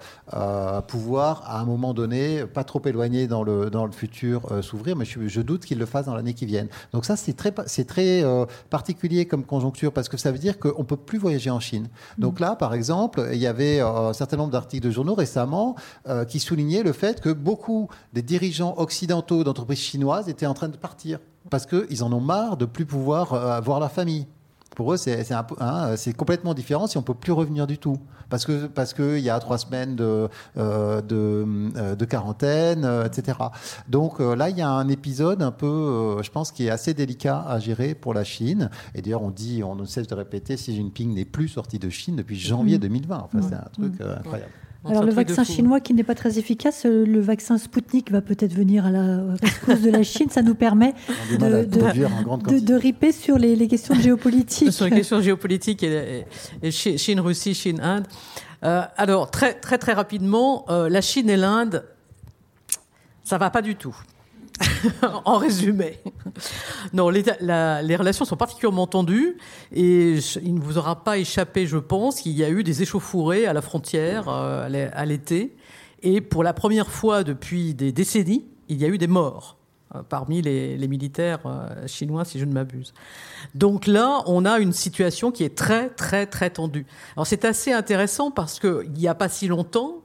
pouvoir, à un moment donné, pas trop éloigné dans le, dans le futur, s'ouvrir. Mais je, je doute qu'ils le fassent dans l'année qui vient. Donc, ça, c'est très, c'est très particulier comme conjoncture parce que ça veut dire qu'on ne peut plus voyager en Chine. Donc là, par exemple, il y avait euh, un certain nombre d'articles de journaux récemment euh, qui soulignaient le fait que beaucoup des dirigeants occidentaux d'entreprises chinoises étaient en train de partir parce qu'ils en ont marre de plus pouvoir euh, voir leur famille. Pour eux, c'est hein, complètement différent si on ne peut plus revenir du tout. Parce qu'il parce que y a trois semaines de, euh, de, euh, de, quarantaine, euh, etc. Donc là, il y a un épisode un peu, je pense, qui est assez délicat à gérer pour la Chine. Et d'ailleurs, on dit, on ne cesse de répéter, Xi Jinping n'est plus sorti de Chine depuis janvier mmh. 2020. Enfin, mmh. c'est un truc mmh. incroyable. Alors le vaccin chinois qui n'est pas très efficace, euh, le vaccin Sputnik va peut-être venir à la rescousse de la Chine. Ça nous permet de, de, de, riper sur les, les, questions géopolitiques. Sur les questions géopolitiques et, et Chine, Russie, Chine, Inde. Euh, alors très très très rapidement, euh, la Chine et l'Inde, ça va pas du tout. en résumé. Non, les, la, les, relations sont particulièrement tendues et il ne vous aura pas échappé, je pense, qu'il y a eu des échauffourées à la frontière euh, à l'été. Et pour la première fois depuis des décennies, il y a eu des morts euh, parmi les, les militaires euh, chinois, si je ne m'abuse. Donc là, on a une situation qui est très, très, très tendue. Alors c'est assez intéressant parce qu'il n'y a pas si longtemps,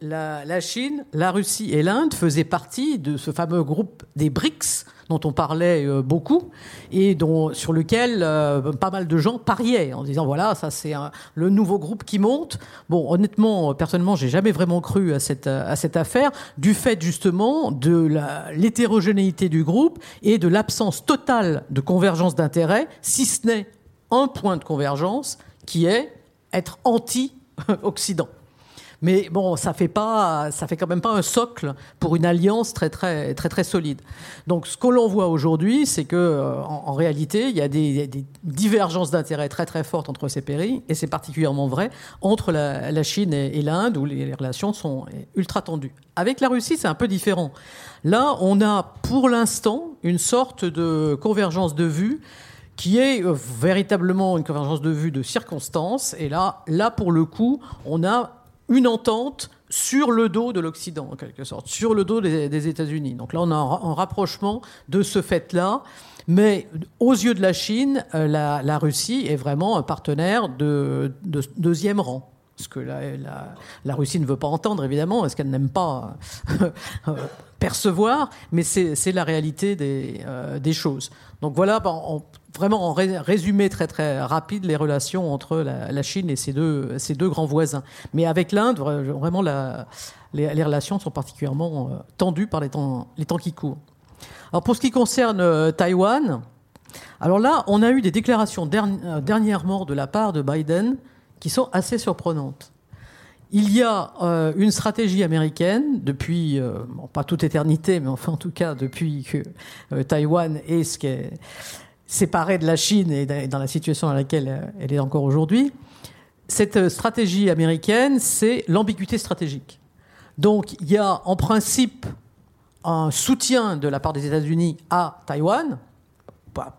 la, Chine, la Russie et l'Inde faisaient partie de ce fameux groupe des BRICS dont on parlait euh, beaucoup et sur lequel euh, pas mal de gens pariaient en disant voilà ça c'est le nouveau groupe qui monte. Bon honnêtement personnellement j'ai jamais vraiment cru à cette à cette affaire du fait justement de l'hétérogénéité du groupe et de l'absence totale de convergence d'intérêts si ce n'est un point de convergence qui est être anti-Occident. Mais bon, ça fait pas, ça fait quand même pas un socle pour une alliance très très très très solide. Donc, ce que l'on voit aujourd'hui, c'est que euh, en, réalité, il y a des, divergences d'intérêts très très fortes entre ces pays, et c'est particulièrement vrai entre la, Chine et, et l'Inde, où les, les relations sont ultra tendues. Avec la Russie, c'est un peu différent. Là, on a pour l'instant une sorte de convergence de vues qui est euh, véritablement une convergence de vues de circonstances. Et là, là pour le coup, on a une entente sur le dos de l'Occident, en quelque sorte, sur le dos des, États-Unis. Donc là, on a un, rapprochement de ce fait-là. Mais aux yeux de la Chine, euh, la, Russie est vraiment un partenaire de, de deuxième rang. Ce que la, la, Russie ne veut pas entendre, évidemment, parce qu'elle n'aime pas euh, percevoir, mais c'est la réalité des, euh, des, choses. Donc voilà, en, vraiment en résumé très très rapide, les relations entre la, Chine et ses deux, ses deux grands voisins. Mais avec l'Inde, vraiment, les, relations sont particulièrement euh, tendues par les temps, les temps qui courent. Alors pour ce qui concerne euh, Taïwan, alors là, on a eu des déclarations dernièrement de la part de Biden qui sont assez surprenantes. Il y a euh, une stratégie américaine depuis, euh, pas toute éternité, mais enfin en tout cas depuis que euh, Taïwan est ce qu'est séparé de la Chine et dans la situation dans laquelle euh, elle est encore aujourd'hui. Cette stratégie américaine, c'est l'ambiguïté stratégique. Donc il y a en principe un soutien de la part des États-Unis à Taïwan,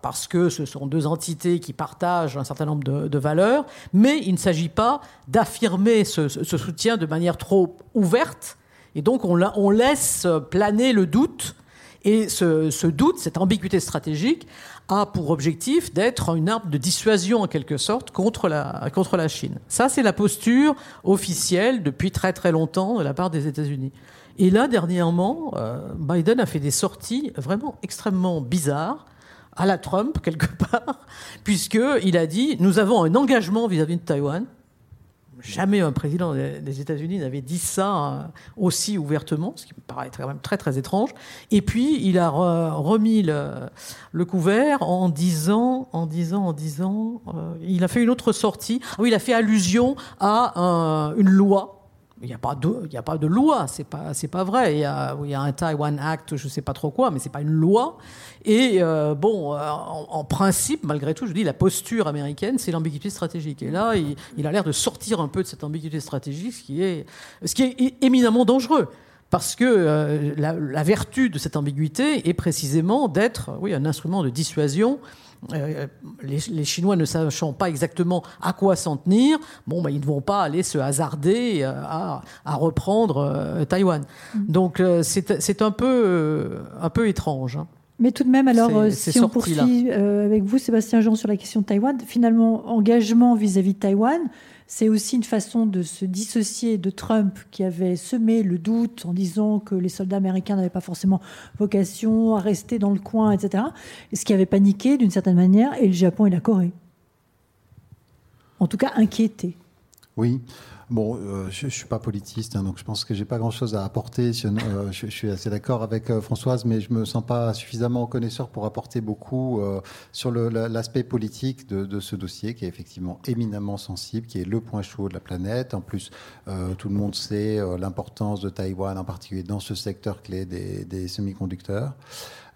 parce que ce sont deux entités qui partagent un certain nombre de, valeurs, mais il ne s'agit pas d'affirmer ce, soutien de manière trop ouverte, et donc on laisse planer le doute, et ce, ce, doute, cette ambiguïté stratégique, a pour objectif d'être une arme de dissuasion en quelque sorte contre la, contre la Chine. Ça, c'est la posture officielle depuis très très longtemps de la part des États-Unis. Et là, dernièrement, euh, Biden a fait des sorties vraiment extrêmement bizarres, à la Trump, quelque part, puisqu'il a dit Nous avons un engagement vis-à-vis -vis de Taïwan. Jamais un président des États-Unis n'avait dit ça euh, aussi ouvertement, ce qui me paraît quand même très très étrange. Et puis il a remis le, couvert en disant, en disant, en disant, euh, il a fait une autre sortie. Ah oui, il a fait allusion à une loi il n'y a pas de, y a pas de loi, c'est pas, pas vrai. Il y, a, il y a un Taiwan Act, je sais pas trop quoi, mais c'est pas une loi. Et euh, bon, euh, en, principe, malgré tout, je dis la posture américaine, c'est l'ambiguïté stratégique. Et là, il, a l'air de sortir un peu de cette ambiguïté stratégique, ce qui est, ce qui est éminemment dangereux. Parce que euh, la, vertu de cette ambiguïté est précisément d'être, oui, un instrument de dissuasion. Les, Chinois ne sachant pas exactement à quoi s'en tenir, bon, bah, ils ne vont pas aller se hasarder à, reprendre Taïwan. Mm. Donc c'est un peu, un peu étrange. Hein. Mais tout de même, alors, euh, si on poursuit euh, avec vous, Sébastien Jean, sur la question de Taïwan, finalement, engagement vis-à-vis de Taïwan, c'est aussi une façon de se dissocier de Trump qui avait semé le doute en disant que les soldats américains n'avaient pas forcément vocation à rester dans le coin, etc. Et ce qui avait paniqué d'une certaine manière, et le Japon et la Corée. En tout cas, inquiété. Oui. Bon, euh, je, ne suis pas politiste, hein, donc je pense que j'ai pas grand-chose à apporter. Euh, je, suis assez d'accord avec euh, Françoise, mais je me sens pas suffisamment connaisseur pour apporter beaucoup sur l'aspect politique de, de, ce dossier, qui est effectivement éminemment sensible, qui est le point chaud de la planète. En plus, tout le monde sait l'importance de Taïwan, en particulier dans ce secteur clé des, des semi-conducteurs.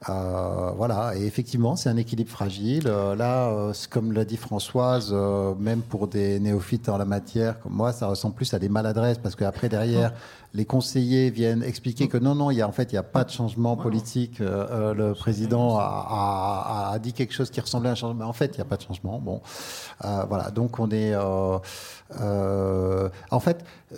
Euh, voilà, et effectivement, c'est un équilibre fragile. Euh, là, euh, comme l'a dit Françoise, même pour des néophytes en la matière, comme moi, ça ressemble plus à des maladresses, parce qu'après, derrière, les conseillers viennent expliquer que non, non, il y a, en fait, il n'y a pas de changement politique. le président a, a, dit quelque chose qui ressemblait à un changement, mais en fait, il n'y a pas de changement. Bon, voilà, donc on est... Euh, en fait, euh,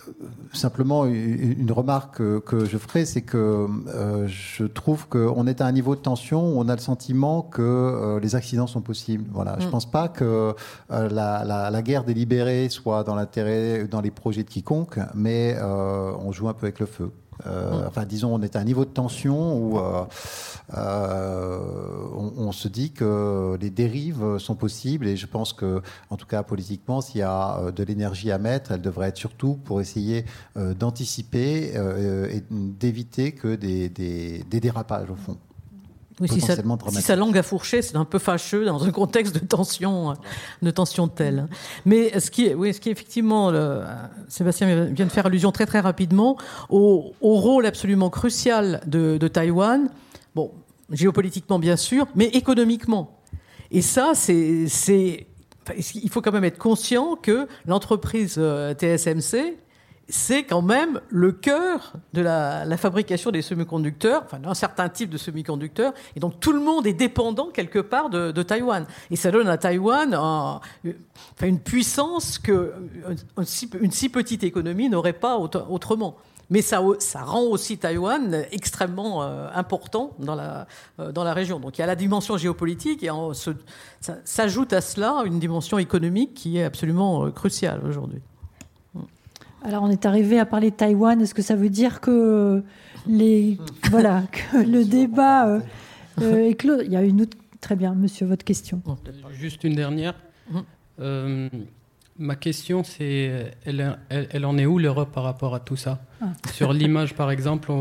simplement une remarque que, je ferai, c'est que euh, je trouve qu'on est à un niveau de tension où on a le sentiment que les accidents sont possibles. Voilà, je mm. pense pas que la, guerre délibérée soit dans l'intérêt, dans les projets de quiconque, mais on joue un peu avec le feu. Euh, enfin, disons, on est à un niveau de tension où euh, euh, on, se dit que les dérives sont possibles et je pense que, en tout cas politiquement, s'il y a de l'énergie à mettre, elle devrait être surtout pour essayer d'anticiper et d'éviter que des, des dérapages au fond. Oui, si, sa, langue a fourché, c'est un peu fâcheux dans un contexte de tension, de tension telle. Mais ce qui est, oui, ce qui est effectivement, le, Sébastien vient de faire allusion très très rapidement au, rôle absolument crucial de, de, Taïwan. Bon, géopolitiquement bien sûr, mais économiquement. Et ça, c'est, c'est, il faut quand même être conscient que l'entreprise euh, TSMC c'est quand même le cœur de la, fabrication des semi-conducteurs, enfin d'un certain type de semi-conducteurs, et donc tout le monde est dépendant quelque part de, Taïwan. Et ça donne à Taïwan une puissance que une si, petite économie n'aurait pas autrement. Mais ça, rend aussi Taïwan extrêmement euh, important dans la, euh, dans la région. Donc il y a la dimension géopolitique et s'ajoute à cela une dimension économique qui est absolument euh, cruciale aujourd'hui. Alors, on est arrivé à parler de Taïwan. Est-ce que ça veut dire que les voilà que le débat euh, euh, est clos? Il y a une autre. Très bien, monsieur, votre question. Juste une dernière. Euh, ma question, c'est elle, elle, en est où l'Europe par rapport à tout ça? Ah. Sur l'image, par exemple,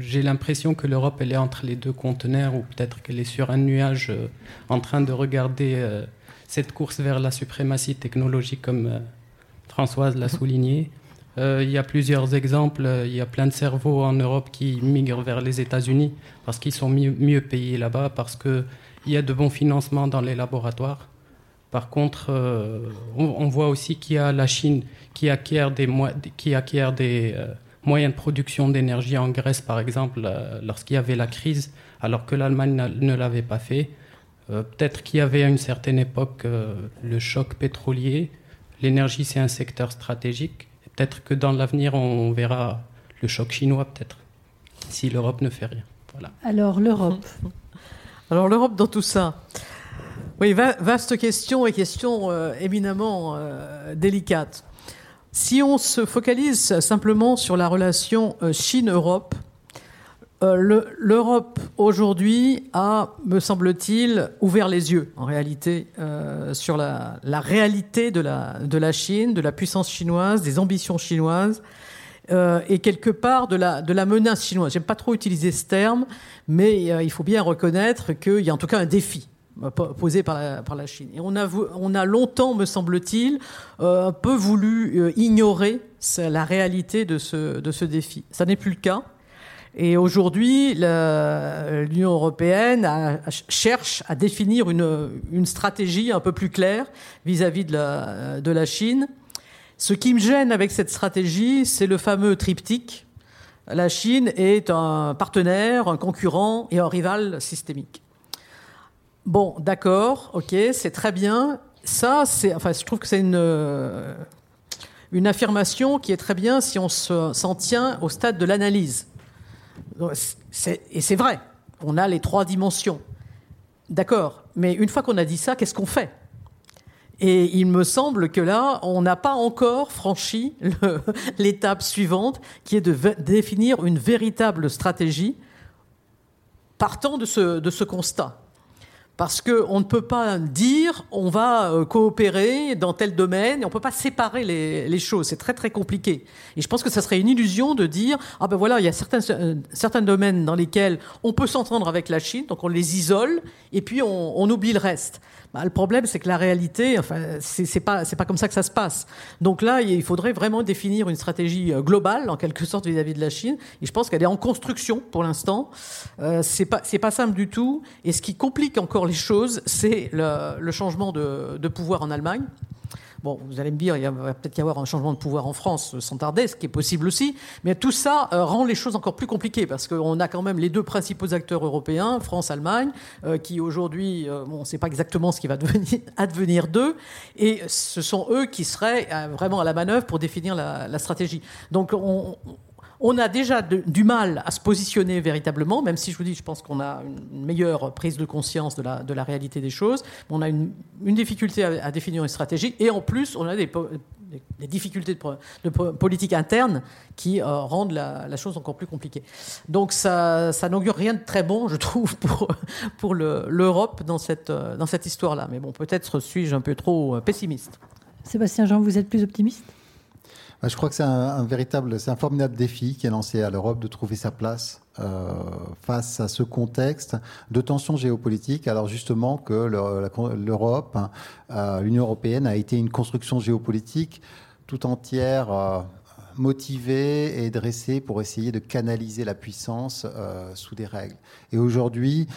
j'ai l'impression que l'Europe, elle est entre les deux conteneurs, ou peut-être qu'elle est sur un nuage en train de regarder cette course vers la suprématie technologique comme Françoise l'a souligné. Euh, il y a plusieurs exemples. Il y a plein de cerveaux en Europe qui migrent vers les États-Unis parce qu'ils sont mieux, payés là-bas, parce qu'il y a de bons financements dans les laboratoires. Par contre, euh, on, voit aussi qu'il y a la Chine qui acquiert des, euh, moyens de production d'énergie en Grèce, par exemple, lorsqu'il y avait la crise, alors que l'Allemagne ne l'avait pas fait. Peut-être qu'il y avait à une certaine époque le choc pétrolier l'énergie, c'est un secteur stratégique. Peut-être que dans l'avenir, on verra le choc chinois, peut-être, si l'Europe ne fait rien. Voilà. Alors, l'Europe. Alors, l'Europe dans tout ça. Oui, vaste question et question euh, éminemment euh, délicate. Si on se focalise simplement sur la relation euh, Chine-Europe, euh, L'Europe aujourd'hui a, me semble-t-il, ouvert les yeux en réalité euh, sur la, réalité de la, Chine, de la puissance chinoise, des ambitions chinoises. Euh, et quelque part de la, menace chinoise. J'aime pas trop utiliser ce terme, mais il faut bien reconnaître qu'il y a en tout cas un défi posé par la, Chine. Et on a, on a longtemps, me semble-t-il, un peu voulu ignorer la réalité de ce, de ce défi. Ça n'est plus le cas. Et aujourd'hui, l'Union européenne cherche à définir une, stratégie un peu plus claire vis-à-vis de, la, Chine. Ce qui me gêne avec cette stratégie, c'est le fameux triptyque. La Chine est un partenaire, un concurrent et un rival systémique. Bon, d'accord, ok, c'est très bien. Ça, enfin, je trouve que c'est une affirmation qui est très bien si on s'en tient au stade de l'analyse. Et c'est vrai, on a les trois dimensions. D'accord, mais une fois qu'on a dit ça, qu'est-ce qu'on fait? Et il me semble que là, on n'a pas encore franchi l'étape suivante, qui est de définir une véritable stratégie partant de ce, de ce constat. Parce qu'on ne peut pas dire on va euh, coopérer dans tel domaine et on ne peut pas séparer les, les choses. C'est très très compliqué. Et je pense que ça serait une illusion de dire ah ben voilà, il y a certains, euh, certains domaines dans lesquels on peut s'entendre avec la Chine, donc on les isole et puis on, on oublie le reste. Bah, le problème, c'est que la réalité, enfin, c'est pas, pas comme ça que ça se passe. Donc là, il faudrait vraiment définir une stratégie euh, globale, en quelque sorte, vis-à-vis de la Chine. Et je pense qu'elle est en construction pour l'instant. Euh, c'est pas, pas simple du tout. Et ce qui complique encore les choses, c'est le, le, changement de, de pouvoir en Allemagne. Bon, vous allez me dire, il va peut-être y avoir un changement de pouvoir en France sans tarder, ce qui est possible aussi, mais tout ça euh, rend les choses encore plus compliquées parce qu'on a quand même les deux principaux acteurs européens, France, Allemagne, euh, qui aujourd'hui, euh, on ne sait pas exactement ce qui va advenir d'eux, et ce sont eux qui seraient vraiment à la manœuvre pour définir la, la stratégie. Donc on, on a déjà du mal à se positionner véritablement, même si je vous dis, je pense qu'on a une meilleure prise de conscience de la, réalité des choses. On a une, difficulté à, définir une stratégie et en plus, on a des, difficultés de, politique interne qui euh, rendent la, chose encore plus compliquée. Donc ça, n'augure rien de très bon, je trouve, pour, l'Europe dans cette, dans cette histoire-là. Mais bon, peut-être suis-je un peu trop pessimiste. Sébastien Jean, vous êtes plus optimiste? Je crois que c'est un, véritable, c'est un formidable défi qui est lancé à l'Europe de trouver sa place euh, face à ce contexte de tensions géopolitiques. Alors justement que l'Europe, euh, l'Union européenne a été une construction géopolitique tout entière. Euh, motivée et dressée pour essayer de canaliser la puissance sous des règles. Et aujourd'hui,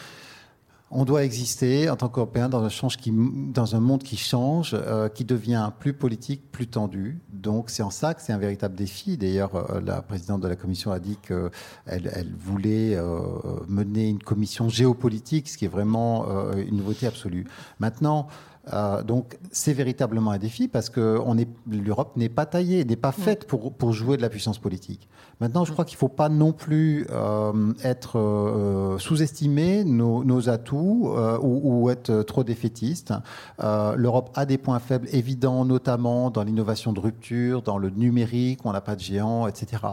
on doit exister en tant qu'Européens dans, dans, un monde qui change, euh, qui devient plus politique, plus tendu. Donc c'est en ça que c'est un véritable défi. D'ailleurs, euh, la présidente de la Commission a dit qu'elle elle voulait euh, mener une commission géopolitique, ce qui est vraiment une nouveauté absolue. Maintenant, euh, donc c'est véritablement un défi parce que l'Europe n'est pas taillée, n'est pas faite pour, pour, jouer de la puissance politique. Maintenant, je crois qu'il ne faut pas non plus euh, être euh, sous-estimer nos, nos, atouts ou, ou, être trop défaitiste. L'Europe a des points faibles évidents, notamment dans l'innovation de rupture, dans le numérique, on n'a pas de géant, etc.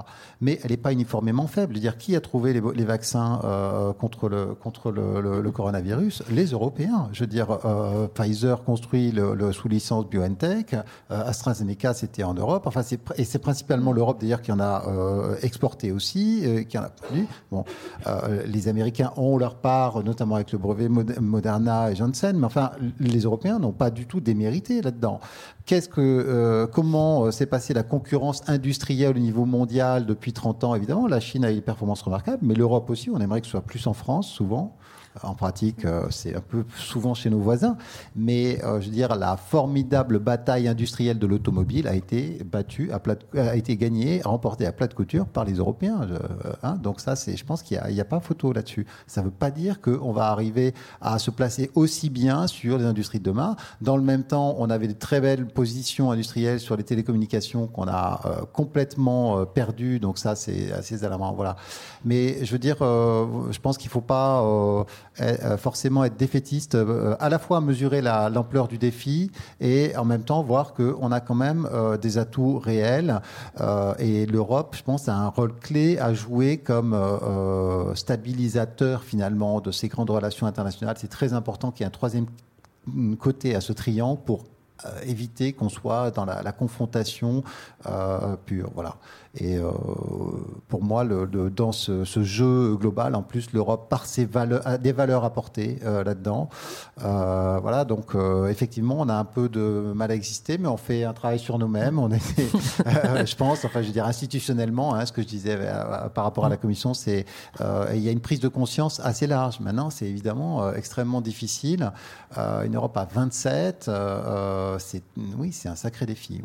Mais elle n'est pas uniformément faible. Je veux dire, qui a trouvé les, les vaccins contre, le, contre le, le, le, coronavirus? Les Européens. Je veux dire, Pfizer construit le, sous licence BioNTech. Euh, AstraZeneca, c'était en Europe. Enfin, et c'est principalement l'Europe d'ailleurs qui en a euh, exporté aussi, euh, qui en a produit. Bon, les Américains ont leur part, notamment avec le brevet Moderna et Janssen, mais enfin, les Européens n'ont pas du tout démérité là-dedans. Qu'est-ce que, comment s'est passée la concurrence industrielle au niveau mondial depuis 30 ans? Évidemment, la Chine a eu des performances remarquables, mais l'Europe aussi. On aimerait que ce soit plus en France, souvent. En pratique, euh, c'est un peu souvent chez nos voisins, mais euh, je veux dire, la formidable bataille industrielle de l'automobile a été battue, à a été gagnée, remportée à plat de couture par les Européens. Euh, hein. donc ça, c'est, je pense qu'il n'y a, a, pas photo là-dessus. Ça ne veut pas dire qu'on va arriver à se placer aussi bien sur les industries de demain. Dans le même temps, on avait de très belles positions industrielles sur les télécommunications qu'on a complètement perdues. Donc ça, c'est assez alarmant. Voilà. Mais je veux dire, je pense qu'il ne faut pas forcément être défaitiste, à la fois mesurer l'ampleur du défi et en même temps voir qu'on a quand même des atouts réels. et l'Europe, je pense, a un rôle clé à jouer comme stabilisateur finalement de ces grandes relations internationales. C'est très important qu'il y ait un troisième côté à ce triangle pour éviter qu'on soit dans la, confrontation pure. Voilà. Et euh, pour moi, dans ce, jeu global, en plus, l'Europe, par ses valeurs, a des valeurs apportées euh, là-dedans. Euh, voilà, donc effectivement, on a un peu de mal à exister, mais on fait un travail sur nous-mêmes. On est, je pense, enfin, je veux dire institutionnellement, hein, ce que je disais par rapport à la Commission, c'est il y a une prise de conscience assez large. Maintenant, c'est évidemment extrêmement difficile. une Europe à 27, oui, c'est un sacré défi.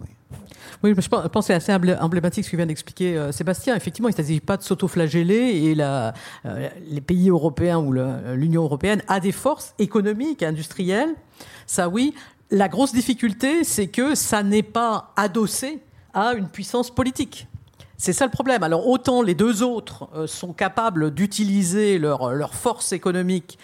Oui. Je pense que c'est assez emblématique ce que vient d'expliquer euh, Sébastien. Effectivement, il ne s'agit pas de s'auto-flageller et euh, les pays européens ou l'Union européenne a des forces économiques, industrielles. Ça, oui. La grosse difficulté, c'est que ça n'est pas adossé à une puissance politique. C'est ça le problème. Alors autant les deux autres euh, sont capables d'utiliser leur force économique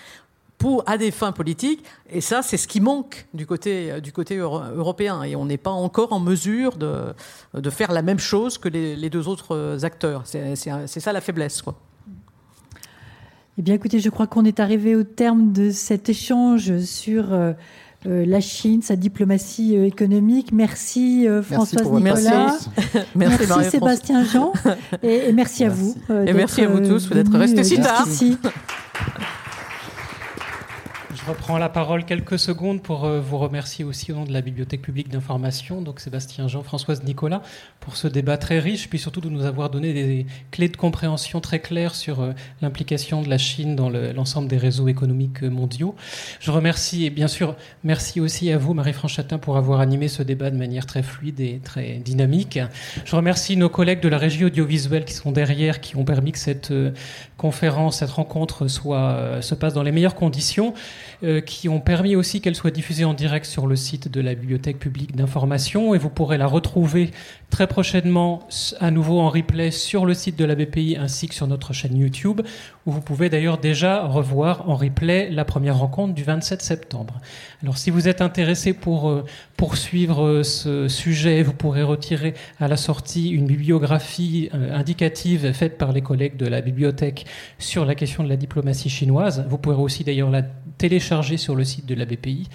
pour, à des fins politiques. Et ça, c'est ce qui manque du côté, euh, du côté européen. Et on n'est pas encore en mesure de, de, faire la même chose que les, deux autres euh, acteurs. C'est ça la faiblesse. Quoi. Eh bien, écoutez, je crois qu'on est arrivé au terme de cet échange sur euh, la Chine, sa diplomatie économique. Merci Françoise Nicolas. Merci, merci Sébastien Jean. Et, merci, à vous. et merci à vous tous d'être restés si tard. Je reprends la parole quelques secondes pour euh, vous remercier aussi au nom de la Bibliothèque publique d'information, donc Sébastien Jean, Françoise Nicolas, pour ce débat très riche, puis surtout de nous avoir donné des clés de compréhension très claires sur euh, l'implication de la Chine dans l'ensemble des réseaux économiques euh, mondiaux. Je remercie, et bien sûr, merci aussi à vous, Marie-France Chatin, pour avoir animé ce débat de manière très fluide et très dynamique. Je remercie nos collègues de la régie audiovisuelle qui sont derrière, qui ont permis que cette conférence, cette rencontre soit, se passe dans les meilleures conditions. Euh, qui ont permis aussi qu'elle soit diffusée en direct sur le site de la Bibliothèque publique d'information. Et vous pourrez la retrouver très prochainement à nouveau en replay sur le site de la BPI ainsi que sur notre chaîne YouTube, où vous pouvez d'ailleurs déjà revoir en replay la première rencontre du 27 septembre. Alors si vous êtes intéressé pour euh, poursuivre euh, ce sujet, vous pourrez retirer à la sortie une bibliographie indicative faite par les collègues de la bibliothèque sur la question de la diplomatie chinoise. Vous pourrez aussi d'ailleurs la télécharger sur le site de la BPI.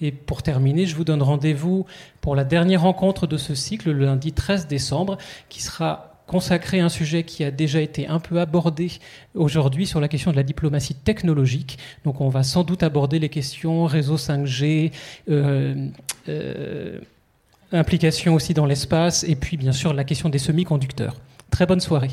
Et pour terminer, je vous donne rendez-vous pour la dernière rencontre de ce cycle, le lundi 13 décembre, qui sera consacré à un sujet qui a déjà été un peu abordé aujourd'hui sur la question de la diplomatie technologique. Donc on va sans doute aborder les questions réseau 5G, euh, euh, implication aussi dans l'espace, et puis bien sûr la question des semi-conducteurs. Très bonne soirée.